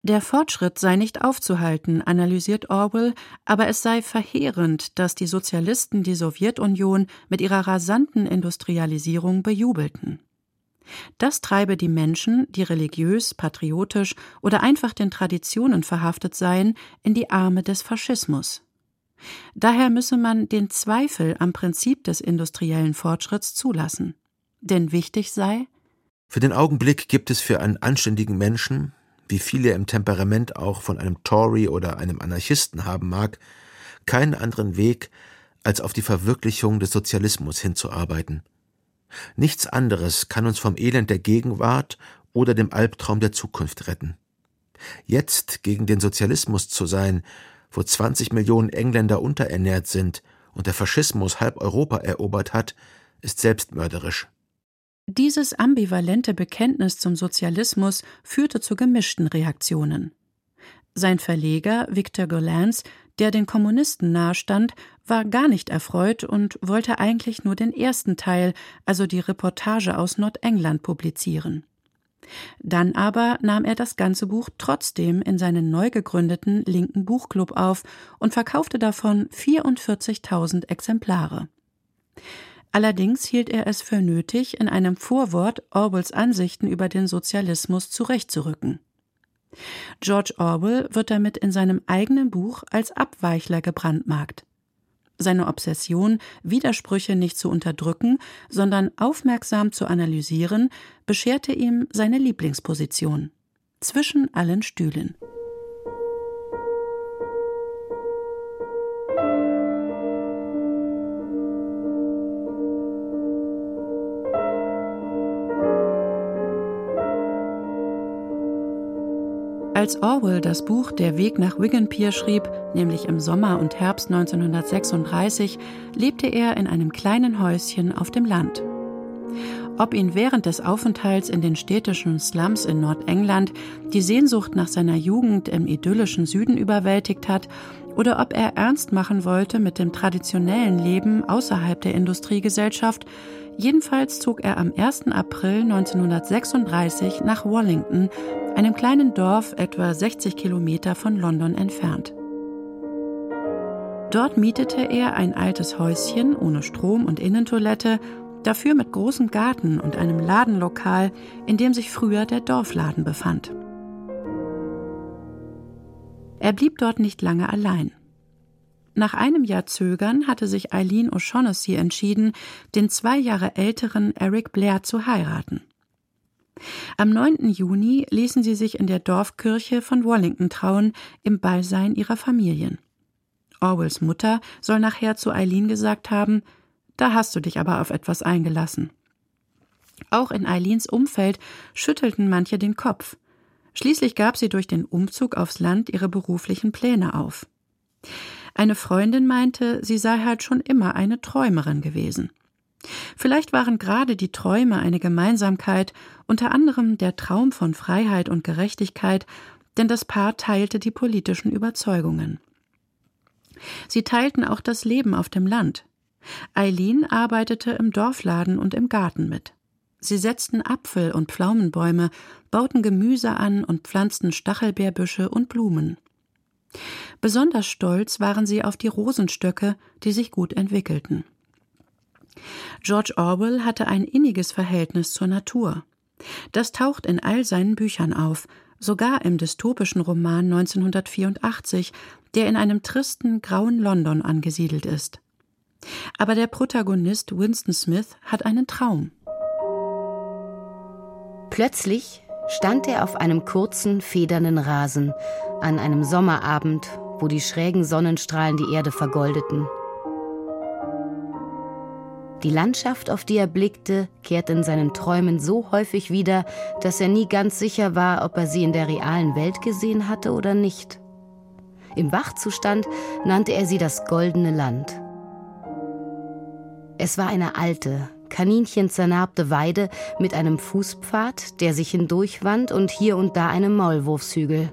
Der Fortschritt sei nicht aufzuhalten, analysiert Orwell, aber es sei verheerend, dass die Sozialisten die Sowjetunion mit ihrer rasanten Industrialisierung bejubelten. Das treibe die Menschen, die religiös, patriotisch oder einfach den Traditionen verhaftet seien, in die Arme des Faschismus. Daher müsse man den Zweifel am Prinzip des industriellen Fortschritts zulassen. Denn wichtig sei, für den Augenblick gibt es für einen anständigen Menschen, wie viele im Temperament auch von einem Tory oder einem Anarchisten haben mag, keinen anderen Weg, als auf die Verwirklichung des Sozialismus hinzuarbeiten. Nichts anderes kann uns vom Elend der Gegenwart oder dem Albtraum der Zukunft retten. Jetzt gegen den Sozialismus zu sein, wo 20 Millionen Engländer unterernährt sind und der Faschismus halb Europa erobert hat, ist selbstmörderisch. Dieses ambivalente Bekenntnis zum Sozialismus führte zu gemischten Reaktionen. Sein Verleger Victor Gollancz, der den Kommunisten nahestand, war gar nicht erfreut und wollte eigentlich nur den ersten Teil, also die Reportage aus Nordengland, publizieren. Dann aber nahm er das ganze Buch trotzdem in seinen neu gegründeten linken Buchclub auf und verkaufte davon 44.000 Exemplare. Allerdings hielt er es für nötig, in einem Vorwort Orwells Ansichten über den Sozialismus zurechtzurücken. George Orwell wird damit in seinem eigenen Buch als Abweichler gebrandmarkt. Seine Obsession, Widersprüche nicht zu unterdrücken, sondern aufmerksam zu analysieren, bescherte ihm seine Lieblingsposition zwischen allen Stühlen. Als Orwell das Buch Der Weg nach Wigan schrieb, nämlich im Sommer und Herbst 1936, lebte er in einem kleinen Häuschen auf dem Land. Ob ihn während des Aufenthalts in den städtischen Slums in Nordengland die Sehnsucht nach seiner Jugend im idyllischen Süden überwältigt hat, oder ob er ernst machen wollte mit dem traditionellen Leben außerhalb der Industriegesellschaft, jedenfalls zog er am 1. April 1936 nach Wallington, einem kleinen Dorf etwa 60 Kilometer von London entfernt. Dort mietete er ein altes Häuschen ohne Strom und Innentoilette, dafür mit großem Garten und einem Ladenlokal, in dem sich früher der Dorfladen befand. Er blieb dort nicht lange allein. Nach einem Jahr Zögern hatte sich Eileen O'Shaughnessy entschieden, den zwei Jahre älteren Eric Blair zu heiraten. Am 9. Juni ließen sie sich in der Dorfkirche von Wallington trauen, im Beisein ihrer Familien. Orwells Mutter soll nachher zu Eileen gesagt haben, da hast du dich aber auf etwas eingelassen. Auch in Eileens Umfeld schüttelten manche den Kopf. Schließlich gab sie durch den Umzug aufs Land ihre beruflichen Pläne auf. Eine Freundin meinte, sie sei halt schon immer eine Träumerin gewesen. Vielleicht waren gerade die Träume eine Gemeinsamkeit, unter anderem der Traum von Freiheit und Gerechtigkeit, denn das Paar teilte die politischen Überzeugungen. Sie teilten auch das Leben auf dem Land. Eileen arbeitete im Dorfladen und im Garten mit. Sie setzten Apfel- und Pflaumenbäume, bauten Gemüse an und pflanzten Stachelbeerbüsche und Blumen. Besonders stolz waren sie auf die Rosenstöcke, die sich gut entwickelten. George Orwell hatte ein inniges Verhältnis zur Natur. Das taucht in all seinen Büchern auf, sogar im dystopischen Roman 1984, der in einem tristen, grauen London angesiedelt ist. Aber der Protagonist Winston Smith hat einen Traum. Plötzlich stand er auf einem kurzen, federnden Rasen an einem Sommerabend, wo die schrägen Sonnenstrahlen die Erde vergoldeten. Die Landschaft, auf die er blickte, kehrte in seinen Träumen so häufig wieder, dass er nie ganz sicher war, ob er sie in der realen Welt gesehen hatte oder nicht. Im Wachzustand nannte er sie das goldene Land. Es war eine alte, kaninchenzernarbte Weide mit einem Fußpfad, der sich hindurchwand und hier und da einem Maulwurfshügel.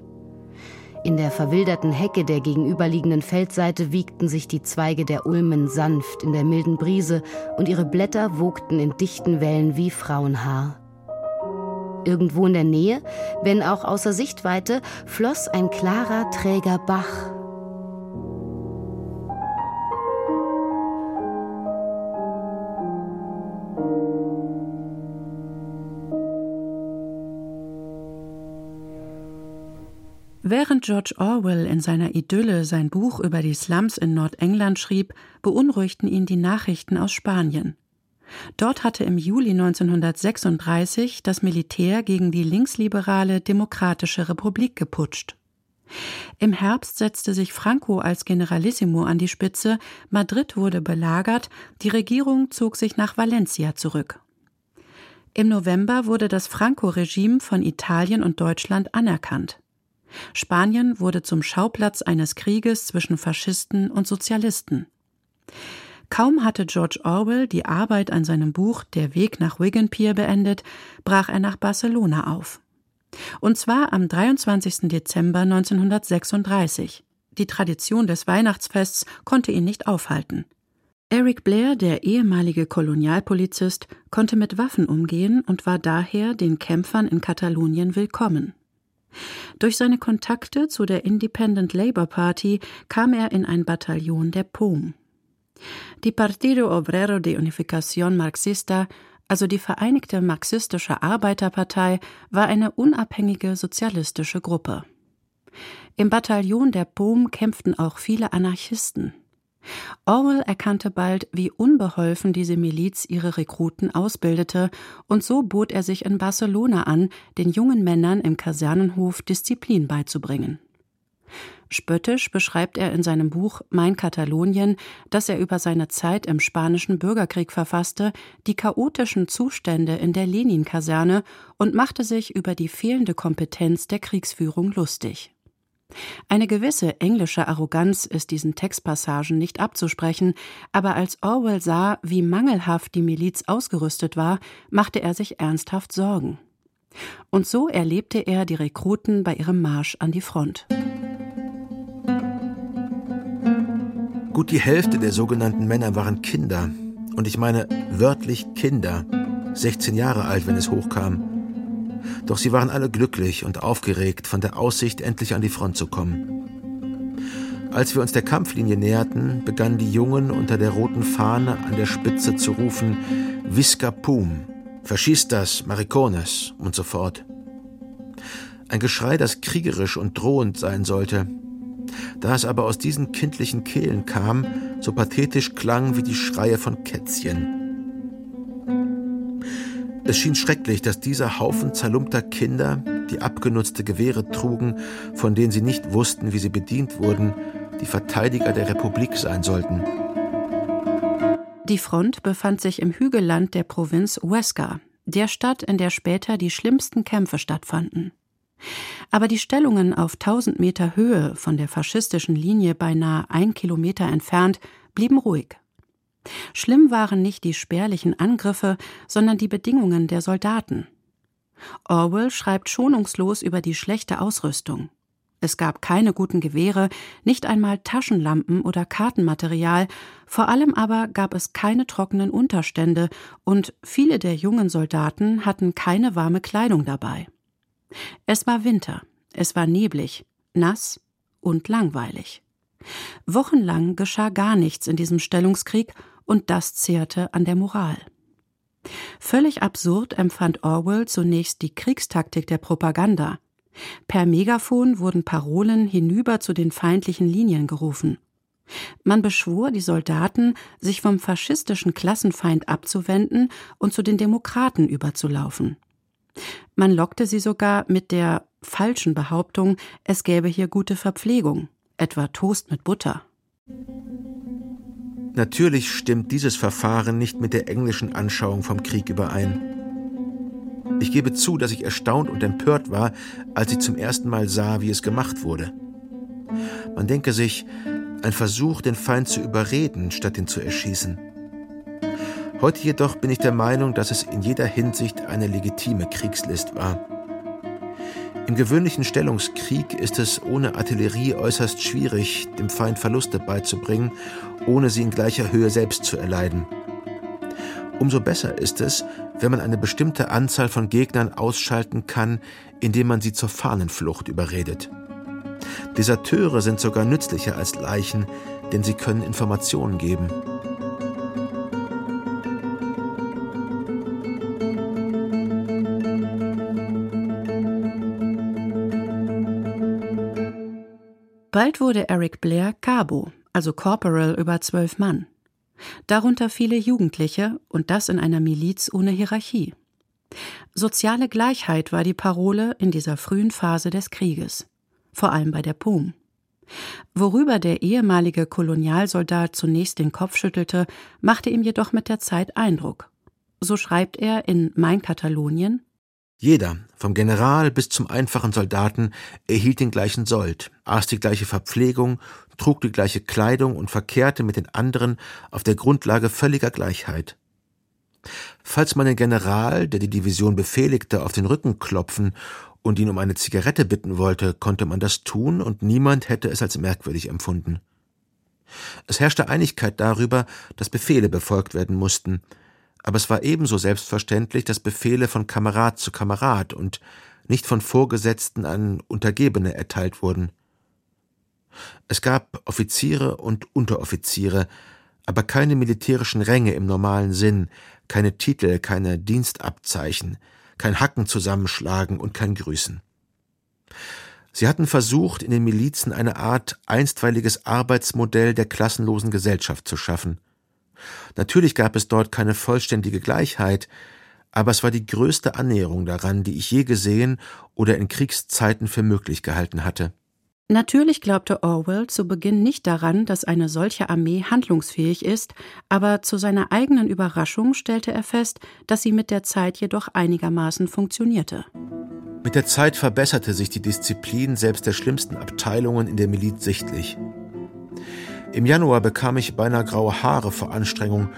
In der verwilderten Hecke der gegenüberliegenden Feldseite wiegten sich die Zweige der Ulmen sanft in der milden Brise und ihre Blätter wogten in dichten Wellen wie Frauenhaar. Irgendwo in der Nähe, wenn auch außer Sichtweite, floss ein klarer, träger Bach, Während George Orwell in seiner Idylle sein Buch über die Slums in Nordengland schrieb, beunruhigten ihn die Nachrichten aus Spanien. Dort hatte im Juli 1936 das Militär gegen die linksliberale Demokratische Republik geputscht. Im Herbst setzte sich Franco als Generalissimo an die Spitze, Madrid wurde belagert, die Regierung zog sich nach Valencia zurück. Im November wurde das Franco-Regime von Italien und Deutschland anerkannt. Spanien wurde zum Schauplatz eines Krieges zwischen Faschisten und Sozialisten. Kaum hatte George Orwell die Arbeit an seinem Buch Der Weg nach Wigan Pier beendet, brach er nach Barcelona auf. Und zwar am 23. Dezember 1936. Die Tradition des Weihnachtsfests konnte ihn nicht aufhalten. Eric Blair, der ehemalige Kolonialpolizist, konnte mit Waffen umgehen und war daher den Kämpfern in Katalonien willkommen. Durch seine Kontakte zu der Independent Labour Party kam er in ein Bataillon der POM. Die Partido Obrero de Unificación Marxista, also die Vereinigte Marxistische Arbeiterpartei, war eine unabhängige sozialistische Gruppe. Im Bataillon der POM kämpften auch viele Anarchisten. Orwell erkannte bald, wie unbeholfen diese Miliz ihre Rekruten ausbildete, und so bot er sich in Barcelona an, den jungen Männern im Kasernenhof Disziplin beizubringen. Spöttisch beschreibt er in seinem Buch Mein Katalonien, das er über seine Zeit im spanischen Bürgerkrieg verfasste, die chaotischen Zustände in der Lenin-Kaserne und machte sich über die fehlende Kompetenz der Kriegsführung lustig. Eine gewisse englische Arroganz ist diesen Textpassagen nicht abzusprechen, aber als Orwell sah, wie mangelhaft die Miliz ausgerüstet war, machte er sich ernsthaft Sorgen. Und so erlebte er die Rekruten bei ihrem Marsch an die Front. Gut die Hälfte der sogenannten Männer waren Kinder. Und ich meine wörtlich Kinder. 16 Jahre alt, wenn es hochkam. Doch sie waren alle glücklich und aufgeregt von der Aussicht, endlich an die Front zu kommen. Als wir uns der Kampflinie näherten, begannen die Jungen unter der roten Fahne an der Spitze zu rufen Visca Pum, Faschistas, Maricones und so fort. Ein Geschrei, das kriegerisch und drohend sein sollte, da es aber aus diesen kindlichen Kehlen kam, so pathetisch klang wie die Schreie von Kätzchen. Es schien schrecklich, dass dieser Haufen zerlumpter Kinder, die abgenutzte Gewehre trugen, von denen sie nicht wussten, wie sie bedient wurden, die Verteidiger der Republik sein sollten. Die Front befand sich im Hügelland der Provinz Huesca, der Stadt, in der später die schlimmsten Kämpfe stattfanden. Aber die Stellungen auf 1000 Meter Höhe von der faschistischen Linie beinahe ein Kilometer entfernt blieben ruhig. Schlimm waren nicht die spärlichen Angriffe, sondern die Bedingungen der Soldaten. Orwell schreibt schonungslos über die schlechte Ausrüstung. Es gab keine guten Gewehre, nicht einmal Taschenlampen oder Kartenmaterial, vor allem aber gab es keine trockenen Unterstände, und viele der jungen Soldaten hatten keine warme Kleidung dabei. Es war Winter, es war neblig, nass und langweilig. Wochenlang geschah gar nichts in diesem Stellungskrieg, und das zehrte an der Moral. Völlig absurd empfand Orwell zunächst die Kriegstaktik der Propaganda. Per Megafon wurden Parolen hinüber zu den feindlichen Linien gerufen. Man beschwor die Soldaten, sich vom faschistischen Klassenfeind abzuwenden und zu den Demokraten überzulaufen. Man lockte sie sogar mit der falschen Behauptung, es gäbe hier gute Verpflegung, etwa Toast mit Butter. Natürlich stimmt dieses Verfahren nicht mit der englischen Anschauung vom Krieg überein. Ich gebe zu, dass ich erstaunt und empört war, als ich zum ersten Mal sah, wie es gemacht wurde. Man denke sich, ein Versuch, den Feind zu überreden, statt ihn zu erschießen. Heute jedoch bin ich der Meinung, dass es in jeder Hinsicht eine legitime Kriegslist war. Im gewöhnlichen Stellungskrieg ist es ohne Artillerie äußerst schwierig, dem Feind Verluste beizubringen, ohne sie in gleicher Höhe selbst zu erleiden. Umso besser ist es, wenn man eine bestimmte Anzahl von Gegnern ausschalten kann, indem man sie zur Fahnenflucht überredet. Deserteure sind sogar nützlicher als Leichen, denn sie können Informationen geben. Bald wurde Eric Blair Cabo, also Corporal über zwölf Mann. Darunter viele Jugendliche und das in einer Miliz ohne Hierarchie. Soziale Gleichheit war die Parole in dieser frühen Phase des Krieges, vor allem bei der POM. Worüber der ehemalige Kolonialsoldat zunächst den Kopf schüttelte, machte ihm jedoch mit der Zeit Eindruck. So schreibt er in Mein Katalonien jeder, vom General bis zum einfachen Soldaten, erhielt den gleichen Sold, aß die gleiche Verpflegung, trug die gleiche Kleidung und verkehrte mit den anderen auf der Grundlage völliger Gleichheit. Falls man den General, der die Division befehligte, auf den Rücken klopfen und ihn um eine Zigarette bitten wollte, konnte man das tun und niemand hätte es als merkwürdig empfunden. Es herrschte Einigkeit darüber, dass Befehle befolgt werden mussten, aber es war ebenso selbstverständlich, dass Befehle von Kamerad zu Kamerad und nicht von Vorgesetzten an Untergebene erteilt wurden. Es gab Offiziere und Unteroffiziere, aber keine militärischen Ränge im normalen Sinn, keine Titel, keine Dienstabzeichen, kein Hacken zusammenschlagen und kein Grüßen. Sie hatten versucht, in den Milizen eine Art einstweiliges Arbeitsmodell der klassenlosen Gesellschaft zu schaffen. Natürlich gab es dort keine vollständige Gleichheit, aber es war die größte Annäherung daran, die ich je gesehen oder in Kriegszeiten für möglich gehalten hatte. Natürlich glaubte Orwell zu Beginn nicht daran, dass eine solche Armee handlungsfähig ist, aber zu seiner eigenen Überraschung stellte er fest, dass sie mit der Zeit jedoch einigermaßen funktionierte. Mit der Zeit verbesserte sich die Disziplin selbst der schlimmsten Abteilungen in der Miliz sichtlich. Im Januar bekam ich beinahe graue Haare vor Anstrengung,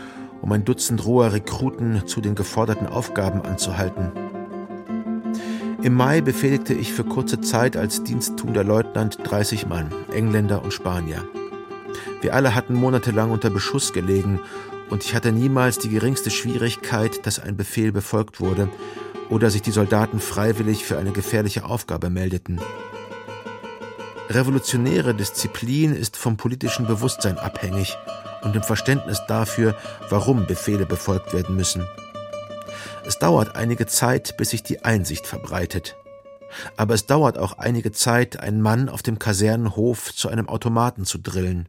um ein Dutzend roher Rekruten zu den geforderten Aufgaben anzuhalten. Im Mai befehligte ich für kurze Zeit als diensttuender Leutnant 30 Mann, Engländer und Spanier. Wir alle hatten monatelang unter Beschuss gelegen und ich hatte niemals die geringste Schwierigkeit, dass ein Befehl befolgt wurde oder sich die Soldaten freiwillig für eine gefährliche Aufgabe meldeten. Revolutionäre Disziplin ist vom politischen Bewusstsein abhängig und dem Verständnis dafür, warum Befehle befolgt werden müssen. Es dauert einige Zeit, bis sich die Einsicht verbreitet. Aber es dauert auch einige Zeit, einen Mann auf dem Kasernenhof zu einem Automaten zu drillen.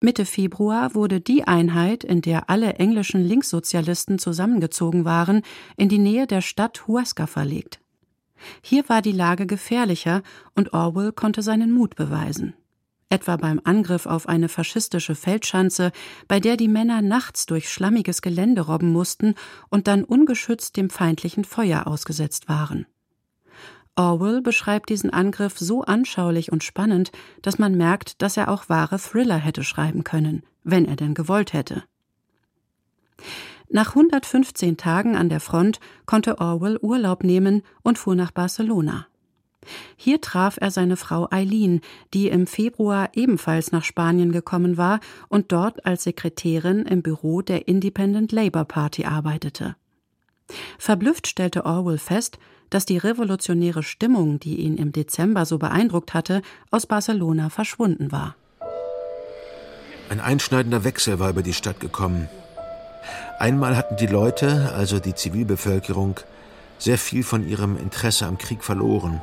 Mitte Februar wurde die Einheit, in der alle englischen Linkssozialisten zusammengezogen waren, in die Nähe der Stadt Huasca verlegt. Hier war die Lage gefährlicher und Orwell konnte seinen Mut beweisen etwa beim Angriff auf eine faschistische Feldschanze, bei der die Männer nachts durch schlammiges Gelände robben mussten und dann ungeschützt dem feindlichen Feuer ausgesetzt waren. Orwell beschreibt diesen Angriff so anschaulich und spannend, dass man merkt, dass er auch wahre Thriller hätte schreiben können, wenn er denn gewollt hätte. Nach 115 Tagen an der Front konnte Orwell Urlaub nehmen und fuhr nach Barcelona. Hier traf er seine Frau Eileen, die im Februar ebenfalls nach Spanien gekommen war und dort als Sekretärin im Büro der Independent Labour Party arbeitete. Verblüfft stellte Orwell fest, dass die revolutionäre Stimmung, die ihn im Dezember so beeindruckt hatte, aus Barcelona verschwunden war. Ein einschneidender Wechsel war über die Stadt gekommen. Einmal hatten die Leute, also die Zivilbevölkerung, sehr viel von ihrem Interesse am Krieg verloren.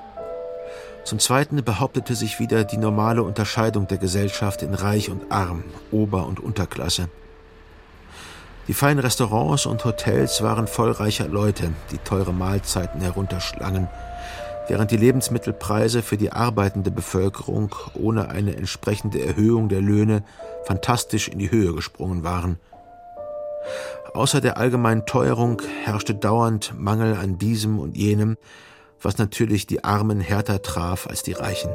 Zum Zweiten behauptete sich wieder die normale Unterscheidung der Gesellschaft in Reich und Arm, Ober- und Unterklasse. Die feinen Restaurants und Hotels waren voll reicher Leute, die teure Mahlzeiten herunterschlangen, während die Lebensmittelpreise für die arbeitende Bevölkerung ohne eine entsprechende Erhöhung der Löhne fantastisch in die Höhe gesprungen waren. Außer der allgemeinen Teuerung herrschte dauernd Mangel an diesem und jenem, was natürlich die Armen härter traf als die Reichen.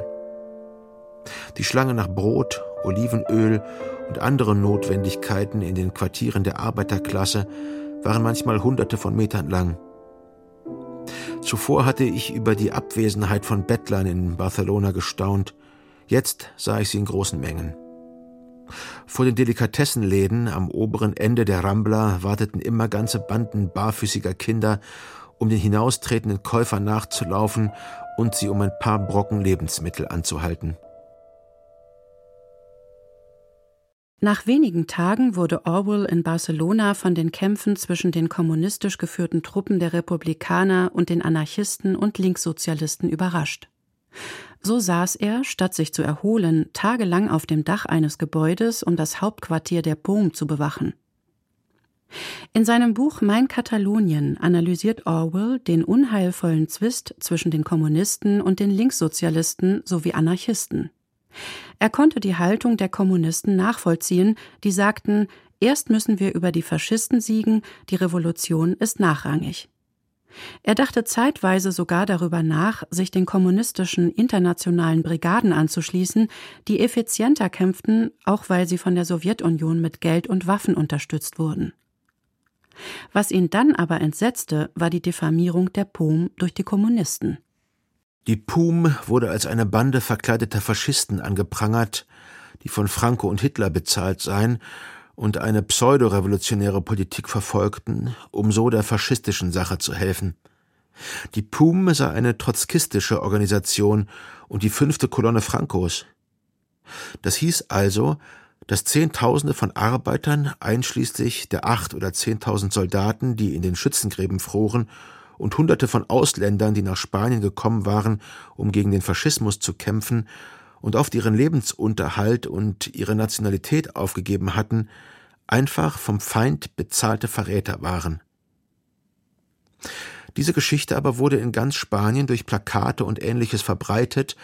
Die Schlange nach Brot, Olivenöl und anderen Notwendigkeiten in den Quartieren der Arbeiterklasse waren manchmal hunderte von Metern lang. Zuvor hatte ich über die Abwesenheit von Bettlern in Barcelona gestaunt, jetzt sah ich sie in großen Mengen. Vor den Delikatessenläden am oberen Ende der Rambla warteten immer ganze Banden barfüßiger Kinder um den hinaustretenden Käufer nachzulaufen und sie um ein paar Brocken Lebensmittel anzuhalten. Nach wenigen Tagen wurde Orwell in Barcelona von den Kämpfen zwischen den kommunistisch geführten Truppen der Republikaner und den Anarchisten und Linkssozialisten überrascht. So saß er, statt sich zu erholen, tagelang auf dem Dach eines Gebäudes, um das Hauptquartier der POM zu bewachen. In seinem Buch Mein Katalonien analysiert Orwell den unheilvollen Zwist zwischen den Kommunisten und den Linkssozialisten sowie Anarchisten. Er konnte die Haltung der Kommunisten nachvollziehen, die sagten, erst müssen wir über die Faschisten siegen, die Revolution ist nachrangig. Er dachte zeitweise sogar darüber nach, sich den kommunistischen internationalen Brigaden anzuschließen, die effizienter kämpften, auch weil sie von der Sowjetunion mit Geld und Waffen unterstützt wurden. Was ihn dann aber entsetzte, war die Diffamierung der POM durch die Kommunisten. Die POM wurde als eine Bande verkleideter Faschisten angeprangert, die von Franco und Hitler bezahlt seien und eine pseudorevolutionäre Politik verfolgten, um so der faschistischen Sache zu helfen. Die PUM sei eine trotzkistische Organisation und die fünfte Kolonne Francos. Das hieß also, dass Zehntausende von Arbeitern, einschließlich der acht oder zehntausend Soldaten, die in den Schützengräben froren, und Hunderte von Ausländern, die nach Spanien gekommen waren, um gegen den Faschismus zu kämpfen und oft ihren Lebensunterhalt und ihre Nationalität aufgegeben hatten, einfach vom Feind bezahlte Verräter waren. Diese Geschichte aber wurde in ganz Spanien durch Plakate und ähnliches verbreitet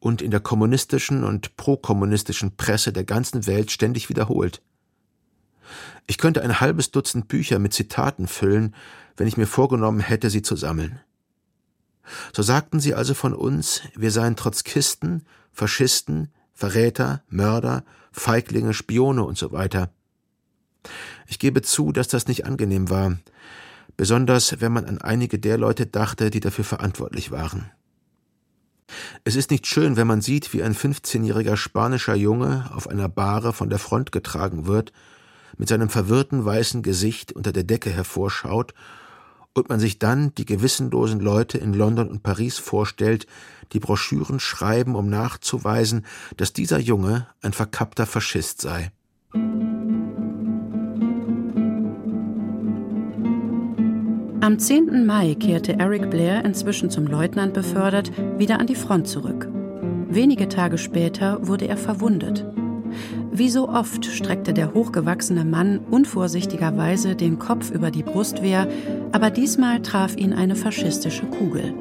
und in der kommunistischen und prokommunistischen Presse der ganzen Welt ständig wiederholt. Ich könnte ein halbes Dutzend Bücher mit Zitaten füllen, wenn ich mir vorgenommen hätte, sie zu sammeln. So sagten sie also von uns, wir seien Trotzkisten, Faschisten, Verräter, Mörder, Feiglinge, Spione und so weiter. Ich gebe zu, dass das nicht angenehm war, besonders wenn man an einige der Leute dachte, die dafür verantwortlich waren. Es ist nicht schön, wenn man sieht, wie ein 15-jähriger spanischer Junge auf einer Bahre von der Front getragen wird, mit seinem verwirrten weißen Gesicht unter der Decke hervorschaut und man sich dann die gewissenlosen Leute in London und Paris vorstellt, die Broschüren schreiben, um nachzuweisen, dass dieser Junge ein verkappter Faschist sei. Am 10. Mai kehrte Eric Blair, inzwischen zum Leutnant befördert, wieder an die Front zurück. Wenige Tage später wurde er verwundet. Wie so oft streckte der hochgewachsene Mann unvorsichtigerweise den Kopf über die Brustwehr, aber diesmal traf ihn eine faschistische Kugel.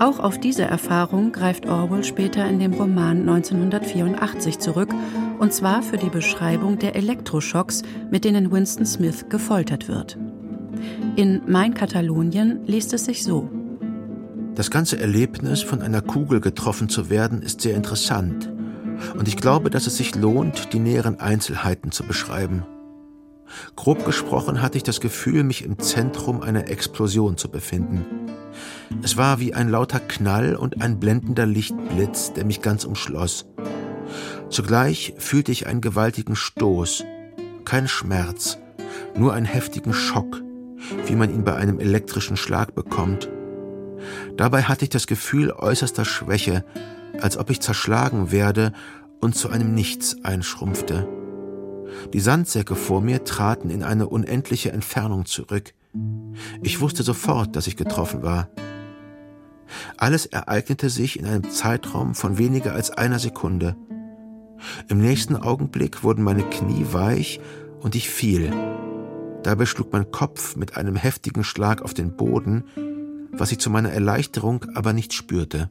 Auch auf diese Erfahrung greift Orwell später in dem Roman 1984 zurück, und zwar für die Beschreibung der Elektroschocks, mit denen Winston Smith gefoltert wird. In Mein Katalonien liest es sich so. Das ganze Erlebnis, von einer Kugel getroffen zu werden, ist sehr interessant. Und ich glaube, dass es sich lohnt, die näheren Einzelheiten zu beschreiben. Grob gesprochen hatte ich das Gefühl, mich im Zentrum einer Explosion zu befinden. Es war wie ein lauter Knall und ein blendender Lichtblitz, der mich ganz umschloss. Zugleich fühlte ich einen gewaltigen Stoß, kein Schmerz, nur einen heftigen Schock, wie man ihn bei einem elektrischen Schlag bekommt. Dabei hatte ich das Gefühl äußerster Schwäche, als ob ich zerschlagen werde und zu einem Nichts einschrumpfte. Die Sandsäcke vor mir traten in eine unendliche Entfernung zurück. Ich wusste sofort, dass ich getroffen war. Alles ereignete sich in einem Zeitraum von weniger als einer Sekunde. Im nächsten Augenblick wurden meine Knie weich und ich fiel. Dabei schlug mein Kopf mit einem heftigen Schlag auf den Boden, was ich zu meiner Erleichterung aber nicht spürte.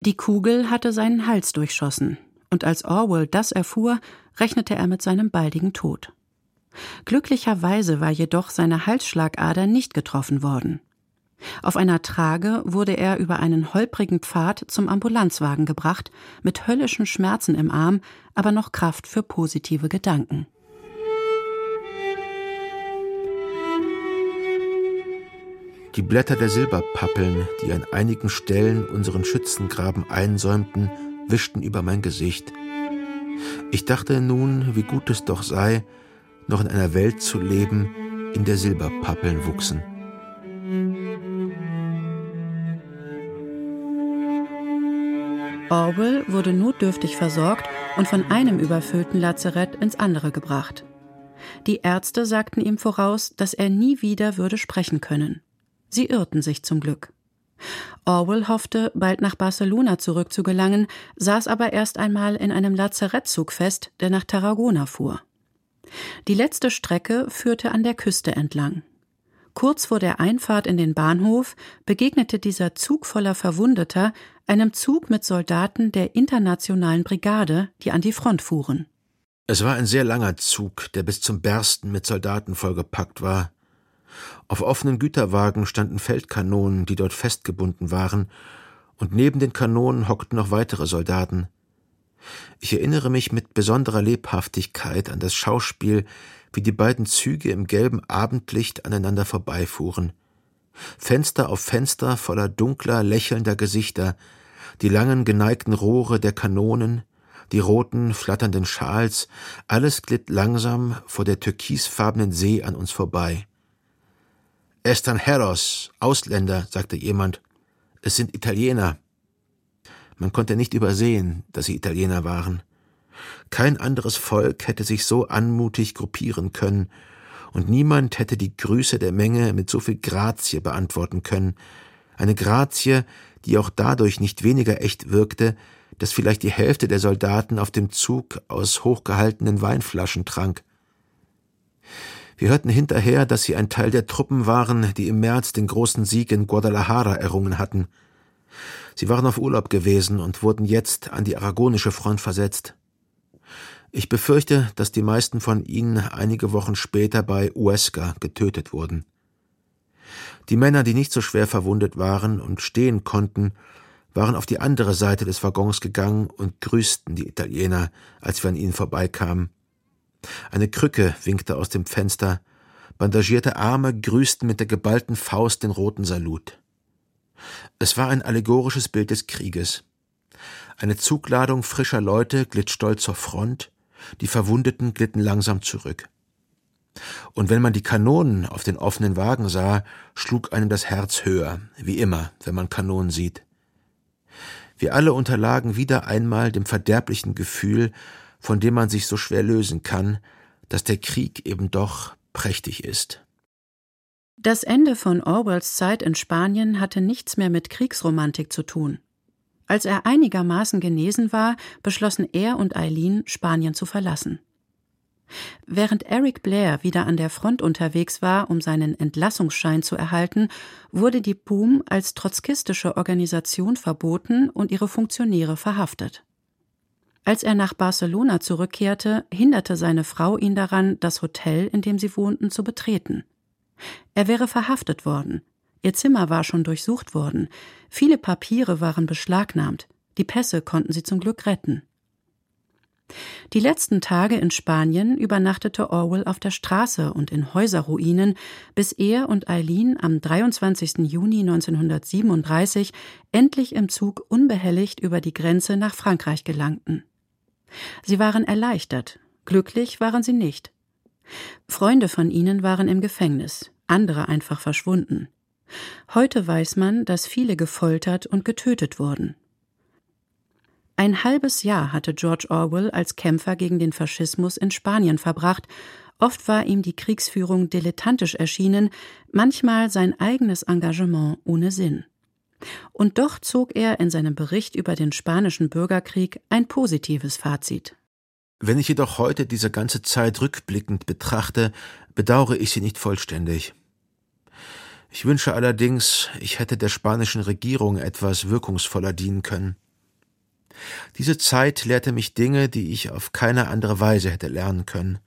Die Kugel hatte seinen Hals durchschossen, und als Orwell das erfuhr, rechnete er mit seinem baldigen Tod. Glücklicherweise war jedoch seine Halsschlagader nicht getroffen worden. Auf einer Trage wurde er über einen holprigen Pfad zum Ambulanzwagen gebracht, mit höllischen Schmerzen im Arm, aber noch Kraft für positive Gedanken. Die Blätter der Silberpappeln, die an einigen Stellen unseren Schützengraben einsäumten, wischten über mein Gesicht. Ich dachte nun, wie gut es doch sei, noch in einer Welt zu leben, in der Silberpappeln wuchsen. Orwell wurde notdürftig versorgt und von einem überfüllten Lazarett ins andere gebracht. Die Ärzte sagten ihm voraus, dass er nie wieder würde sprechen können. Sie irrten sich zum Glück. Orwell hoffte, bald nach Barcelona zurückzugelangen, saß aber erst einmal in einem Lazarettzug fest, der nach Tarragona fuhr. Die letzte Strecke führte an der Küste entlang. Kurz vor der Einfahrt in den Bahnhof begegnete dieser Zug voller Verwundeter einem Zug mit Soldaten der Internationalen Brigade, die an die Front fuhren. Es war ein sehr langer Zug, der bis zum Bersten mit Soldaten vollgepackt war. Auf offenen Güterwagen standen Feldkanonen, die dort festgebunden waren, und neben den Kanonen hockten noch weitere Soldaten. Ich erinnere mich mit besonderer Lebhaftigkeit an das Schauspiel, wie die beiden Züge im gelben Abendlicht aneinander vorbeifuhren. Fenster auf Fenster voller dunkler, lächelnder Gesichter, die langen geneigten Rohre der Kanonen, die roten, flatternden Schals, alles glitt langsam vor der türkisfarbenen See an uns vorbei. Estranjeros, Ausländer, sagte jemand. Es sind Italiener. Man konnte nicht übersehen, dass sie Italiener waren. Kein anderes Volk hätte sich so anmutig gruppieren können, und niemand hätte die Grüße der Menge mit so viel Grazie beantworten können, eine Grazie, die auch dadurch nicht weniger echt wirkte, dass vielleicht die Hälfte der Soldaten auf dem Zug aus hochgehaltenen Weinflaschen trank. Wir hörten hinterher, dass sie ein Teil der Truppen waren, die im März den großen Sieg in Guadalajara errungen hatten. Sie waren auf Urlaub gewesen und wurden jetzt an die aragonische Front versetzt. Ich befürchte, dass die meisten von ihnen einige Wochen später bei Huesca getötet wurden. Die Männer, die nicht so schwer verwundet waren und stehen konnten, waren auf die andere Seite des Waggons gegangen und grüßten die Italiener, als wir an ihnen vorbeikamen. Eine Krücke winkte aus dem Fenster, bandagierte Arme grüßten mit der geballten Faust den roten Salut. Es war ein allegorisches Bild des Krieges. Eine Zugladung frischer Leute glitt stolz zur Front, die Verwundeten glitten langsam zurück. Und wenn man die Kanonen auf den offenen Wagen sah, schlug einem das Herz höher, wie immer, wenn man Kanonen sieht. Wir alle unterlagen wieder einmal dem verderblichen Gefühl, von dem man sich so schwer lösen kann, dass der Krieg eben doch prächtig ist. Das Ende von Orwells Zeit in Spanien hatte nichts mehr mit Kriegsromantik zu tun. Als er einigermaßen genesen war, beschlossen er und Eileen, Spanien zu verlassen. Während Eric Blair wieder an der Front unterwegs war, um seinen Entlassungsschein zu erhalten, wurde die Boom als trotzkistische Organisation verboten und ihre Funktionäre verhaftet. Als er nach Barcelona zurückkehrte, hinderte seine Frau ihn daran, das Hotel, in dem sie wohnten, zu betreten. Er wäre verhaftet worden. Ihr Zimmer war schon durchsucht worden. Viele Papiere waren beschlagnahmt. Die Pässe konnten sie zum Glück retten. Die letzten Tage in Spanien übernachtete Orwell auf der Straße und in Häuserruinen, bis er und Eileen am 23. Juni 1937 endlich im Zug unbehelligt über die Grenze nach Frankreich gelangten. Sie waren erleichtert, glücklich waren sie nicht. Freunde von ihnen waren im Gefängnis, andere einfach verschwunden. Heute weiß man, dass viele gefoltert und getötet wurden. Ein halbes Jahr hatte George Orwell als Kämpfer gegen den Faschismus in Spanien verbracht. Oft war ihm die Kriegsführung dilettantisch erschienen, manchmal sein eigenes Engagement ohne Sinn. Und doch zog er in seinem Bericht über den spanischen Bürgerkrieg ein positives Fazit. Wenn ich jedoch heute diese ganze Zeit rückblickend betrachte, bedauere ich sie nicht vollständig. Ich wünsche allerdings, ich hätte der spanischen Regierung etwas wirkungsvoller dienen können. Diese Zeit lehrte mich Dinge, die ich auf keine andere Weise hätte lernen können.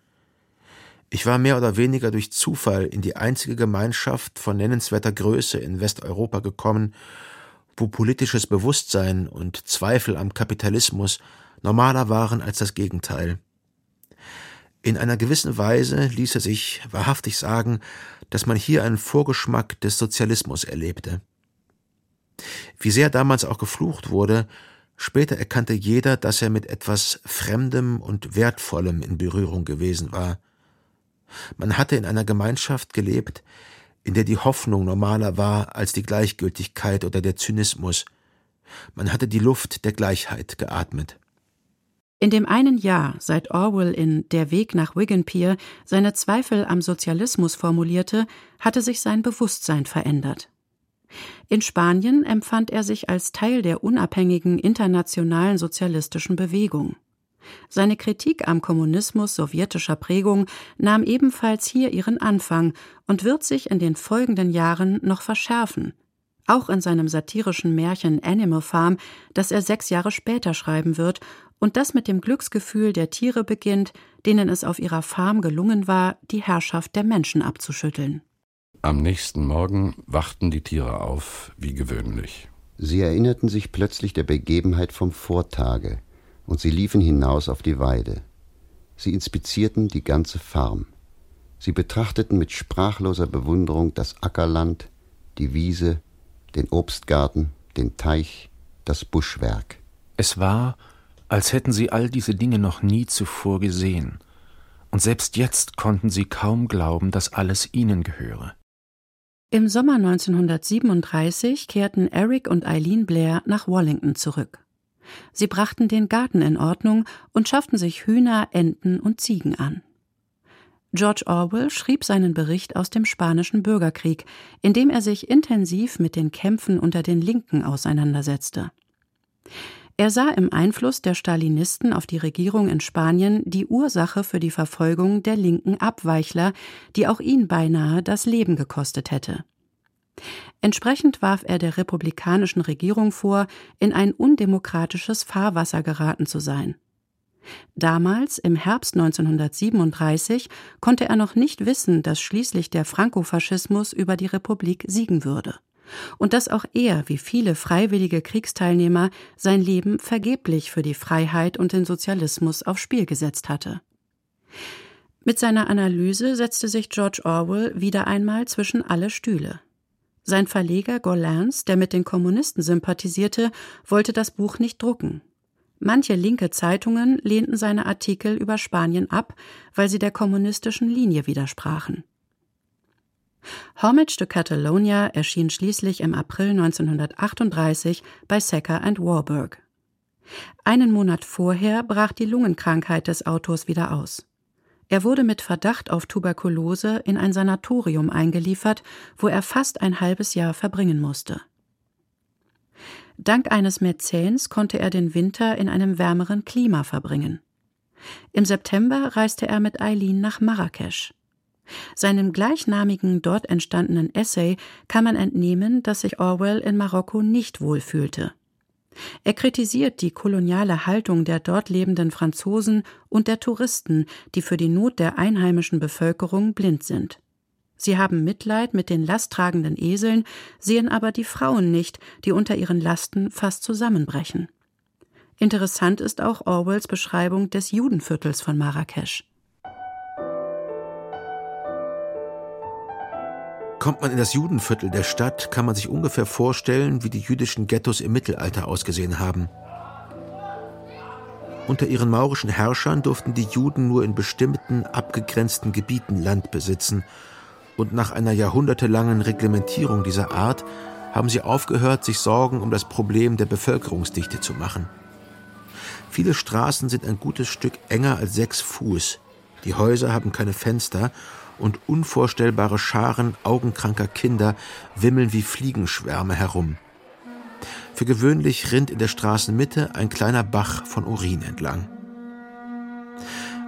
Ich war mehr oder weniger durch Zufall in die einzige Gemeinschaft von nennenswerter Größe in Westeuropa gekommen, wo politisches Bewusstsein und Zweifel am Kapitalismus normaler waren als das Gegenteil. In einer gewissen Weise ließe sich wahrhaftig sagen, dass man hier einen Vorgeschmack des Sozialismus erlebte. Wie sehr damals auch geflucht wurde, Später erkannte jeder, dass er mit etwas Fremdem und Wertvollem in Berührung gewesen war. Man hatte in einer Gemeinschaft gelebt, in der die Hoffnung normaler war als die Gleichgültigkeit oder der Zynismus. Man hatte die Luft der Gleichheit geatmet. In dem einen Jahr, seit Orwell in Der Weg nach Wigan Pier seine Zweifel am Sozialismus formulierte, hatte sich sein Bewusstsein verändert. In Spanien empfand er sich als Teil der unabhängigen internationalen sozialistischen Bewegung. Seine Kritik am Kommunismus sowjetischer Prägung nahm ebenfalls hier ihren Anfang und wird sich in den folgenden Jahren noch verschärfen. Auch in seinem satirischen Märchen Animal Farm, das er sechs Jahre später schreiben wird und das mit dem Glücksgefühl der Tiere beginnt, denen es auf ihrer Farm gelungen war, die Herrschaft der Menschen abzuschütteln. Am nächsten Morgen wachten die Tiere auf, wie gewöhnlich. Sie erinnerten sich plötzlich der Begebenheit vom Vortage, und sie liefen hinaus auf die Weide. Sie inspizierten die ganze Farm. Sie betrachteten mit sprachloser Bewunderung das Ackerland, die Wiese, den Obstgarten, den Teich, das Buschwerk. Es war, als hätten sie all diese Dinge noch nie zuvor gesehen, und selbst jetzt konnten sie kaum glauben, dass alles ihnen gehöre. Im Sommer 1937 kehrten Eric und Eileen Blair nach Wallington zurück. Sie brachten den Garten in Ordnung und schafften sich Hühner, Enten und Ziegen an. George Orwell schrieb seinen Bericht aus dem Spanischen Bürgerkrieg, in dem er sich intensiv mit den Kämpfen unter den Linken auseinandersetzte. Er sah im Einfluss der Stalinisten auf die Regierung in Spanien die Ursache für die Verfolgung der linken Abweichler, die auch ihn beinahe das Leben gekostet hätte. Entsprechend warf er der republikanischen Regierung vor, in ein undemokratisches Fahrwasser geraten zu sein. Damals, im Herbst 1937, konnte er noch nicht wissen, dass schließlich der Frankofaschismus über die Republik siegen würde und dass auch er, wie viele freiwillige Kriegsteilnehmer, sein Leben vergeblich für die Freiheit und den Sozialismus aufs Spiel gesetzt hatte. Mit seiner Analyse setzte sich George Orwell wieder einmal zwischen alle Stühle. Sein Verleger Gollancz, der mit den Kommunisten sympathisierte, wollte das Buch nicht drucken. Manche linke Zeitungen lehnten seine Artikel über Spanien ab, weil sie der kommunistischen Linie widersprachen. Homage to Catalonia erschien schließlich im April 1938 bei Secker and Warburg. Einen Monat vorher brach die Lungenkrankheit des Autors wieder aus. Er wurde mit Verdacht auf Tuberkulose in ein Sanatorium eingeliefert, wo er fast ein halbes Jahr verbringen musste. Dank eines Mäzens konnte er den Winter in einem wärmeren Klima verbringen. Im September reiste er mit Eileen nach Marrakesch. Seinem gleichnamigen dort entstandenen Essay kann man entnehmen, dass sich Orwell in Marokko nicht wohlfühlte. Er kritisiert die koloniale Haltung der dort lebenden Franzosen und der Touristen, die für die Not der einheimischen Bevölkerung blind sind. Sie haben Mitleid mit den lasttragenden Eseln, sehen aber die Frauen nicht, die unter ihren Lasten fast zusammenbrechen. Interessant ist auch Orwells Beschreibung des Judenviertels von Marrakesch. Kommt man in das Judenviertel der Stadt, kann man sich ungefähr vorstellen, wie die jüdischen Ghettos im Mittelalter ausgesehen haben. Unter ihren maurischen Herrschern durften die Juden nur in bestimmten, abgegrenzten Gebieten Land besitzen und nach einer jahrhundertelangen Reglementierung dieser Art haben sie aufgehört, sich Sorgen um das Problem der Bevölkerungsdichte zu machen. Viele Straßen sind ein gutes Stück enger als sechs Fuß. Die Häuser haben keine Fenster und unvorstellbare Scharen augenkranker Kinder wimmeln wie Fliegenschwärme herum. Für gewöhnlich rinnt in der Straßenmitte ein kleiner Bach von Urin entlang.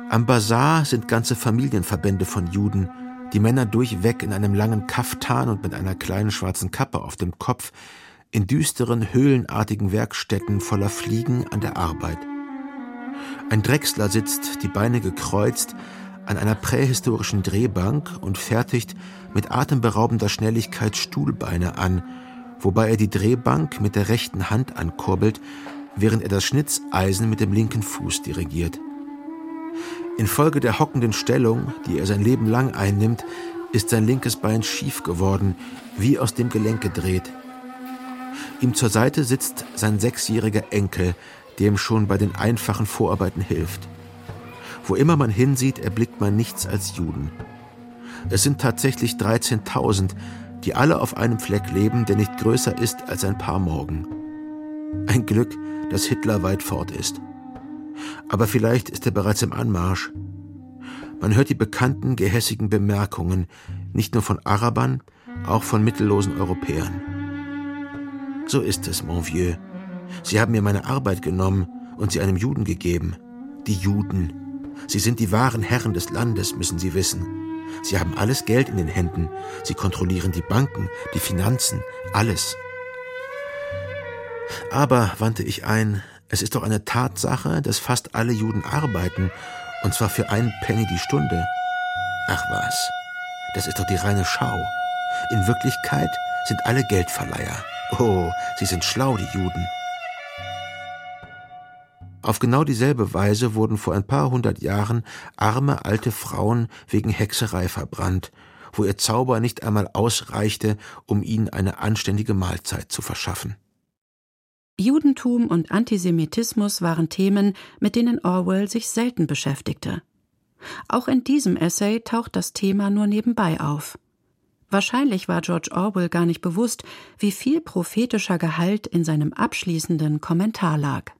Am Bazar sind ganze Familienverbände von Juden, die Männer durchweg in einem langen Kaftan und mit einer kleinen schwarzen Kappe auf dem Kopf, in düsteren, höhlenartigen Werkstätten voller Fliegen an der Arbeit. Ein Drechsler sitzt, die Beine gekreuzt, an einer prähistorischen Drehbank und fertigt mit atemberaubender Schnelligkeit Stuhlbeine an, wobei er die Drehbank mit der rechten Hand ankurbelt, während er das Schnitzeisen mit dem linken Fuß dirigiert. Infolge der hockenden Stellung, die er sein Leben lang einnimmt, ist sein linkes Bein schief geworden, wie aus dem Gelenk gedreht. Ihm zur Seite sitzt sein sechsjähriger Enkel, der ihm schon bei den einfachen Vorarbeiten hilft. Wo immer man hinsieht, erblickt man nichts als Juden. Es sind tatsächlich 13.000, die alle auf einem Fleck leben, der nicht größer ist als ein paar Morgen. Ein Glück, dass Hitler weit fort ist. Aber vielleicht ist er bereits im Anmarsch. Man hört die bekannten gehässigen Bemerkungen, nicht nur von Arabern, auch von mittellosen Europäern. So ist es, mon vieux. Sie haben mir meine Arbeit genommen und sie einem Juden gegeben. Die Juden. Sie sind die wahren Herren des Landes, müssen Sie wissen. Sie haben alles Geld in den Händen. Sie kontrollieren die Banken, die Finanzen, alles. Aber, wandte ich ein, es ist doch eine Tatsache, dass fast alle Juden arbeiten, und zwar für einen Penny die Stunde. Ach was, das ist doch die reine Schau. In Wirklichkeit sind alle Geldverleiher. Oh, sie sind schlau, die Juden. Auf genau dieselbe Weise wurden vor ein paar hundert Jahren arme alte Frauen wegen Hexerei verbrannt, wo ihr Zauber nicht einmal ausreichte, um ihnen eine anständige Mahlzeit zu verschaffen. Judentum und Antisemitismus waren Themen, mit denen Orwell sich selten beschäftigte. Auch in diesem Essay taucht das Thema nur nebenbei auf. Wahrscheinlich war George Orwell gar nicht bewusst, wie viel prophetischer Gehalt in seinem abschließenden Kommentar lag.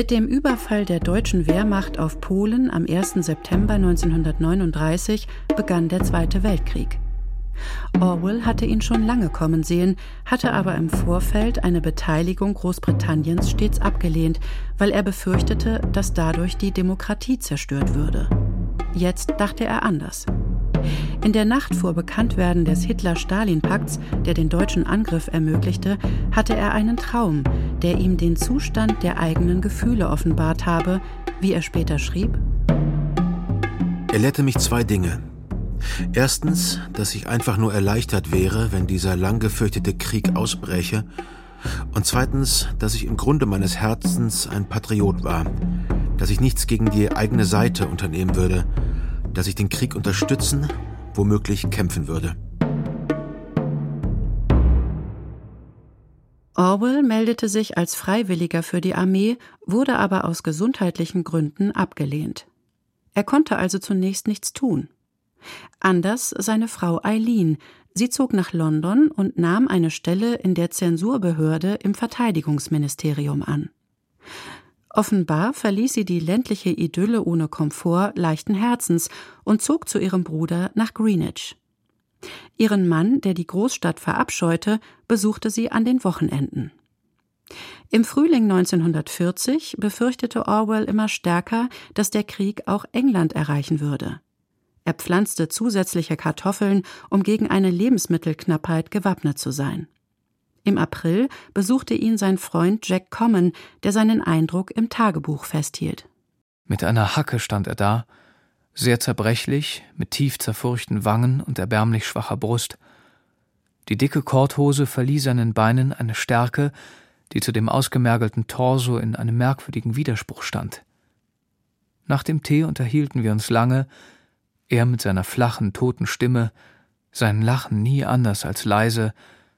Mit dem Überfall der deutschen Wehrmacht auf Polen am 1. September 1939 begann der Zweite Weltkrieg. Orwell hatte ihn schon lange kommen sehen, hatte aber im Vorfeld eine Beteiligung Großbritanniens stets abgelehnt, weil er befürchtete, dass dadurch die Demokratie zerstört würde. Jetzt dachte er anders. In der Nacht vor Bekanntwerden des Hitler-Stalin-Pakts, der den deutschen Angriff ermöglichte, hatte er einen Traum, der ihm den Zustand der eigenen Gefühle offenbart habe, wie er später schrieb. Er lehrte mich zwei Dinge. Erstens, dass ich einfach nur erleichtert wäre, wenn dieser lang gefürchtete Krieg ausbräche. Und zweitens, dass ich im Grunde meines Herzens ein Patriot war, dass ich nichts gegen die eigene Seite unternehmen würde, dass ich den Krieg unterstützen, womöglich kämpfen würde. Orwell meldete sich als Freiwilliger für die Armee, wurde aber aus gesundheitlichen Gründen abgelehnt. Er konnte also zunächst nichts tun. Anders seine Frau Eileen. Sie zog nach London und nahm eine Stelle in der Zensurbehörde im Verteidigungsministerium an. Offenbar verließ sie die ländliche Idylle ohne Komfort leichten Herzens und zog zu ihrem Bruder nach Greenwich. Ihren Mann, der die Großstadt verabscheute, besuchte sie an den Wochenenden. Im Frühling 1940 befürchtete Orwell immer stärker, dass der Krieg auch England erreichen würde. Er pflanzte zusätzliche Kartoffeln, um gegen eine Lebensmittelknappheit gewappnet zu sein. Im April besuchte ihn sein Freund Jack Common, der seinen Eindruck im Tagebuch festhielt. Mit einer Hacke stand er da, sehr zerbrechlich, mit tief zerfurchten Wangen und erbärmlich schwacher Brust. Die dicke Korthose verlieh seinen Beinen eine Stärke, die zu dem ausgemergelten Torso in einem merkwürdigen Widerspruch stand. Nach dem Tee unterhielten wir uns lange, er mit seiner flachen, toten Stimme, sein Lachen nie anders als leise,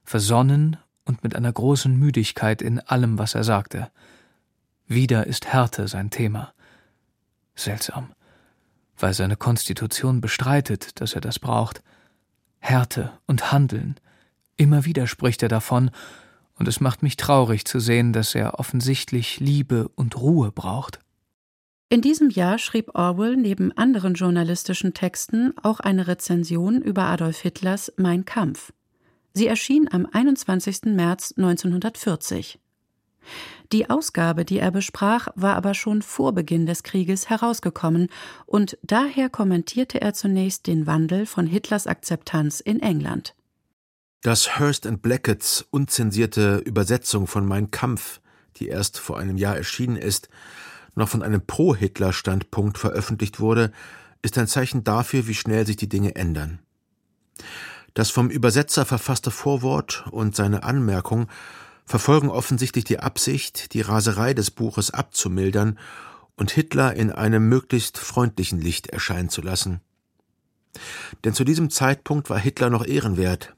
versonnen und mit einer großen Müdigkeit in allem, was er sagte. Wieder ist Härte sein Thema. Seltsam, weil seine Konstitution bestreitet, dass er das braucht. Härte und Handeln. Immer wieder spricht er davon, und es macht mich traurig zu sehen, dass er offensichtlich Liebe und Ruhe braucht. In diesem Jahr schrieb Orwell neben anderen journalistischen Texten auch eine Rezension über Adolf Hitlers Mein Kampf. Sie erschien am 21. März 1940. Die Ausgabe, die er besprach, war aber schon vor Beginn des Krieges herausgekommen, und daher kommentierte er zunächst den Wandel von Hitlers Akzeptanz in England. Dass Hurst and Blacketts unzensierte Übersetzung von Mein Kampf, die erst vor einem Jahr erschienen ist, noch von einem Pro-Hitler-Standpunkt veröffentlicht wurde, ist ein Zeichen dafür, wie schnell sich die Dinge ändern. Das vom Übersetzer verfasste Vorwort und seine Anmerkung verfolgen offensichtlich die Absicht, die Raserei des Buches abzumildern und Hitler in einem möglichst freundlichen Licht erscheinen zu lassen. Denn zu diesem Zeitpunkt war Hitler noch ehrenwert,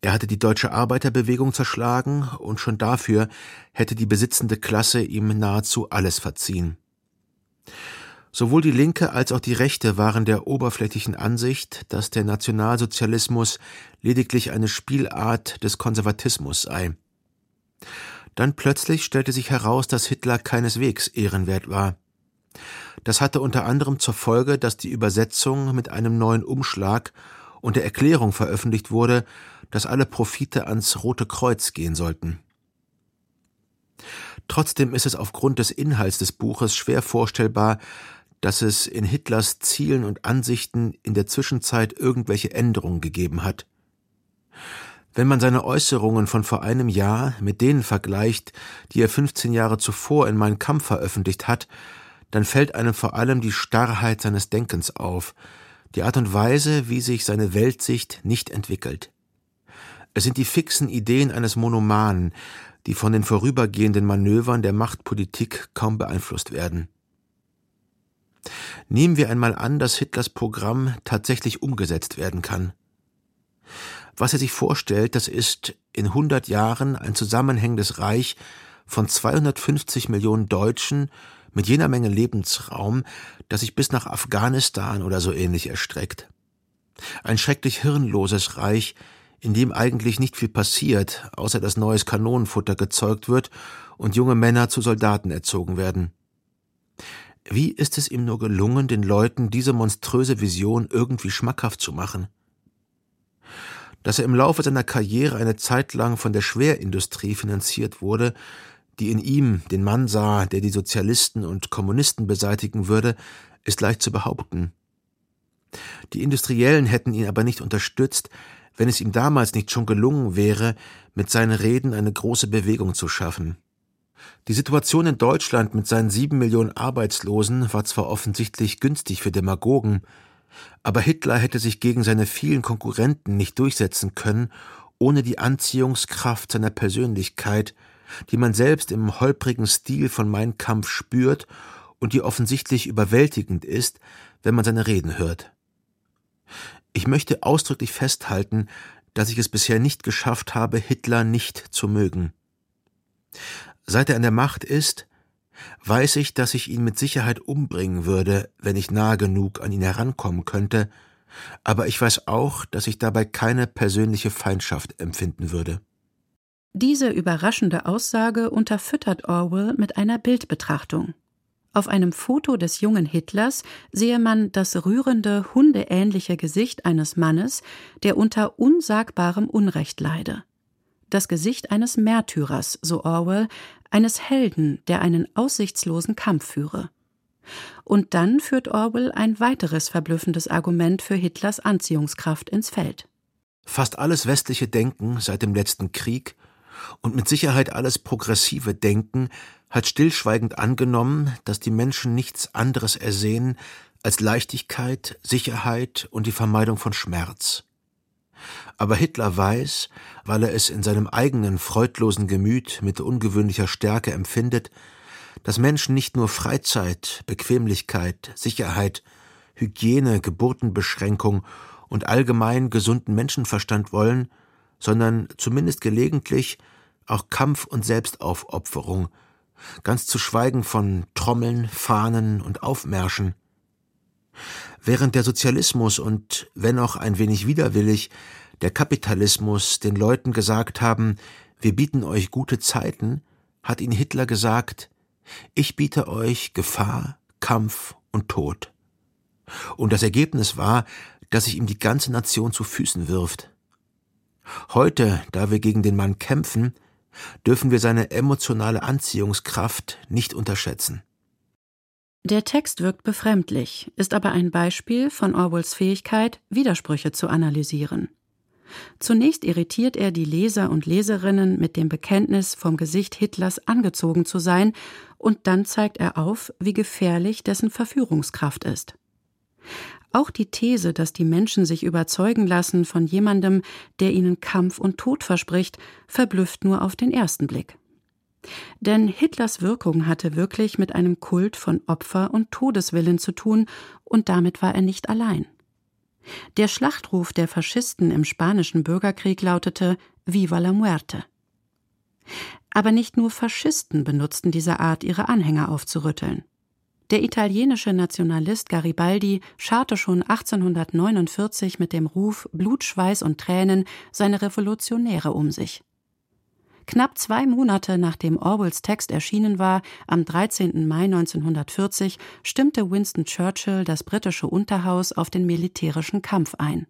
er hatte die deutsche Arbeiterbewegung zerschlagen, und schon dafür hätte die besitzende Klasse ihm nahezu alles verziehen. Sowohl die Linke als auch die Rechte waren der oberflächlichen Ansicht, dass der Nationalsozialismus lediglich eine Spielart des Konservatismus sei. Dann plötzlich stellte sich heraus, dass Hitler keineswegs ehrenwert war. Das hatte unter anderem zur Folge, dass die Übersetzung mit einem neuen Umschlag und der Erklärung veröffentlicht wurde, dass alle Profite ans Rote Kreuz gehen sollten. Trotzdem ist es aufgrund des Inhalts des Buches schwer vorstellbar, dass es in Hitlers Zielen und Ansichten in der Zwischenzeit irgendwelche Änderungen gegeben hat. Wenn man seine Äußerungen von vor einem Jahr mit denen vergleicht, die er 15 Jahre zuvor in Mein Kampf veröffentlicht hat, dann fällt einem vor allem die Starrheit seines Denkens auf, die Art und Weise, wie sich seine Weltsicht nicht entwickelt. Es sind die fixen Ideen eines Monomanen, die von den vorübergehenden Manövern der Machtpolitik kaum beeinflusst werden. Nehmen wir einmal an, dass Hitlers Programm tatsächlich umgesetzt werden kann. Was er sich vorstellt, das ist in 100 Jahren ein zusammenhängendes Reich von 250 Millionen Deutschen mit jener Menge Lebensraum, das sich bis nach Afghanistan oder so ähnlich erstreckt. Ein schrecklich hirnloses Reich, in dem eigentlich nicht viel passiert, außer dass neues Kanonenfutter gezeugt wird und junge Männer zu Soldaten erzogen werden. Wie ist es ihm nur gelungen, den Leuten diese monströse Vision irgendwie schmackhaft zu machen? Dass er im Laufe seiner Karriere eine Zeit lang von der Schwerindustrie finanziert wurde, die in ihm den Mann sah, der die Sozialisten und Kommunisten beseitigen würde, ist leicht zu behaupten. Die Industriellen hätten ihn aber nicht unterstützt, wenn es ihm damals nicht schon gelungen wäre, mit seinen Reden eine große Bewegung zu schaffen. Die Situation in Deutschland mit seinen sieben Millionen Arbeitslosen war zwar offensichtlich günstig für Demagogen, aber Hitler hätte sich gegen seine vielen Konkurrenten nicht durchsetzen können, ohne die Anziehungskraft seiner Persönlichkeit, die man selbst im holprigen Stil von Mein Kampf spürt und die offensichtlich überwältigend ist, wenn man seine Reden hört. Ich möchte ausdrücklich festhalten, dass ich es bisher nicht geschafft habe, Hitler nicht zu mögen. Seit er an der Macht ist, weiß ich, dass ich ihn mit Sicherheit umbringen würde, wenn ich nahe genug an ihn herankommen könnte, aber ich weiß auch, dass ich dabei keine persönliche Feindschaft empfinden würde. Diese überraschende Aussage unterfüttert Orwell mit einer Bildbetrachtung. Auf einem Foto des jungen Hitlers sehe man das rührende, hundeähnliche Gesicht eines Mannes, der unter unsagbarem Unrecht leide. Das Gesicht eines Märtyrers, so Orwell, eines Helden, der einen aussichtslosen Kampf führe. Und dann führt Orwell ein weiteres verblüffendes Argument für Hitlers Anziehungskraft ins Feld. Fast alles westliche Denken seit dem letzten Krieg und mit Sicherheit alles progressive Denken hat stillschweigend angenommen, dass die Menschen nichts anderes ersehen als Leichtigkeit, Sicherheit und die Vermeidung von Schmerz. Aber Hitler weiß, weil er es in seinem eigenen freudlosen Gemüt mit ungewöhnlicher Stärke empfindet, dass Menschen nicht nur Freizeit, Bequemlichkeit, Sicherheit, Hygiene, Geburtenbeschränkung und allgemein gesunden Menschenverstand wollen, sondern zumindest gelegentlich auch Kampf und Selbstaufopferung, ganz zu schweigen von Trommeln, Fahnen und Aufmärschen. Während der Sozialismus und, wenn auch ein wenig widerwillig, der Kapitalismus den Leuten gesagt haben, wir bieten euch gute Zeiten, hat ihnen Hitler gesagt, ich biete euch Gefahr, Kampf und Tod. Und das Ergebnis war, dass sich ihm die ganze Nation zu Füßen wirft. Heute, da wir gegen den Mann kämpfen, dürfen wir seine emotionale Anziehungskraft nicht unterschätzen. Der Text wirkt befremdlich, ist aber ein Beispiel von Orwells Fähigkeit, Widersprüche zu analysieren. Zunächst irritiert er die Leser und Leserinnen mit dem Bekenntnis, vom Gesicht Hitlers angezogen zu sein, und dann zeigt er auf, wie gefährlich dessen Verführungskraft ist. Auch die These, dass die Menschen sich überzeugen lassen von jemandem, der ihnen Kampf und Tod verspricht, verblüfft nur auf den ersten Blick. Denn Hitlers Wirkung hatte wirklich mit einem Kult von Opfer und Todeswillen zu tun, und damit war er nicht allein. Der Schlachtruf der Faschisten im spanischen Bürgerkrieg lautete Viva la muerte. Aber nicht nur Faschisten benutzten diese Art, ihre Anhänger aufzurütteln. Der italienische Nationalist Garibaldi scharte schon 1849 mit dem Ruf Blut, Schweiß und Tränen seine Revolutionäre um sich. Knapp zwei Monate nachdem Orwells Text erschienen war, am 13. Mai 1940, stimmte Winston Churchill das britische Unterhaus auf den militärischen Kampf ein.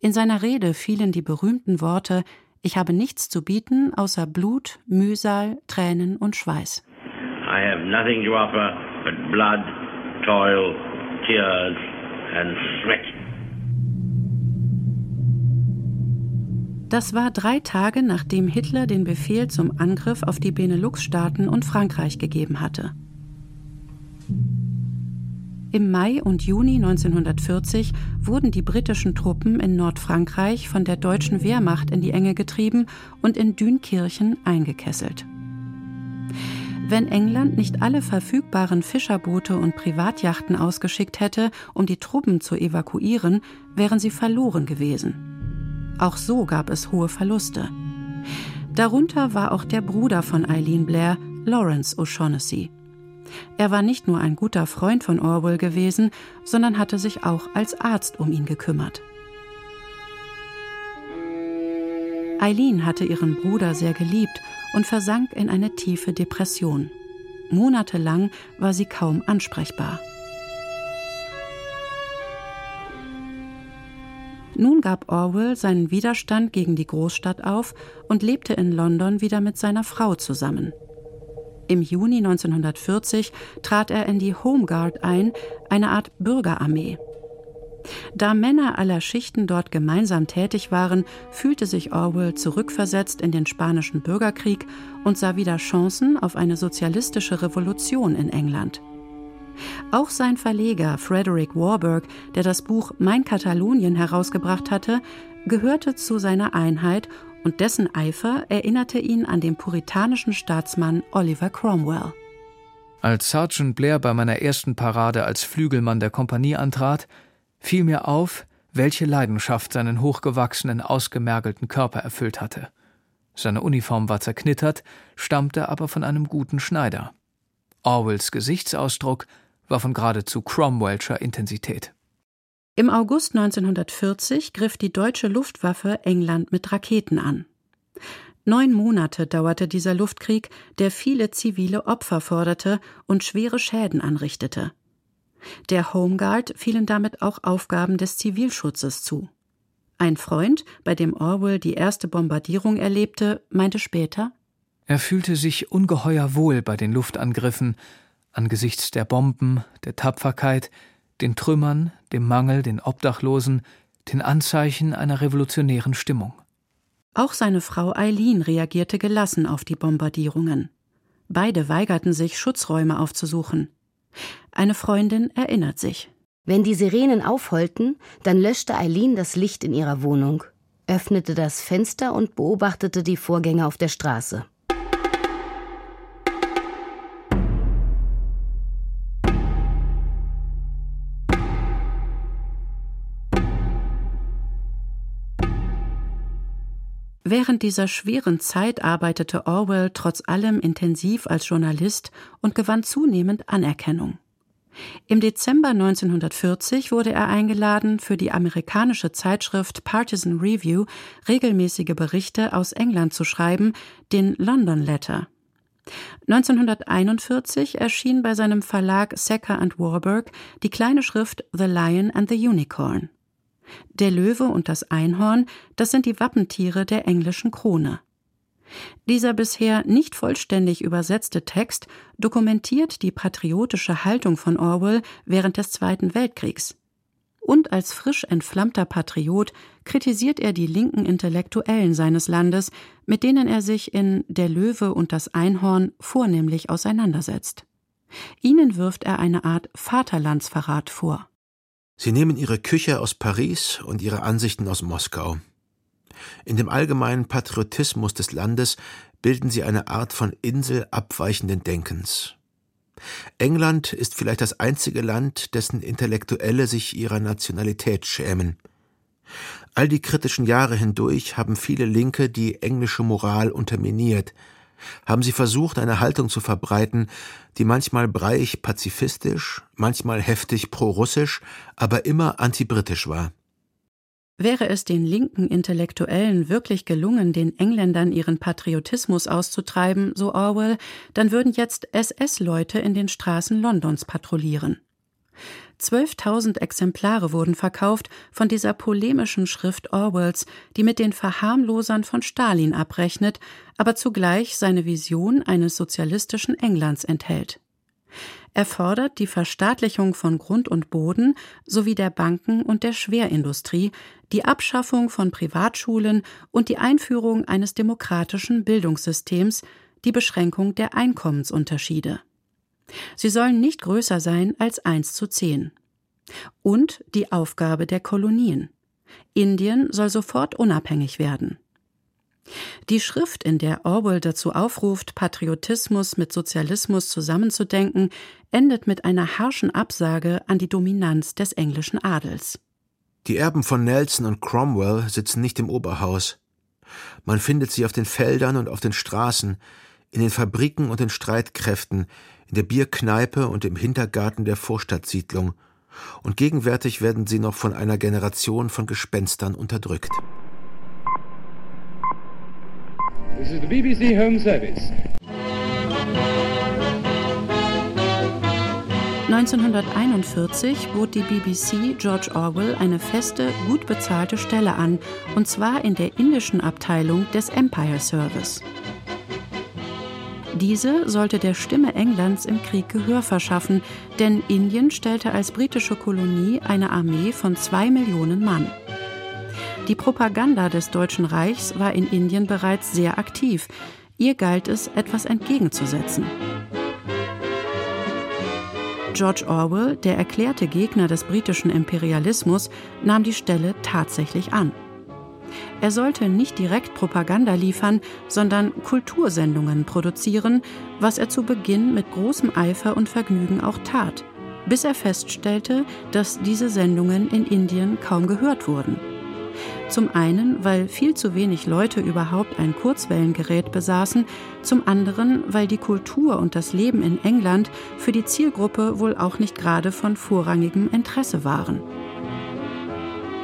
In seiner Rede fielen die berühmten Worte Ich habe nichts zu bieten außer Blut, Mühsal, Tränen und Schweiß. I have nothing to offer but blood, toil, tears and sweat. Das war drei Tage, nachdem Hitler den Befehl zum Angriff auf die Benelux-Staaten und Frankreich gegeben hatte. Im Mai und Juni 1940 wurden die britischen Truppen in Nordfrankreich von der deutschen Wehrmacht in die Enge getrieben und in Dünkirchen eingekesselt. Wenn England nicht alle verfügbaren Fischerboote und Privatjachten ausgeschickt hätte, um die Truppen zu evakuieren, wären sie verloren gewesen. Auch so gab es hohe Verluste. Darunter war auch der Bruder von Eileen Blair, Lawrence O'Shaughnessy. Er war nicht nur ein guter Freund von Orwell gewesen, sondern hatte sich auch als Arzt um ihn gekümmert. Eileen hatte ihren Bruder sehr geliebt und versank in eine tiefe Depression. Monatelang war sie kaum ansprechbar. Nun gab Orwell seinen Widerstand gegen die Großstadt auf und lebte in London wieder mit seiner Frau zusammen. Im Juni 1940 trat er in die Home Guard ein, eine Art Bürgerarmee. Da Männer aller Schichten dort gemeinsam tätig waren, fühlte sich Orwell zurückversetzt in den spanischen Bürgerkrieg und sah wieder Chancen auf eine sozialistische Revolution in England. Auch sein Verleger Frederick Warburg, der das Buch Mein Katalonien herausgebracht hatte, gehörte zu seiner Einheit und dessen Eifer erinnerte ihn an den puritanischen Staatsmann Oliver Cromwell. Als Sergeant Blair bei meiner ersten Parade als Flügelmann der Kompanie antrat, fiel mir auf, welche Leidenschaft seinen hochgewachsenen, ausgemergelten Körper erfüllt hatte. Seine Uniform war zerknittert, stammte aber von einem guten Schneider. Orwells Gesichtsausdruck war von geradezu Cromwellscher Intensität. Im August 1940 griff die deutsche Luftwaffe England mit Raketen an. Neun Monate dauerte dieser Luftkrieg, der viele zivile Opfer forderte und schwere Schäden anrichtete. Der Homeguard fielen damit auch Aufgaben des Zivilschutzes zu. Ein Freund, bei dem Orwell die erste Bombardierung erlebte, meinte später Er fühlte sich ungeheuer wohl bei den Luftangriffen, angesichts der Bomben, der Tapferkeit, den Trümmern, dem Mangel, den Obdachlosen, den Anzeichen einer revolutionären Stimmung. Auch seine Frau Eileen reagierte gelassen auf die Bombardierungen. Beide weigerten sich, Schutzräume aufzusuchen. Eine Freundin erinnert sich. Wenn die Sirenen aufheulten, dann löschte Eileen das Licht in ihrer Wohnung, öffnete das Fenster und beobachtete die Vorgänge auf der Straße. Während dieser schweren Zeit arbeitete Orwell trotz allem intensiv als Journalist und gewann zunehmend Anerkennung. Im Dezember 1940 wurde er eingeladen, für die amerikanische Zeitschrift Partisan Review regelmäßige Berichte aus England zu schreiben, den London Letter. 1941 erschien bei seinem Verlag Secker and Warburg die kleine Schrift The Lion and the Unicorn. Der Löwe und das Einhorn, das sind die Wappentiere der englischen Krone. Dieser bisher nicht vollständig übersetzte Text dokumentiert die patriotische Haltung von Orwell während des Zweiten Weltkriegs. Und als frisch entflammter Patriot kritisiert er die linken Intellektuellen seines Landes, mit denen er sich in Der Löwe und das Einhorn vornehmlich auseinandersetzt. Ihnen wirft er eine Art Vaterlandsverrat vor. Sie nehmen ihre Küche aus Paris und ihre Ansichten aus Moskau. In dem allgemeinen Patriotismus des Landes bilden sie eine Art von Insel abweichenden Denkens. England ist vielleicht das einzige Land, dessen Intellektuelle sich ihrer Nationalität schämen. All die kritischen Jahre hindurch haben viele Linke die englische Moral unterminiert, haben sie versucht, eine Haltung zu verbreiten, die manchmal breiig pazifistisch, manchmal heftig pro-russisch, aber immer antibritisch war. Wäre es den linken Intellektuellen wirklich gelungen, den Engländern ihren Patriotismus auszutreiben, so Orwell, dann würden jetzt SS-Leute in den Straßen Londons patrouillieren. 12.000 Exemplare wurden verkauft von dieser polemischen Schrift Orwells, die mit den Verharmlosern von Stalin abrechnet, aber zugleich seine Vision eines sozialistischen Englands enthält. Er fordert die Verstaatlichung von Grund und Boden sowie der Banken und der Schwerindustrie, die Abschaffung von Privatschulen und die Einführung eines demokratischen Bildungssystems, die Beschränkung der Einkommensunterschiede. Sie sollen nicht größer sein als 1 zu 10. Und die Aufgabe der Kolonien. Indien soll sofort unabhängig werden. Die Schrift, in der Orwell dazu aufruft, Patriotismus mit Sozialismus zusammenzudenken, endet mit einer harschen Absage an die Dominanz des englischen Adels. Die Erben von Nelson und Cromwell sitzen nicht im Oberhaus. Man findet sie auf den Feldern und auf den Straßen, in den Fabriken und den Streitkräften, in der Bierkneipe und im Hintergarten der Vorstadtsiedlung, und gegenwärtig werden sie noch von einer Generation von Gespenstern unterdrückt. This is the BBC Home Service. 1941 bot die BBC George Orwell eine feste, gut bezahlte Stelle an, und zwar in der indischen Abteilung des Empire Service. Diese sollte der Stimme Englands im Krieg Gehör verschaffen, denn Indien stellte als britische Kolonie eine Armee von zwei Millionen Mann. Die Propaganda des Deutschen Reichs war in Indien bereits sehr aktiv. Ihr galt es, etwas entgegenzusetzen. George Orwell, der erklärte Gegner des britischen Imperialismus, nahm die Stelle tatsächlich an. Er sollte nicht direkt Propaganda liefern, sondern Kultursendungen produzieren, was er zu Beginn mit großem Eifer und Vergnügen auch tat, bis er feststellte, dass diese Sendungen in Indien kaum gehört wurden. Zum einen, weil viel zu wenig Leute überhaupt ein Kurzwellengerät besaßen, zum anderen, weil die Kultur und das Leben in England für die Zielgruppe wohl auch nicht gerade von vorrangigem Interesse waren.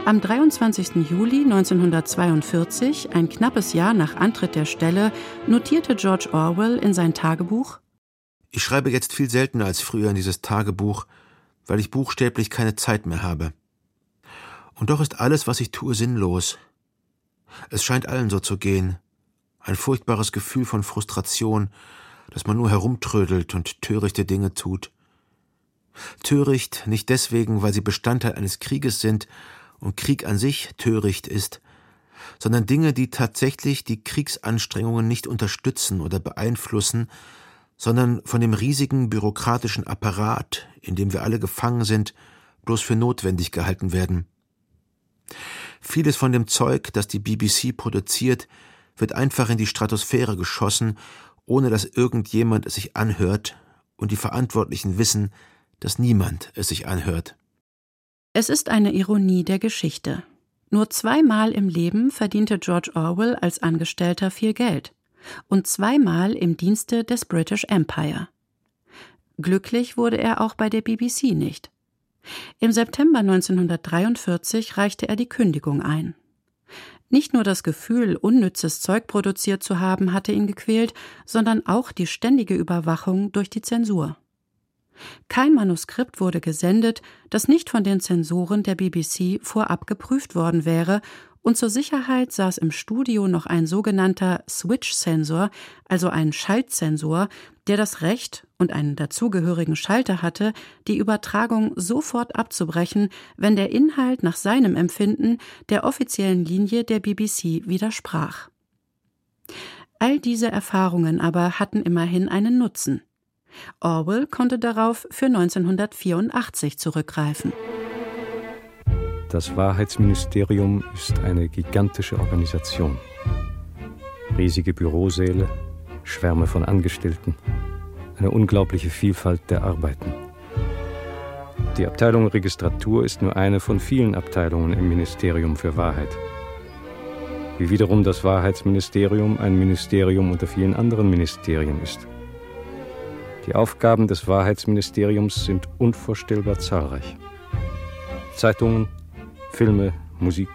Am 23. Juli 1942, ein knappes Jahr nach Antritt der Stelle, notierte George Orwell in sein Tagebuch Ich schreibe jetzt viel seltener als früher in dieses Tagebuch, weil ich buchstäblich keine Zeit mehr habe. Und doch ist alles, was ich tue, sinnlos. Es scheint allen so zu gehen. Ein furchtbares Gefühl von Frustration, dass man nur herumtrödelt und törichte Dinge tut. Töricht nicht deswegen, weil sie Bestandteil eines Krieges sind und Krieg an sich töricht ist, sondern Dinge, die tatsächlich die Kriegsanstrengungen nicht unterstützen oder beeinflussen, sondern von dem riesigen bürokratischen Apparat, in dem wir alle gefangen sind, bloß für notwendig gehalten werden. Vieles von dem Zeug, das die BBC produziert, wird einfach in die Stratosphäre geschossen, ohne dass irgendjemand es sich anhört, und die Verantwortlichen wissen, dass niemand es sich anhört. Es ist eine Ironie der Geschichte. Nur zweimal im Leben verdiente George Orwell als Angestellter viel Geld und zweimal im Dienste des British Empire. Glücklich wurde er auch bei der BBC nicht. Im September 1943 reichte er die Kündigung ein. Nicht nur das Gefühl, unnützes Zeug produziert zu haben, hatte ihn gequält, sondern auch die ständige Überwachung durch die Zensur. Kein Manuskript wurde gesendet, das nicht von den Zensoren der BBC vorab geprüft worden wäre, und zur Sicherheit saß im Studio noch ein sogenannter Switch-Sensor, also ein Schaltsensor, der das Recht und einen dazugehörigen Schalter hatte, die Übertragung sofort abzubrechen, wenn der Inhalt nach seinem Empfinden der offiziellen Linie der BBC widersprach. All diese Erfahrungen aber hatten immerhin einen Nutzen. Orwell konnte darauf für 1984 zurückgreifen. Das Wahrheitsministerium ist eine gigantische Organisation. Riesige Bürosäle, Schwärme von Angestellten, eine unglaubliche Vielfalt der Arbeiten. Die Abteilung Registratur ist nur eine von vielen Abteilungen im Ministerium für Wahrheit. Wie wiederum das Wahrheitsministerium ein Ministerium unter vielen anderen Ministerien ist. Die Aufgaben des Wahrheitsministeriums sind unvorstellbar zahlreich. Zeitungen, Filme, Musik,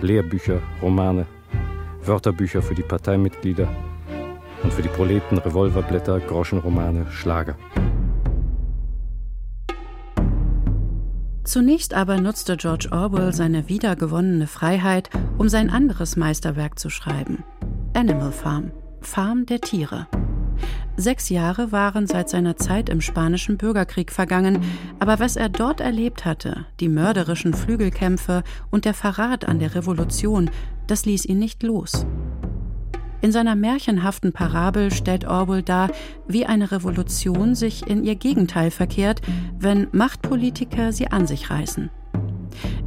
Lehrbücher, Romane, Wörterbücher für die Parteimitglieder und für die Proleten Revolverblätter, Groschenromane, Schlager. Zunächst aber nutzte George Orwell seine wiedergewonnene Freiheit, um sein anderes Meisterwerk zu schreiben. Animal Farm, Farm der Tiere. Sechs Jahre waren seit seiner Zeit im spanischen Bürgerkrieg vergangen, aber was er dort erlebt hatte, die mörderischen Flügelkämpfe und der Verrat an der Revolution, das ließ ihn nicht los. In seiner märchenhaften Parabel stellt Orwell dar, wie eine Revolution sich in ihr Gegenteil verkehrt, wenn Machtpolitiker sie an sich reißen.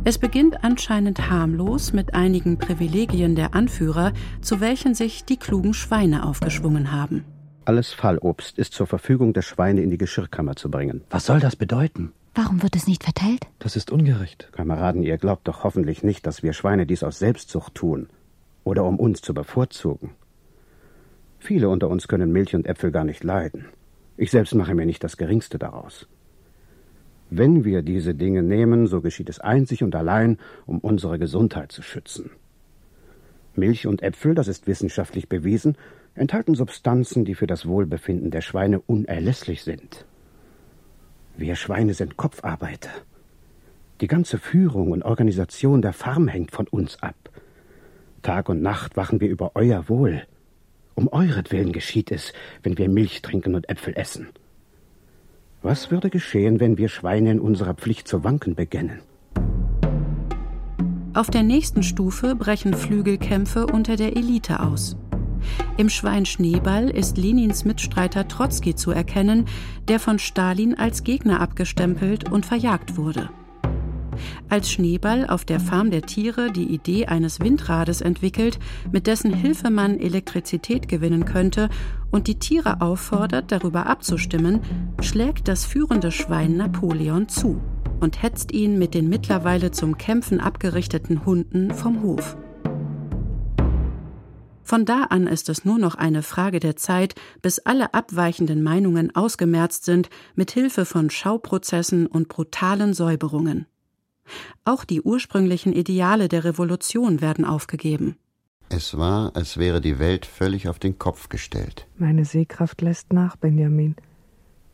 Es beginnt anscheinend harmlos mit einigen Privilegien der Anführer, zu welchen sich die klugen Schweine aufgeschwungen haben. Alles Fallobst ist zur Verfügung der Schweine in die Geschirrkammer zu bringen. Was soll das bedeuten? Warum wird es nicht verteilt? Das ist ungerecht. Kameraden, ihr glaubt doch hoffentlich nicht, dass wir Schweine dies aus Selbstsucht tun oder um uns zu bevorzugen. Viele unter uns können Milch und Äpfel gar nicht leiden. Ich selbst mache mir nicht das geringste daraus. Wenn wir diese Dinge nehmen, so geschieht es einzig und allein, um unsere Gesundheit zu schützen. Milch und Äpfel, das ist wissenschaftlich bewiesen, enthalten Substanzen, die für das Wohlbefinden der Schweine unerlässlich sind. Wir Schweine sind Kopfarbeiter. Die ganze Führung und Organisation der Farm hängt von uns ab. Tag und Nacht wachen wir über euer Wohl. Um euretwillen geschieht es, wenn wir Milch trinken und Äpfel essen. Was würde geschehen, wenn wir Schweine in unserer Pflicht zu wanken beginnen? Auf der nächsten Stufe brechen Flügelkämpfe unter der Elite aus. Im Schwein Schneeball ist Lenins Mitstreiter Trotzki zu erkennen, der von Stalin als Gegner abgestempelt und verjagt wurde. Als Schneeball auf der Farm der Tiere die Idee eines Windrades entwickelt, mit dessen Hilfe man Elektrizität gewinnen könnte und die Tiere auffordert, darüber abzustimmen, schlägt das führende Schwein Napoleon zu und hetzt ihn mit den mittlerweile zum Kämpfen abgerichteten Hunden vom Hof. Von da an ist es nur noch eine Frage der Zeit, bis alle abweichenden Meinungen ausgemerzt sind, mit Hilfe von Schauprozessen und brutalen Säuberungen. Auch die ursprünglichen Ideale der Revolution werden aufgegeben. Es war, als wäre die Welt völlig auf den Kopf gestellt. Meine Sehkraft lässt nach, Benjamin.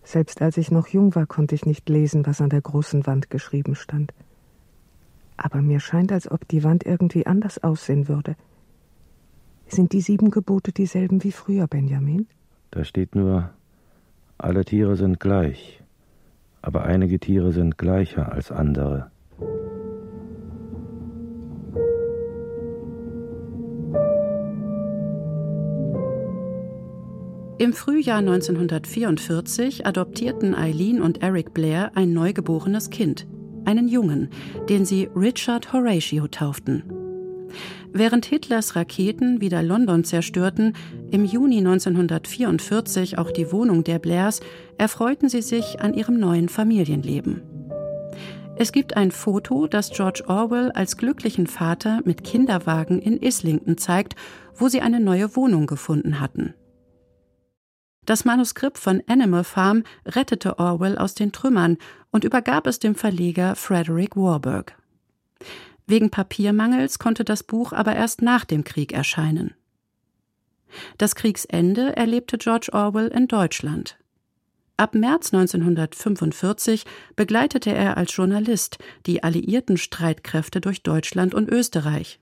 Selbst als ich noch jung war, konnte ich nicht lesen, was an der großen Wand geschrieben stand. Aber mir scheint, als ob die Wand irgendwie anders aussehen würde. Sind die sieben Gebote dieselben wie früher, Benjamin? Da steht nur, alle Tiere sind gleich, aber einige Tiere sind gleicher als andere. Im Frühjahr 1944 adoptierten Eileen und Eric Blair ein neugeborenes Kind, einen Jungen, den sie Richard Horatio tauften. Während Hitlers Raketen wieder London zerstörten, im Juni 1944 auch die Wohnung der Blairs, erfreuten sie sich an ihrem neuen Familienleben. Es gibt ein Foto, das George Orwell als glücklichen Vater mit Kinderwagen in Islington zeigt, wo sie eine neue Wohnung gefunden hatten. Das Manuskript von Animal Farm rettete Orwell aus den Trümmern und übergab es dem Verleger Frederick Warburg. Wegen Papiermangels konnte das Buch aber erst nach dem Krieg erscheinen. Das Kriegsende erlebte George Orwell in Deutschland. Ab März 1945 begleitete er als Journalist die alliierten Streitkräfte durch Deutschland und Österreich.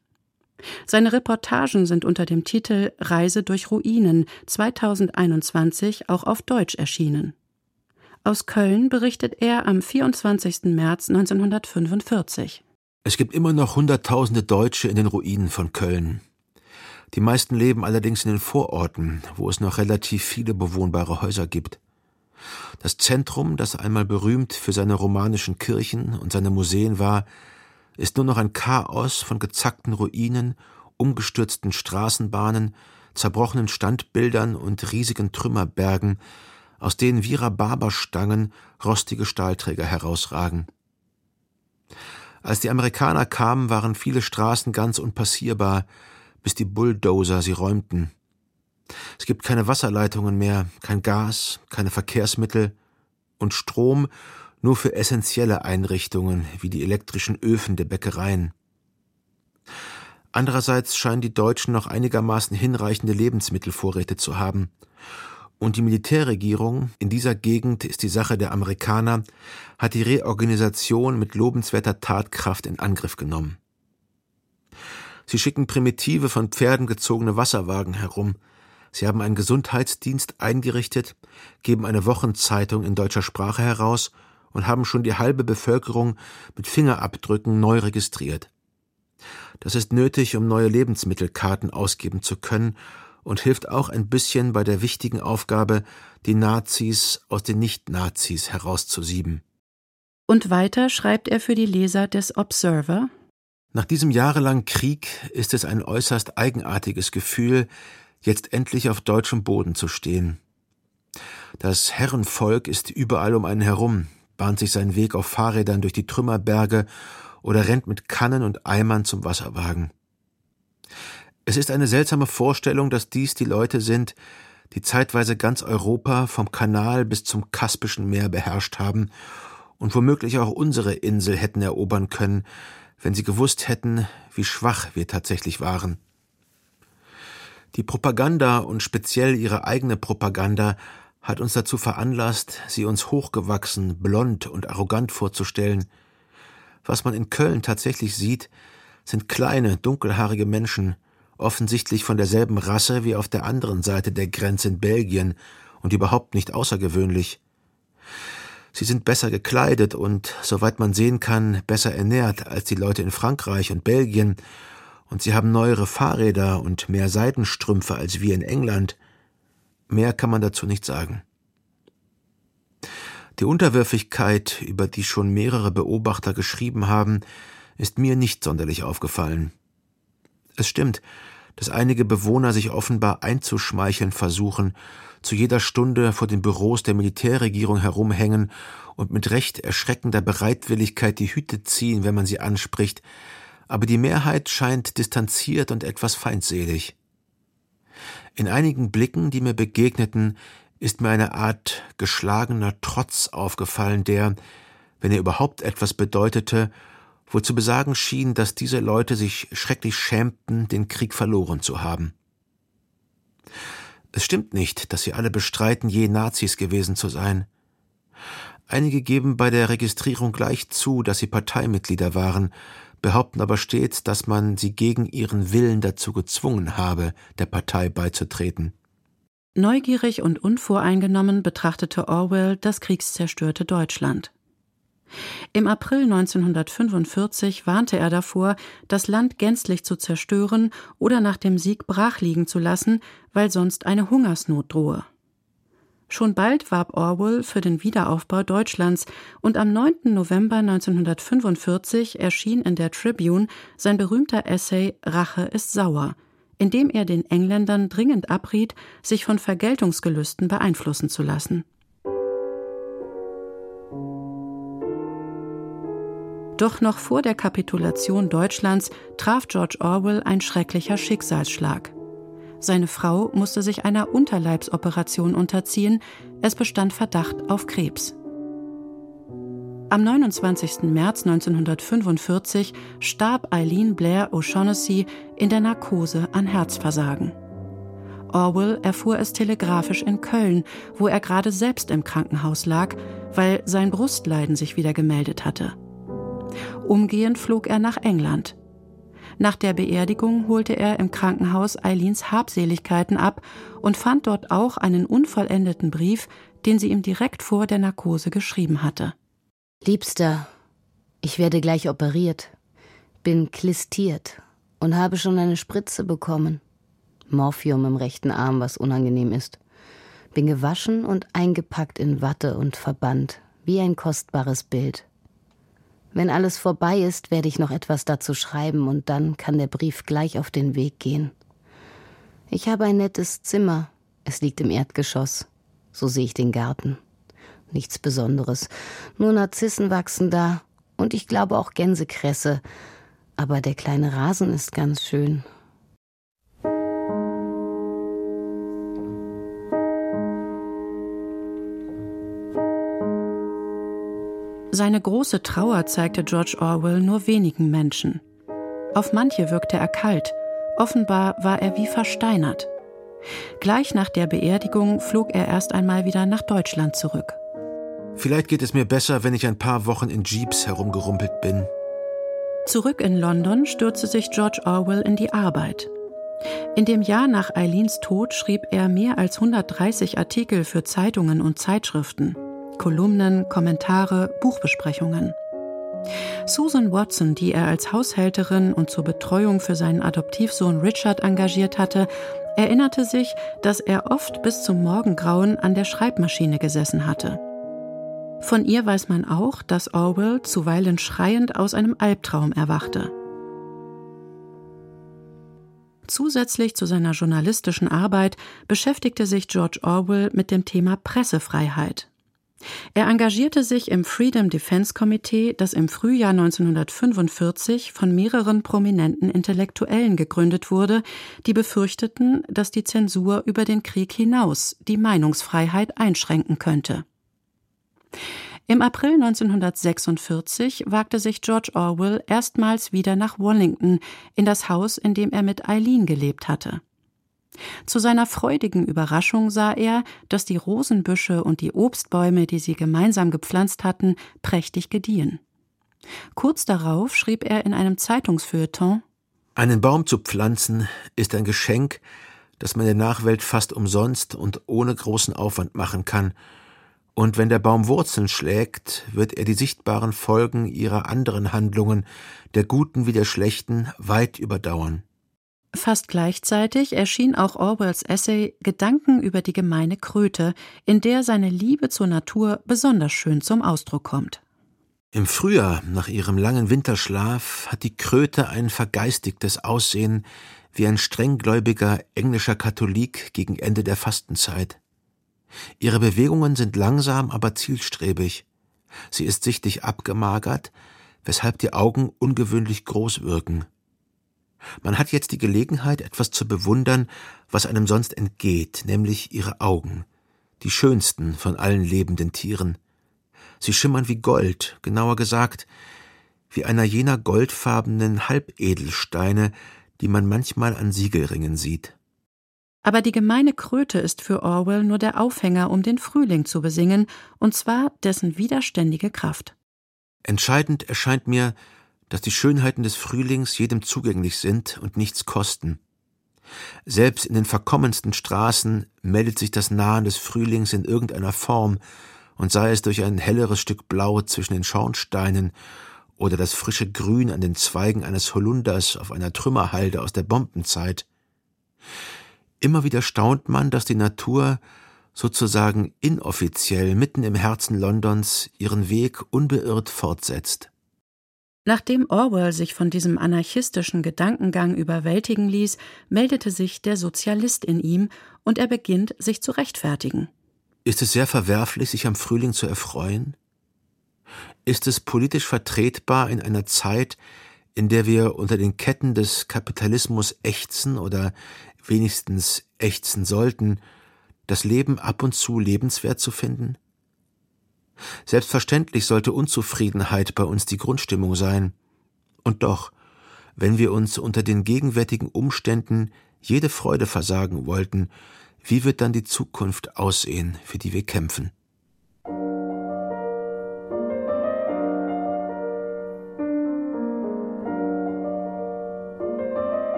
Seine Reportagen sind unter dem Titel Reise durch Ruinen 2021 auch auf Deutsch erschienen. Aus Köln berichtet er am 24. März 1945. Es gibt immer noch Hunderttausende Deutsche in den Ruinen von Köln. Die meisten leben allerdings in den Vororten, wo es noch relativ viele bewohnbare Häuser gibt. Das Zentrum, das einmal berühmt für seine romanischen Kirchen und seine Museen war, ist nur noch ein Chaos von gezackten Ruinen, umgestürzten Straßenbahnen, zerbrochenen Standbildern und riesigen Trümmerbergen, aus denen wie Rhabarberstangen rostige Stahlträger herausragen. Als die Amerikaner kamen, waren viele Straßen ganz unpassierbar, bis die Bulldozer sie räumten. Es gibt keine Wasserleitungen mehr, kein Gas, keine Verkehrsmittel und Strom nur für essentielle Einrichtungen wie die elektrischen Öfen der Bäckereien. Andererseits scheinen die Deutschen noch einigermaßen hinreichende Lebensmittelvorräte zu haben. Und die Militärregierung, in dieser Gegend ist die Sache der Amerikaner, hat die Reorganisation mit lobenswerter Tatkraft in Angriff genommen. Sie schicken primitive von Pferden gezogene Wasserwagen herum. Sie haben einen Gesundheitsdienst eingerichtet, geben eine Wochenzeitung in deutscher Sprache heraus und haben schon die halbe Bevölkerung mit Fingerabdrücken neu registriert. Das ist nötig, um neue Lebensmittelkarten ausgeben zu können und hilft auch ein bisschen bei der wichtigen Aufgabe, die Nazis aus den Nicht-Nazis herauszusieben. Und weiter schreibt er für die Leser des Observer Nach diesem jahrelangen Krieg ist es ein äußerst eigenartiges Gefühl, jetzt endlich auf deutschem Boden zu stehen. Das Herrenvolk ist überall um einen herum, bahnt sich seinen Weg auf Fahrrädern durch die Trümmerberge oder rennt mit Kannen und Eimern zum Wasserwagen. Es ist eine seltsame Vorstellung, dass dies die Leute sind, die zeitweise ganz Europa vom Kanal bis zum Kaspischen Meer beherrscht haben und womöglich auch unsere Insel hätten erobern können, wenn sie gewusst hätten, wie schwach wir tatsächlich waren. Die Propaganda und speziell ihre eigene Propaganda hat uns dazu veranlasst, sie uns hochgewachsen, blond und arrogant vorzustellen. Was man in Köln tatsächlich sieht, sind kleine, dunkelhaarige Menschen, offensichtlich von derselben Rasse wie auf der anderen Seite der Grenze in Belgien und überhaupt nicht außergewöhnlich. Sie sind besser gekleidet und, soweit man sehen kann, besser ernährt als die Leute in Frankreich und Belgien, und sie haben neuere Fahrräder und mehr Seidenstrümpfe als wir in England. Mehr kann man dazu nicht sagen. Die Unterwürfigkeit, über die schon mehrere Beobachter geschrieben haben, ist mir nicht sonderlich aufgefallen. Es stimmt, dass einige Bewohner sich offenbar einzuschmeicheln versuchen, zu jeder Stunde vor den Büros der Militärregierung herumhängen und mit recht erschreckender Bereitwilligkeit die Hüte ziehen, wenn man sie anspricht, aber die Mehrheit scheint distanziert und etwas feindselig. In einigen Blicken, die mir begegneten, ist mir eine Art geschlagener Trotz aufgefallen, der, wenn er überhaupt etwas bedeutete, wohl zu besagen schien, dass diese Leute sich schrecklich schämten, den Krieg verloren zu haben. Es stimmt nicht, dass sie alle bestreiten, je Nazis gewesen zu sein. Einige geben bei der Registrierung gleich zu, dass sie Parteimitglieder waren, behaupten aber stets, dass man sie gegen ihren Willen dazu gezwungen habe, der Partei beizutreten. Neugierig und unvoreingenommen betrachtete Orwell das kriegszerstörte Deutschland. Im April 1945 warnte er davor, das Land gänzlich zu zerstören oder nach dem Sieg brachliegen zu lassen, weil sonst eine Hungersnot drohe. Schon bald warb Orwell für den Wiederaufbau Deutschlands und am 9. November 1945 erschien in der Tribune sein berühmter Essay Rache ist sauer, in dem er den Engländern dringend abriet, sich von Vergeltungsgelüsten beeinflussen zu lassen. Doch noch vor der Kapitulation Deutschlands traf George Orwell ein schrecklicher Schicksalsschlag. Seine Frau musste sich einer Unterleibsoperation unterziehen. Es bestand Verdacht auf Krebs. Am 29. März 1945 starb Eileen Blair O'Shaughnessy in der Narkose an Herzversagen. Orwell erfuhr es telegrafisch in Köln, wo er gerade selbst im Krankenhaus lag, weil sein Brustleiden sich wieder gemeldet hatte. Umgehend flog er nach England. Nach der Beerdigung holte er im Krankenhaus Eileens Habseligkeiten ab und fand dort auch einen unvollendeten Brief, den sie ihm direkt vor der Narkose geschrieben hatte. Liebster, ich werde gleich operiert, bin klistiert und habe schon eine Spritze bekommen. Morphium im rechten Arm, was unangenehm ist. Bin gewaschen und eingepackt in Watte und verbannt, wie ein kostbares Bild. Wenn alles vorbei ist, werde ich noch etwas dazu schreiben und dann kann der Brief gleich auf den Weg gehen. Ich habe ein nettes Zimmer. Es liegt im Erdgeschoss. So sehe ich den Garten. Nichts Besonderes. Nur Narzissen wachsen da und ich glaube auch Gänsekresse. Aber der kleine Rasen ist ganz schön Seine große Trauer zeigte George Orwell nur wenigen Menschen. Auf manche wirkte er kalt, offenbar war er wie versteinert. Gleich nach der Beerdigung flog er erst einmal wieder nach Deutschland zurück. Vielleicht geht es mir besser, wenn ich ein paar Wochen in Jeeps herumgerumpelt bin. Zurück in London stürzte sich George Orwell in die Arbeit. In dem Jahr nach Eileens Tod schrieb er mehr als 130 Artikel für Zeitungen und Zeitschriften. Kolumnen, Kommentare, Buchbesprechungen. Susan Watson, die er als Haushälterin und zur Betreuung für seinen Adoptivsohn Richard engagiert hatte, erinnerte sich, dass er oft bis zum Morgengrauen an der Schreibmaschine gesessen hatte. Von ihr weiß man auch, dass Orwell zuweilen schreiend aus einem Albtraum erwachte. Zusätzlich zu seiner journalistischen Arbeit beschäftigte sich George Orwell mit dem Thema Pressefreiheit. Er engagierte sich im Freedom Defense Committee, das im Frühjahr 1945 von mehreren prominenten Intellektuellen gegründet wurde, die befürchteten, dass die Zensur über den Krieg hinaus die Meinungsfreiheit einschränken könnte. Im April 1946 wagte sich George Orwell erstmals wieder nach Wallington, in das Haus, in dem er mit Eileen gelebt hatte. Zu seiner freudigen Überraschung sah er, dass die Rosenbüsche und die Obstbäume, die sie gemeinsam gepflanzt hatten, prächtig gediehen. Kurz darauf schrieb er in einem Zeitungsfeuilleton Einen Baum zu pflanzen ist ein Geschenk, das man der Nachwelt fast umsonst und ohne großen Aufwand machen kann, und wenn der Baum Wurzeln schlägt, wird er die sichtbaren Folgen ihrer anderen Handlungen, der guten wie der schlechten, weit überdauern. Fast gleichzeitig erschien auch Orwells Essay Gedanken über die gemeine Kröte, in der seine Liebe zur Natur besonders schön zum Ausdruck kommt. Im Frühjahr, nach ihrem langen Winterschlaf, hat die Kröte ein vergeistigtes Aussehen wie ein strenggläubiger englischer Katholik gegen Ende der Fastenzeit. Ihre Bewegungen sind langsam, aber zielstrebig. Sie ist sichtlich abgemagert, weshalb die Augen ungewöhnlich groß wirken. Man hat jetzt die Gelegenheit, etwas zu bewundern, was einem sonst entgeht, nämlich ihre Augen, die schönsten von allen lebenden Tieren. Sie schimmern wie Gold, genauer gesagt, wie einer jener goldfarbenen Halbedelsteine, die man manchmal an Siegelringen sieht. Aber die gemeine Kröte ist für Orwell nur der Aufhänger, um den Frühling zu besingen, und zwar dessen widerständige Kraft. Entscheidend erscheint mir, dass die Schönheiten des Frühlings jedem zugänglich sind und nichts kosten. Selbst in den verkommensten Straßen meldet sich das Nahen des Frühlings in irgendeiner Form, und sei es durch ein helleres Stück Blau zwischen den Schornsteinen oder das frische Grün an den Zweigen eines Holunders auf einer Trümmerhalde aus der Bombenzeit. Immer wieder staunt man, dass die Natur sozusagen inoffiziell mitten im Herzen Londons ihren Weg unbeirrt fortsetzt. Nachdem Orwell sich von diesem anarchistischen Gedankengang überwältigen ließ, meldete sich der Sozialist in ihm und er beginnt, sich zu rechtfertigen. Ist es sehr verwerflich, sich am Frühling zu erfreuen? Ist es politisch vertretbar in einer Zeit, in der wir unter den Ketten des Kapitalismus ächzen oder wenigstens ächzen sollten, das Leben ab und zu lebenswert zu finden? Selbstverständlich sollte Unzufriedenheit bei uns die Grundstimmung sein. Und doch, wenn wir uns unter den gegenwärtigen Umständen jede Freude versagen wollten, wie wird dann die Zukunft aussehen, für die wir kämpfen?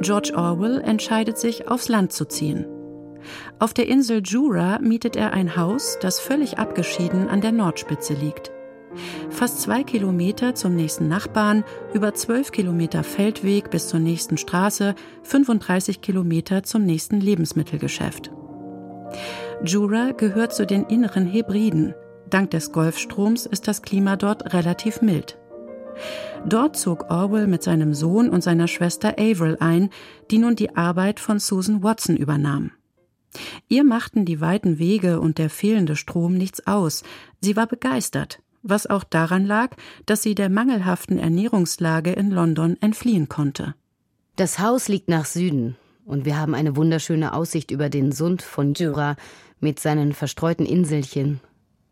George Orwell entscheidet sich, aufs Land zu ziehen. Auf der Insel Jura mietet er ein Haus, das völlig abgeschieden an der Nordspitze liegt. Fast zwei Kilometer zum nächsten Nachbarn, über zwölf Kilometer Feldweg bis zur nächsten Straße, 35 Kilometer zum nächsten Lebensmittelgeschäft. Jura gehört zu den inneren Hebriden. Dank des Golfstroms ist das Klima dort relativ mild. Dort zog Orwell mit seinem Sohn und seiner Schwester Avril ein, die nun die Arbeit von Susan Watson übernahm. Ihr machten die weiten Wege und der fehlende Strom nichts aus. Sie war begeistert, was auch daran lag, dass sie der mangelhaften Ernährungslage in London entfliehen konnte. Das Haus liegt nach Süden und wir haben eine wunderschöne Aussicht über den Sund von Jura mit seinen verstreuten Inselchen.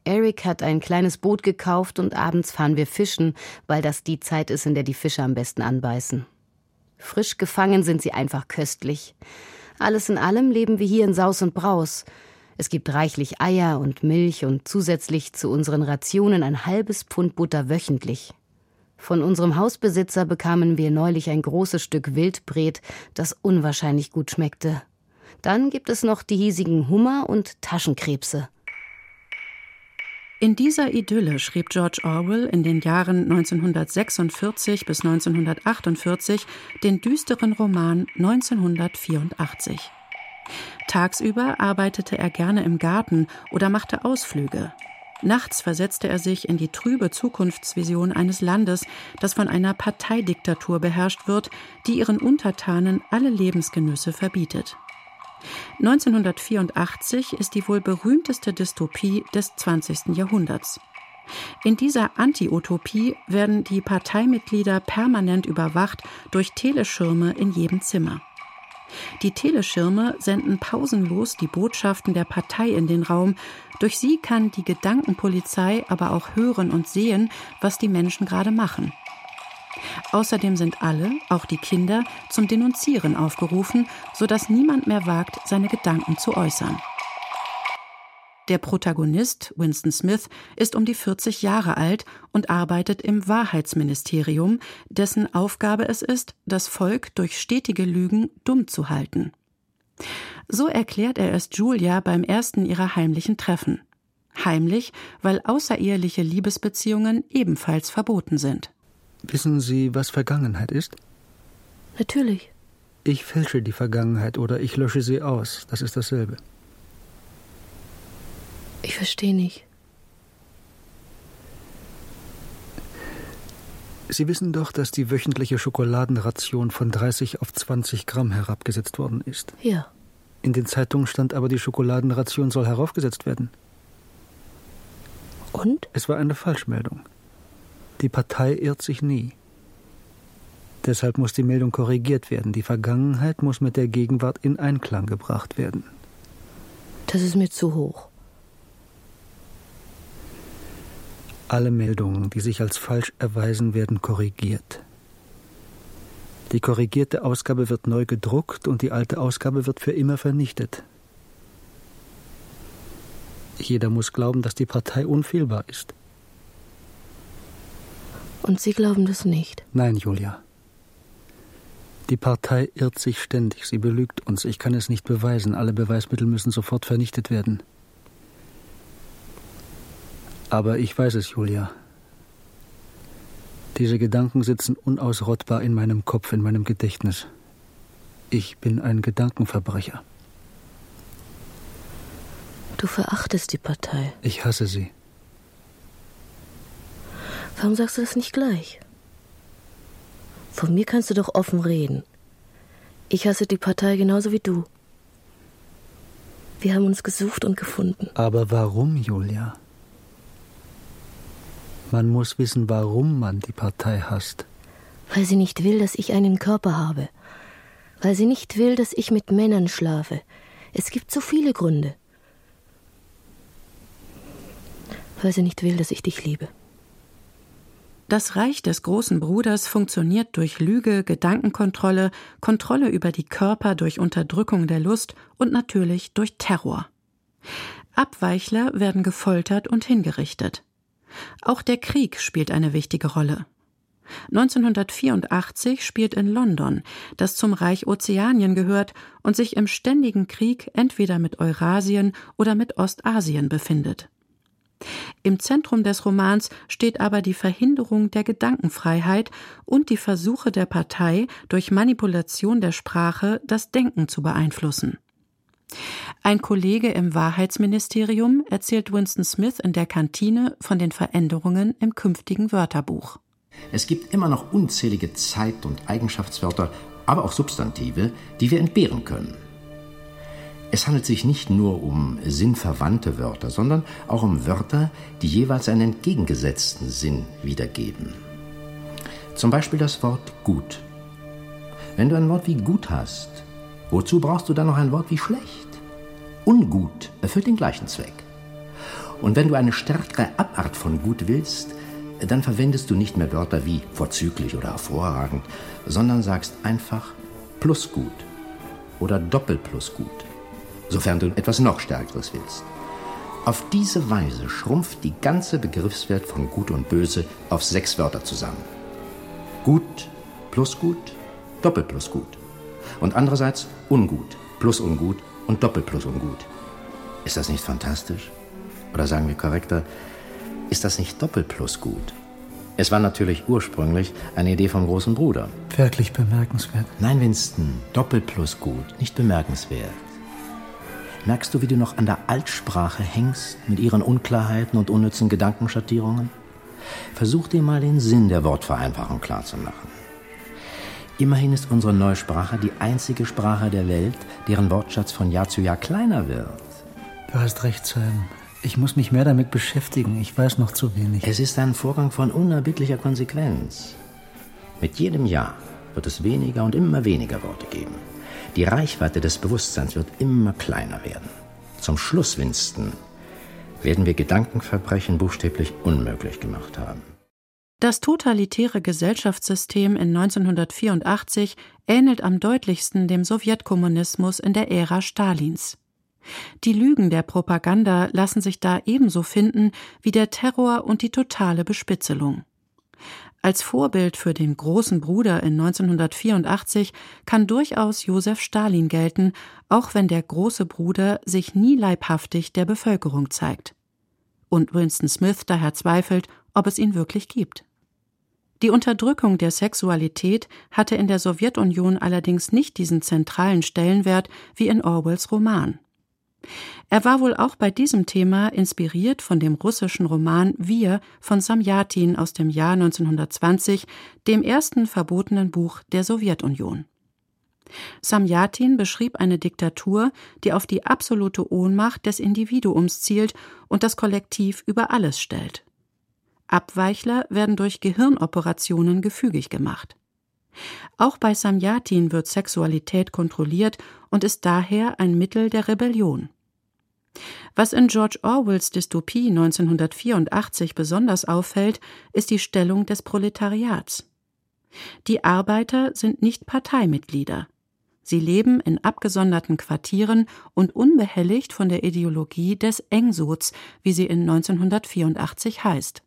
Eric hat ein kleines Boot gekauft und abends fahren wir fischen, weil das die Zeit ist, in der die Fische am besten anbeißen. Frisch gefangen sind sie einfach köstlich. Alles in allem leben wir hier in Saus und Braus. Es gibt reichlich Eier und Milch und zusätzlich zu unseren Rationen ein halbes Pfund Butter wöchentlich. Von unserem Hausbesitzer bekamen wir neulich ein großes Stück Wildbret, das unwahrscheinlich gut schmeckte. Dann gibt es noch die hiesigen Hummer und Taschenkrebse. In dieser Idylle schrieb George Orwell in den Jahren 1946 bis 1948 den düsteren Roman 1984. Tagsüber arbeitete er gerne im Garten oder machte Ausflüge. Nachts versetzte er sich in die trübe Zukunftsvision eines Landes, das von einer Parteidiktatur beherrscht wird, die ihren Untertanen alle Lebensgenüsse verbietet. 1984 ist die wohl berühmteste Dystopie des 20. Jahrhunderts. In dieser Anti-Utopie werden die Parteimitglieder permanent überwacht durch Teleschirme in jedem Zimmer. Die Teleschirme senden pausenlos die Botschaften der Partei in den Raum. Durch sie kann die Gedankenpolizei aber auch hören und sehen, was die Menschen gerade machen. Außerdem sind alle, auch die Kinder, zum Denunzieren aufgerufen, sodass niemand mehr wagt, seine Gedanken zu äußern. Der Protagonist, Winston Smith, ist um die 40 Jahre alt und arbeitet im Wahrheitsministerium, dessen Aufgabe es ist, das Volk durch stetige Lügen dumm zu halten. So erklärt er es Julia beim ersten ihrer heimlichen Treffen. Heimlich, weil außereheliche Liebesbeziehungen ebenfalls verboten sind. Wissen Sie, was Vergangenheit ist? Natürlich. Ich fälsche die Vergangenheit oder ich lösche sie aus. Das ist dasselbe. Ich verstehe nicht. Sie wissen doch, dass die wöchentliche Schokoladenration von 30 auf 20 Gramm herabgesetzt worden ist. Ja. In den Zeitungen stand aber, die Schokoladenration soll heraufgesetzt werden. Und? Es war eine Falschmeldung. Die Partei irrt sich nie. Deshalb muss die Meldung korrigiert werden. Die Vergangenheit muss mit der Gegenwart in Einklang gebracht werden. Das ist mir zu hoch. Alle Meldungen, die sich als falsch erweisen, werden korrigiert. Die korrigierte Ausgabe wird neu gedruckt und die alte Ausgabe wird für immer vernichtet. Jeder muss glauben, dass die Partei unfehlbar ist. Und Sie glauben das nicht? Nein, Julia. Die Partei irrt sich ständig, sie belügt uns. Ich kann es nicht beweisen. Alle Beweismittel müssen sofort vernichtet werden. Aber ich weiß es, Julia. Diese Gedanken sitzen unausrottbar in meinem Kopf, in meinem Gedächtnis. Ich bin ein Gedankenverbrecher. Du verachtest die Partei. Ich hasse sie. Warum sagst du das nicht gleich? Von mir kannst du doch offen reden. Ich hasse die Partei genauso wie du. Wir haben uns gesucht und gefunden. Aber warum, Julia? Man muss wissen, warum man die Partei hasst. Weil sie nicht will, dass ich einen Körper habe. Weil sie nicht will, dass ich mit Männern schlafe. Es gibt so viele Gründe. Weil sie nicht will, dass ich dich liebe. Das Reich des großen Bruders funktioniert durch Lüge, Gedankenkontrolle, Kontrolle über die Körper durch Unterdrückung der Lust und natürlich durch Terror. Abweichler werden gefoltert und hingerichtet. Auch der Krieg spielt eine wichtige Rolle. 1984 spielt in London, das zum Reich Ozeanien gehört und sich im ständigen Krieg entweder mit Eurasien oder mit Ostasien befindet. Im Zentrum des Romans steht aber die Verhinderung der Gedankenfreiheit und die Versuche der Partei, durch Manipulation der Sprache das Denken zu beeinflussen. Ein Kollege im Wahrheitsministerium erzählt Winston Smith in der Kantine von den Veränderungen im künftigen Wörterbuch. Es gibt immer noch unzählige Zeit- und Eigenschaftswörter, aber auch Substantive, die wir entbehren können. Es handelt sich nicht nur um sinnverwandte Wörter, sondern auch um Wörter, die jeweils einen entgegengesetzten Sinn wiedergeben. Zum Beispiel das Wort gut. Wenn du ein Wort wie gut hast, wozu brauchst du dann noch ein Wort wie schlecht? Ungut erfüllt den gleichen Zweck. Und wenn du eine stärkere Abart von gut willst, dann verwendest du nicht mehr Wörter wie vorzüglich oder hervorragend, sondern sagst einfach plus gut oder doppelt plus gut sofern du etwas noch Stärkeres willst. Auf diese Weise schrumpft die ganze Begriffswelt von Gut und Böse auf sechs Wörter zusammen. Gut plus Gut, doppelt plus Gut. Und andererseits Ungut plus Ungut und doppelt plus Ungut. Ist das nicht fantastisch? Oder sagen wir korrekter, ist das nicht doppelt plus Gut? Es war natürlich ursprünglich eine Idee vom großen Bruder. Wirklich bemerkenswert. Nein, Winston, doppelt plus Gut, nicht bemerkenswert. Merkst du, wie du noch an der Altsprache hängst mit ihren Unklarheiten und unnützen Gedankenschattierungen? Versuch dir mal den Sinn der Wortvereinfachung klarzumachen. Immerhin ist unsere neue Sprache die einzige Sprache der Welt, deren Wortschatz von Jahr zu Jahr kleiner wird. Du hast recht, Sam. Ich muss mich mehr damit beschäftigen. Ich weiß noch zu wenig. Es ist ein Vorgang von unerbittlicher Konsequenz. Mit jedem Jahr wird es weniger und immer weniger Worte geben. Die Reichweite des Bewusstseins wird immer kleiner werden. Zum Schluss, Winston, werden wir Gedankenverbrechen buchstäblich unmöglich gemacht haben. Das totalitäre Gesellschaftssystem in 1984 ähnelt am deutlichsten dem Sowjetkommunismus in der Ära Stalins. Die Lügen der Propaganda lassen sich da ebenso finden wie der Terror und die totale Bespitzelung. Als Vorbild für den großen Bruder in 1984 kann durchaus Josef Stalin gelten, auch wenn der große Bruder sich nie leibhaftig der Bevölkerung zeigt. Und Winston Smith daher zweifelt, ob es ihn wirklich gibt. Die Unterdrückung der Sexualität hatte in der Sowjetunion allerdings nicht diesen zentralen Stellenwert wie in Orwells Roman. Er war wohl auch bei diesem Thema inspiriert von dem russischen Roman Wir von Samjatin aus dem Jahr 1920, dem ersten verbotenen Buch der Sowjetunion. Samjatin beschrieb eine Diktatur, die auf die absolute Ohnmacht des Individuums zielt und das Kollektiv über alles stellt. Abweichler werden durch Gehirnoperationen gefügig gemacht. Auch bei Samjatin wird Sexualität kontrolliert und ist daher ein Mittel der Rebellion. Was in George Orwells Dystopie 1984 besonders auffällt, ist die Stellung des Proletariats. Die Arbeiter sind nicht Parteimitglieder. Sie leben in abgesonderten Quartieren und unbehelligt von der Ideologie des Engsots, wie sie in 1984 heißt.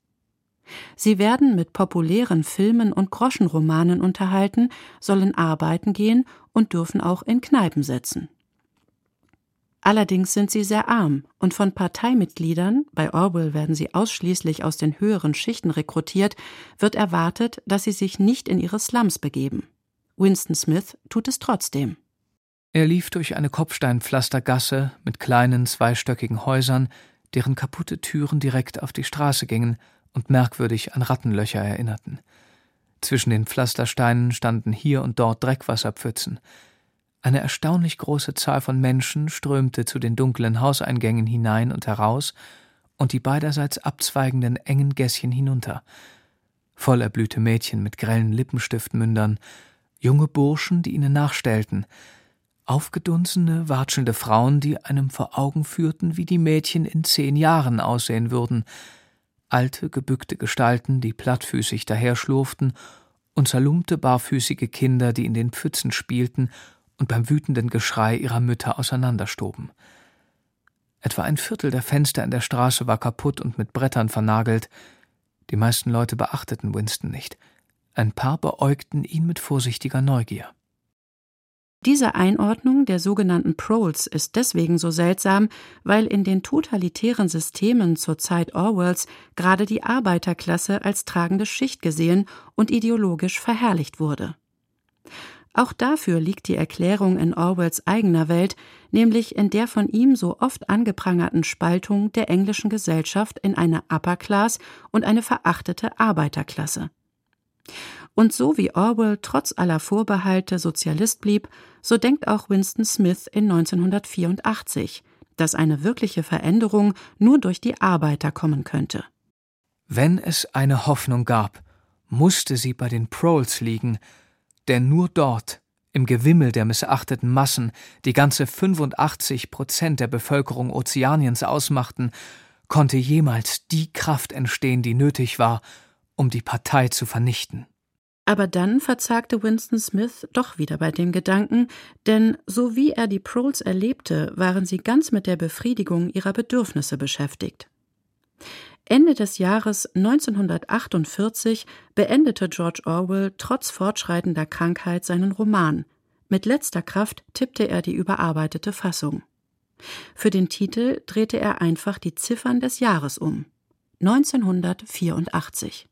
Sie werden mit populären Filmen und Groschenromanen unterhalten, sollen arbeiten gehen und dürfen auch in Kneipen sitzen. Allerdings sind sie sehr arm und von Parteimitgliedern, bei Orwell werden sie ausschließlich aus den höheren Schichten rekrutiert, wird erwartet, dass sie sich nicht in ihre Slums begeben. Winston Smith tut es trotzdem. Er lief durch eine Kopfsteinpflastergasse mit kleinen zweistöckigen Häusern, deren kaputte Türen direkt auf die Straße gingen und merkwürdig an Rattenlöcher erinnerten. Zwischen den Pflastersteinen standen hier und dort Dreckwasserpfützen. Eine erstaunlich große Zahl von Menschen strömte zu den dunklen Hauseingängen hinein und heraus und die beiderseits abzweigenden engen Gässchen hinunter. Voll erblühte Mädchen mit grellen Lippenstiftmündern, junge Burschen, die ihnen nachstellten, aufgedunsene, watschelnde Frauen, die einem vor Augen führten, wie die Mädchen in zehn Jahren aussehen würden, alte, gebückte Gestalten, die plattfüßig daherschlurften, und zerlumpte, barfüßige Kinder, die in den Pfützen spielten und beim wütenden Geschrei ihrer Mütter auseinanderstoben. Etwa ein Viertel der Fenster in der Straße war kaputt und mit Brettern vernagelt. Die meisten Leute beachteten Winston nicht. Ein paar beäugten ihn mit vorsichtiger Neugier. Diese Einordnung der sogenannten Proles ist deswegen so seltsam, weil in den totalitären Systemen zur Zeit Orwells gerade die Arbeiterklasse als tragende Schicht gesehen und ideologisch verherrlicht wurde. Auch dafür liegt die Erklärung in Orwells eigener Welt, nämlich in der von ihm so oft angeprangerten Spaltung der englischen Gesellschaft in eine Upper Class und eine verachtete Arbeiterklasse. Und so wie Orwell trotz aller Vorbehalte Sozialist blieb, so denkt auch Winston Smith in 1984, dass eine wirkliche Veränderung nur durch die Arbeiter kommen könnte. Wenn es eine Hoffnung gab, musste sie bei den Proles liegen, denn nur dort, im Gewimmel der missachteten Massen, die ganze 85 Prozent der Bevölkerung Ozeaniens ausmachten, konnte jemals die Kraft entstehen, die nötig war, um die Partei zu vernichten. Aber dann verzagte Winston Smith doch wieder bei dem Gedanken, denn so wie er die Proles erlebte, waren sie ganz mit der Befriedigung ihrer Bedürfnisse beschäftigt. Ende des Jahres 1948 beendete George Orwell trotz fortschreitender Krankheit seinen Roman. Mit letzter Kraft tippte er die überarbeitete Fassung. Für den Titel drehte er einfach die Ziffern des Jahres um. 1984.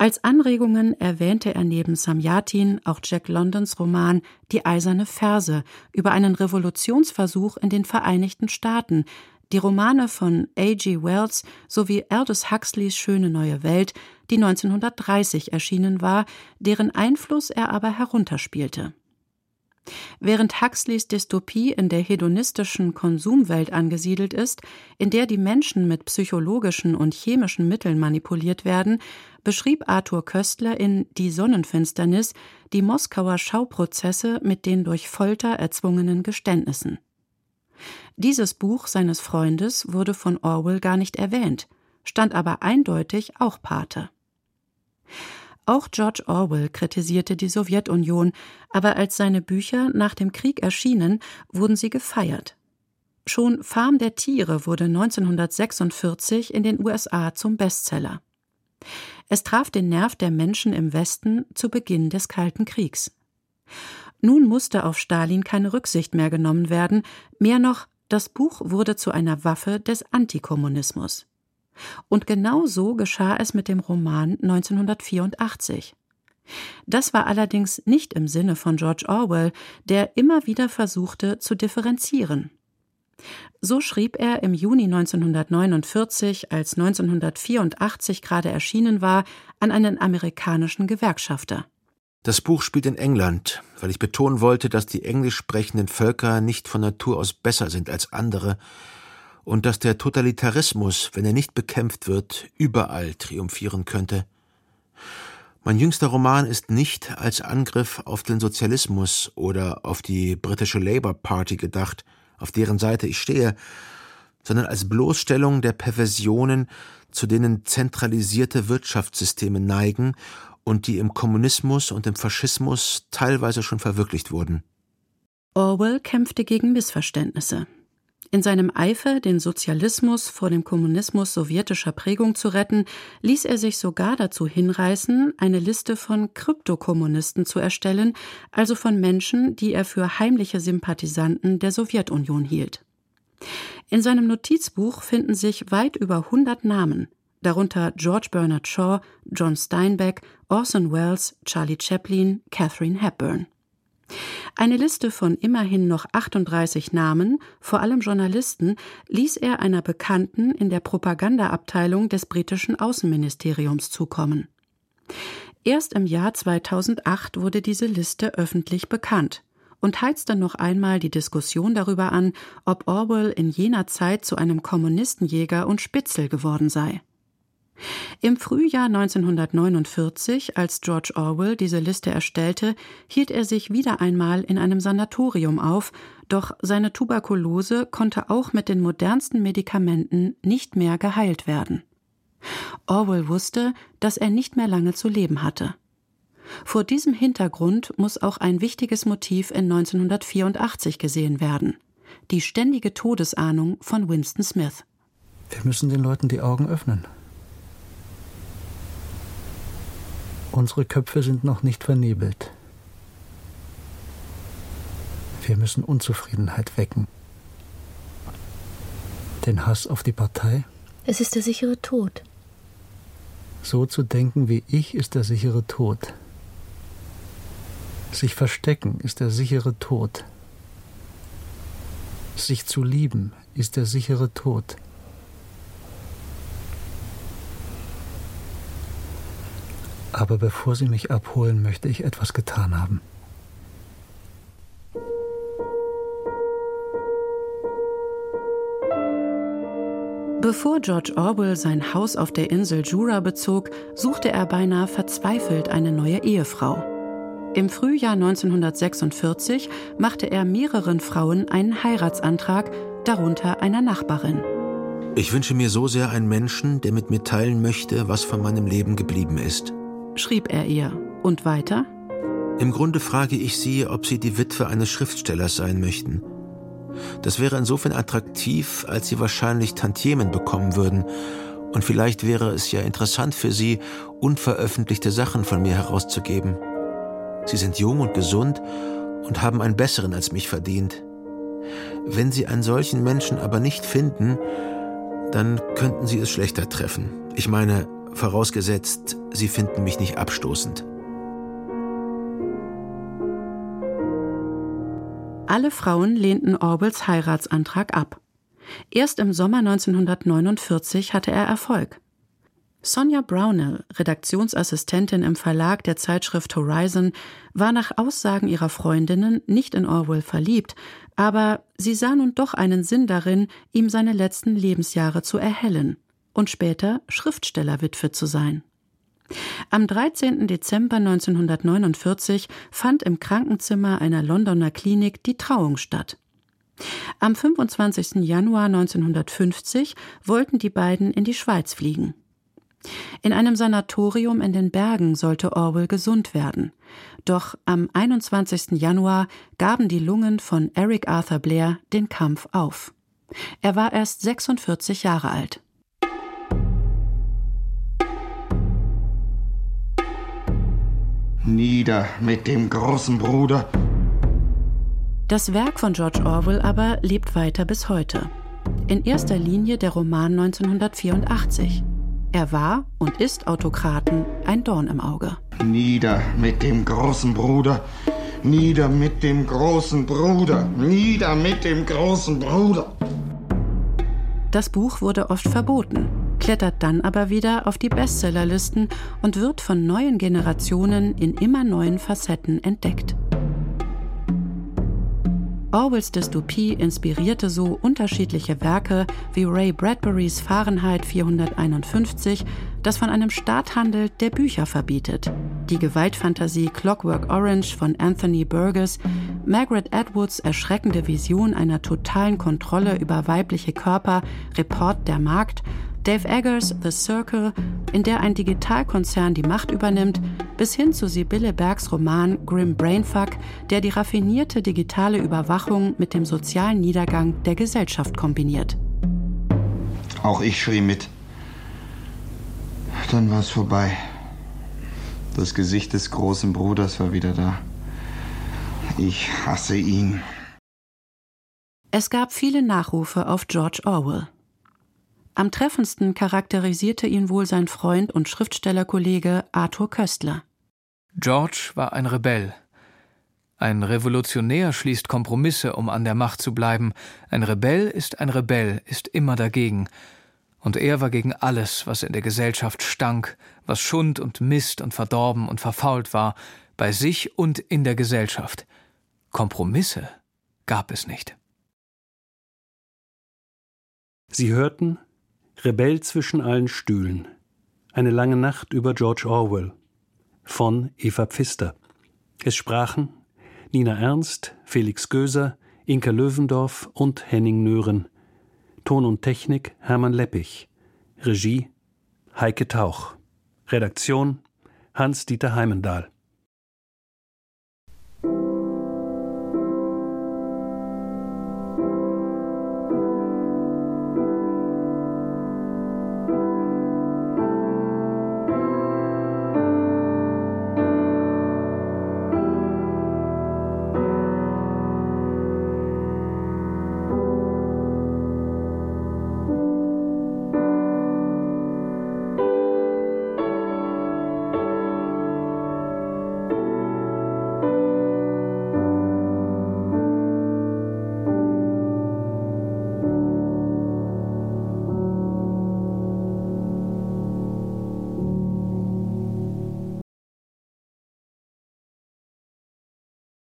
Als Anregungen erwähnte er neben Samyatin auch Jack Londons Roman Die eiserne Ferse über einen Revolutionsversuch in den Vereinigten Staaten, die Romane von A.G. Wells sowie Aldous Huxleys Schöne neue Welt, die 1930 erschienen war, deren Einfluss er aber herunterspielte Während Huxleys Dystopie in der hedonistischen Konsumwelt angesiedelt ist, in der die Menschen mit psychologischen und chemischen Mitteln manipuliert werden, beschrieb Arthur Köstler in Die Sonnenfinsternis die Moskauer Schauprozesse mit den durch Folter erzwungenen Geständnissen. Dieses Buch seines Freundes wurde von Orwell gar nicht erwähnt, stand aber eindeutig auch Pate. Auch George Orwell kritisierte die Sowjetunion, aber als seine Bücher nach dem Krieg erschienen, wurden sie gefeiert. Schon Farm der Tiere wurde 1946 in den USA zum Bestseller. Es traf den Nerv der Menschen im Westen zu Beginn des Kalten Kriegs. Nun musste auf Stalin keine Rücksicht mehr genommen werden, mehr noch, das Buch wurde zu einer Waffe des Antikommunismus. Und genau so geschah es mit dem Roman 1984. Das war allerdings nicht im Sinne von George Orwell, der immer wieder versuchte zu differenzieren. So schrieb er im Juni 1949, als 1984 gerade erschienen war, an einen amerikanischen Gewerkschafter. Das Buch spielt in England, weil ich betonen wollte, dass die englisch sprechenden Völker nicht von Natur aus besser sind als andere und dass der Totalitarismus, wenn er nicht bekämpft wird, überall triumphieren könnte. Mein jüngster Roman ist nicht als Angriff auf den Sozialismus oder auf die britische Labour Party gedacht, auf deren Seite ich stehe, sondern als Bloßstellung der Perversionen, zu denen zentralisierte Wirtschaftssysteme neigen und die im Kommunismus und im Faschismus teilweise schon verwirklicht wurden. Orwell kämpfte gegen Missverständnisse. In seinem Eifer, den Sozialismus vor dem Kommunismus sowjetischer Prägung zu retten, ließ er sich sogar dazu hinreißen, eine Liste von Kryptokommunisten zu erstellen, also von Menschen, die er für heimliche Sympathisanten der Sowjetunion hielt. In seinem Notizbuch finden sich weit über 100 Namen, darunter George Bernard Shaw, John Steinbeck, Orson Welles, Charlie Chaplin, Catherine Hepburn. Eine Liste von immerhin noch 38 Namen, vor allem Journalisten, ließ er einer Bekannten in der Propagandaabteilung des britischen Außenministeriums zukommen. Erst im Jahr 2008 wurde diese Liste öffentlich bekannt und heizte noch einmal die Diskussion darüber an, ob Orwell in jener Zeit zu einem Kommunistenjäger und Spitzel geworden sei. Im Frühjahr 1949, als George Orwell diese Liste erstellte, hielt er sich wieder einmal in einem Sanatorium auf, doch seine Tuberkulose konnte auch mit den modernsten Medikamenten nicht mehr geheilt werden. Orwell wusste, dass er nicht mehr lange zu leben hatte. Vor diesem Hintergrund muss auch ein wichtiges Motiv in 1984 gesehen werden die ständige Todesahnung von Winston Smith. Wir müssen den Leuten die Augen öffnen. Unsere Köpfe sind noch nicht vernebelt. Wir müssen Unzufriedenheit wecken. Den Hass auf die Partei. Es ist der sichere Tod. So zu denken wie ich ist der sichere Tod. Sich verstecken ist der sichere Tod. Sich zu lieben ist der sichere Tod. Aber bevor Sie mich abholen, möchte ich etwas getan haben. Bevor George Orwell sein Haus auf der Insel Jura bezog, suchte er beinahe verzweifelt eine neue Ehefrau. Im Frühjahr 1946 machte er mehreren Frauen einen Heiratsantrag, darunter einer Nachbarin. Ich wünsche mir so sehr einen Menschen, der mit mir teilen möchte, was von meinem Leben geblieben ist schrieb er ihr. Und weiter? Im Grunde frage ich Sie, ob Sie die Witwe eines Schriftstellers sein möchten. Das wäre insofern attraktiv, als Sie wahrscheinlich Tantiemen bekommen würden. Und vielleicht wäre es ja interessant für Sie, unveröffentlichte Sachen von mir herauszugeben. Sie sind jung und gesund und haben einen besseren als mich verdient. Wenn Sie einen solchen Menschen aber nicht finden, dann könnten Sie es schlechter treffen. Ich meine, vorausgesetzt, Sie finden mich nicht abstoßend. Alle Frauen lehnten Orwells Heiratsantrag ab. Erst im Sommer 1949 hatte er Erfolg. Sonja Brownell, Redaktionsassistentin im Verlag der Zeitschrift Horizon, war nach Aussagen ihrer Freundinnen nicht in Orwell verliebt, aber sie sah nun doch einen Sinn darin, ihm seine letzten Lebensjahre zu erhellen und später Schriftstellerwitwe zu sein. Am 13. Dezember 1949 fand im Krankenzimmer einer Londoner Klinik die Trauung statt. Am 25. Januar 1950 wollten die beiden in die Schweiz fliegen. In einem Sanatorium in den Bergen sollte Orwell gesund werden. Doch am 21. Januar gaben die Lungen von Eric Arthur Blair den Kampf auf. Er war erst 46 Jahre alt. Nieder mit dem großen Bruder. Das Werk von George Orwell aber lebt weiter bis heute. In erster Linie der Roman 1984. Er war und ist Autokraten ein Dorn im Auge. Nieder mit dem großen Bruder. Nieder mit dem großen Bruder. Nieder mit dem großen Bruder. Das Buch wurde oft verboten, klettert dann aber wieder auf die Bestsellerlisten und wird von neuen Generationen in immer neuen Facetten entdeckt. Orwells Dystopie inspirierte so unterschiedliche Werke wie Ray Bradburys Fahrenheit 451, das von einem Staat handelt, der Bücher verbietet, die Gewaltfantasie Clockwork Orange von Anthony Burgess, Margaret Atwoods erschreckende Vision einer totalen Kontrolle über weibliche Körper, Report der Markt Dave Eggers The Circle, in der ein Digitalkonzern die Macht übernimmt, bis hin zu Sibylle Bergs Roman Grim Brainfuck, der die raffinierte digitale Überwachung mit dem sozialen Niedergang der Gesellschaft kombiniert. Auch ich schrie mit. Dann war es vorbei. Das Gesicht des großen Bruders war wieder da. Ich hasse ihn. Es gab viele Nachrufe auf George Orwell. Am treffendsten charakterisierte ihn wohl sein Freund und Schriftstellerkollege Arthur Köstler. George war ein Rebell. Ein Revolutionär schließt Kompromisse, um an der Macht zu bleiben. Ein Rebell ist ein Rebell, ist immer dagegen. Und er war gegen alles, was in der Gesellschaft stank, was Schund und Mist und verdorben und verfault war, bei sich und in der Gesellschaft. Kompromisse gab es nicht. Sie hörten Rebell zwischen allen Stühlen. Eine lange Nacht über George Orwell von Eva Pfister. Es sprachen Nina Ernst, Felix Göser, Inka Löwendorf und Henning Nören. Ton und Technik Hermann Leppich. Regie Heike Tauch. Redaktion Hans-Dieter Heimendahl.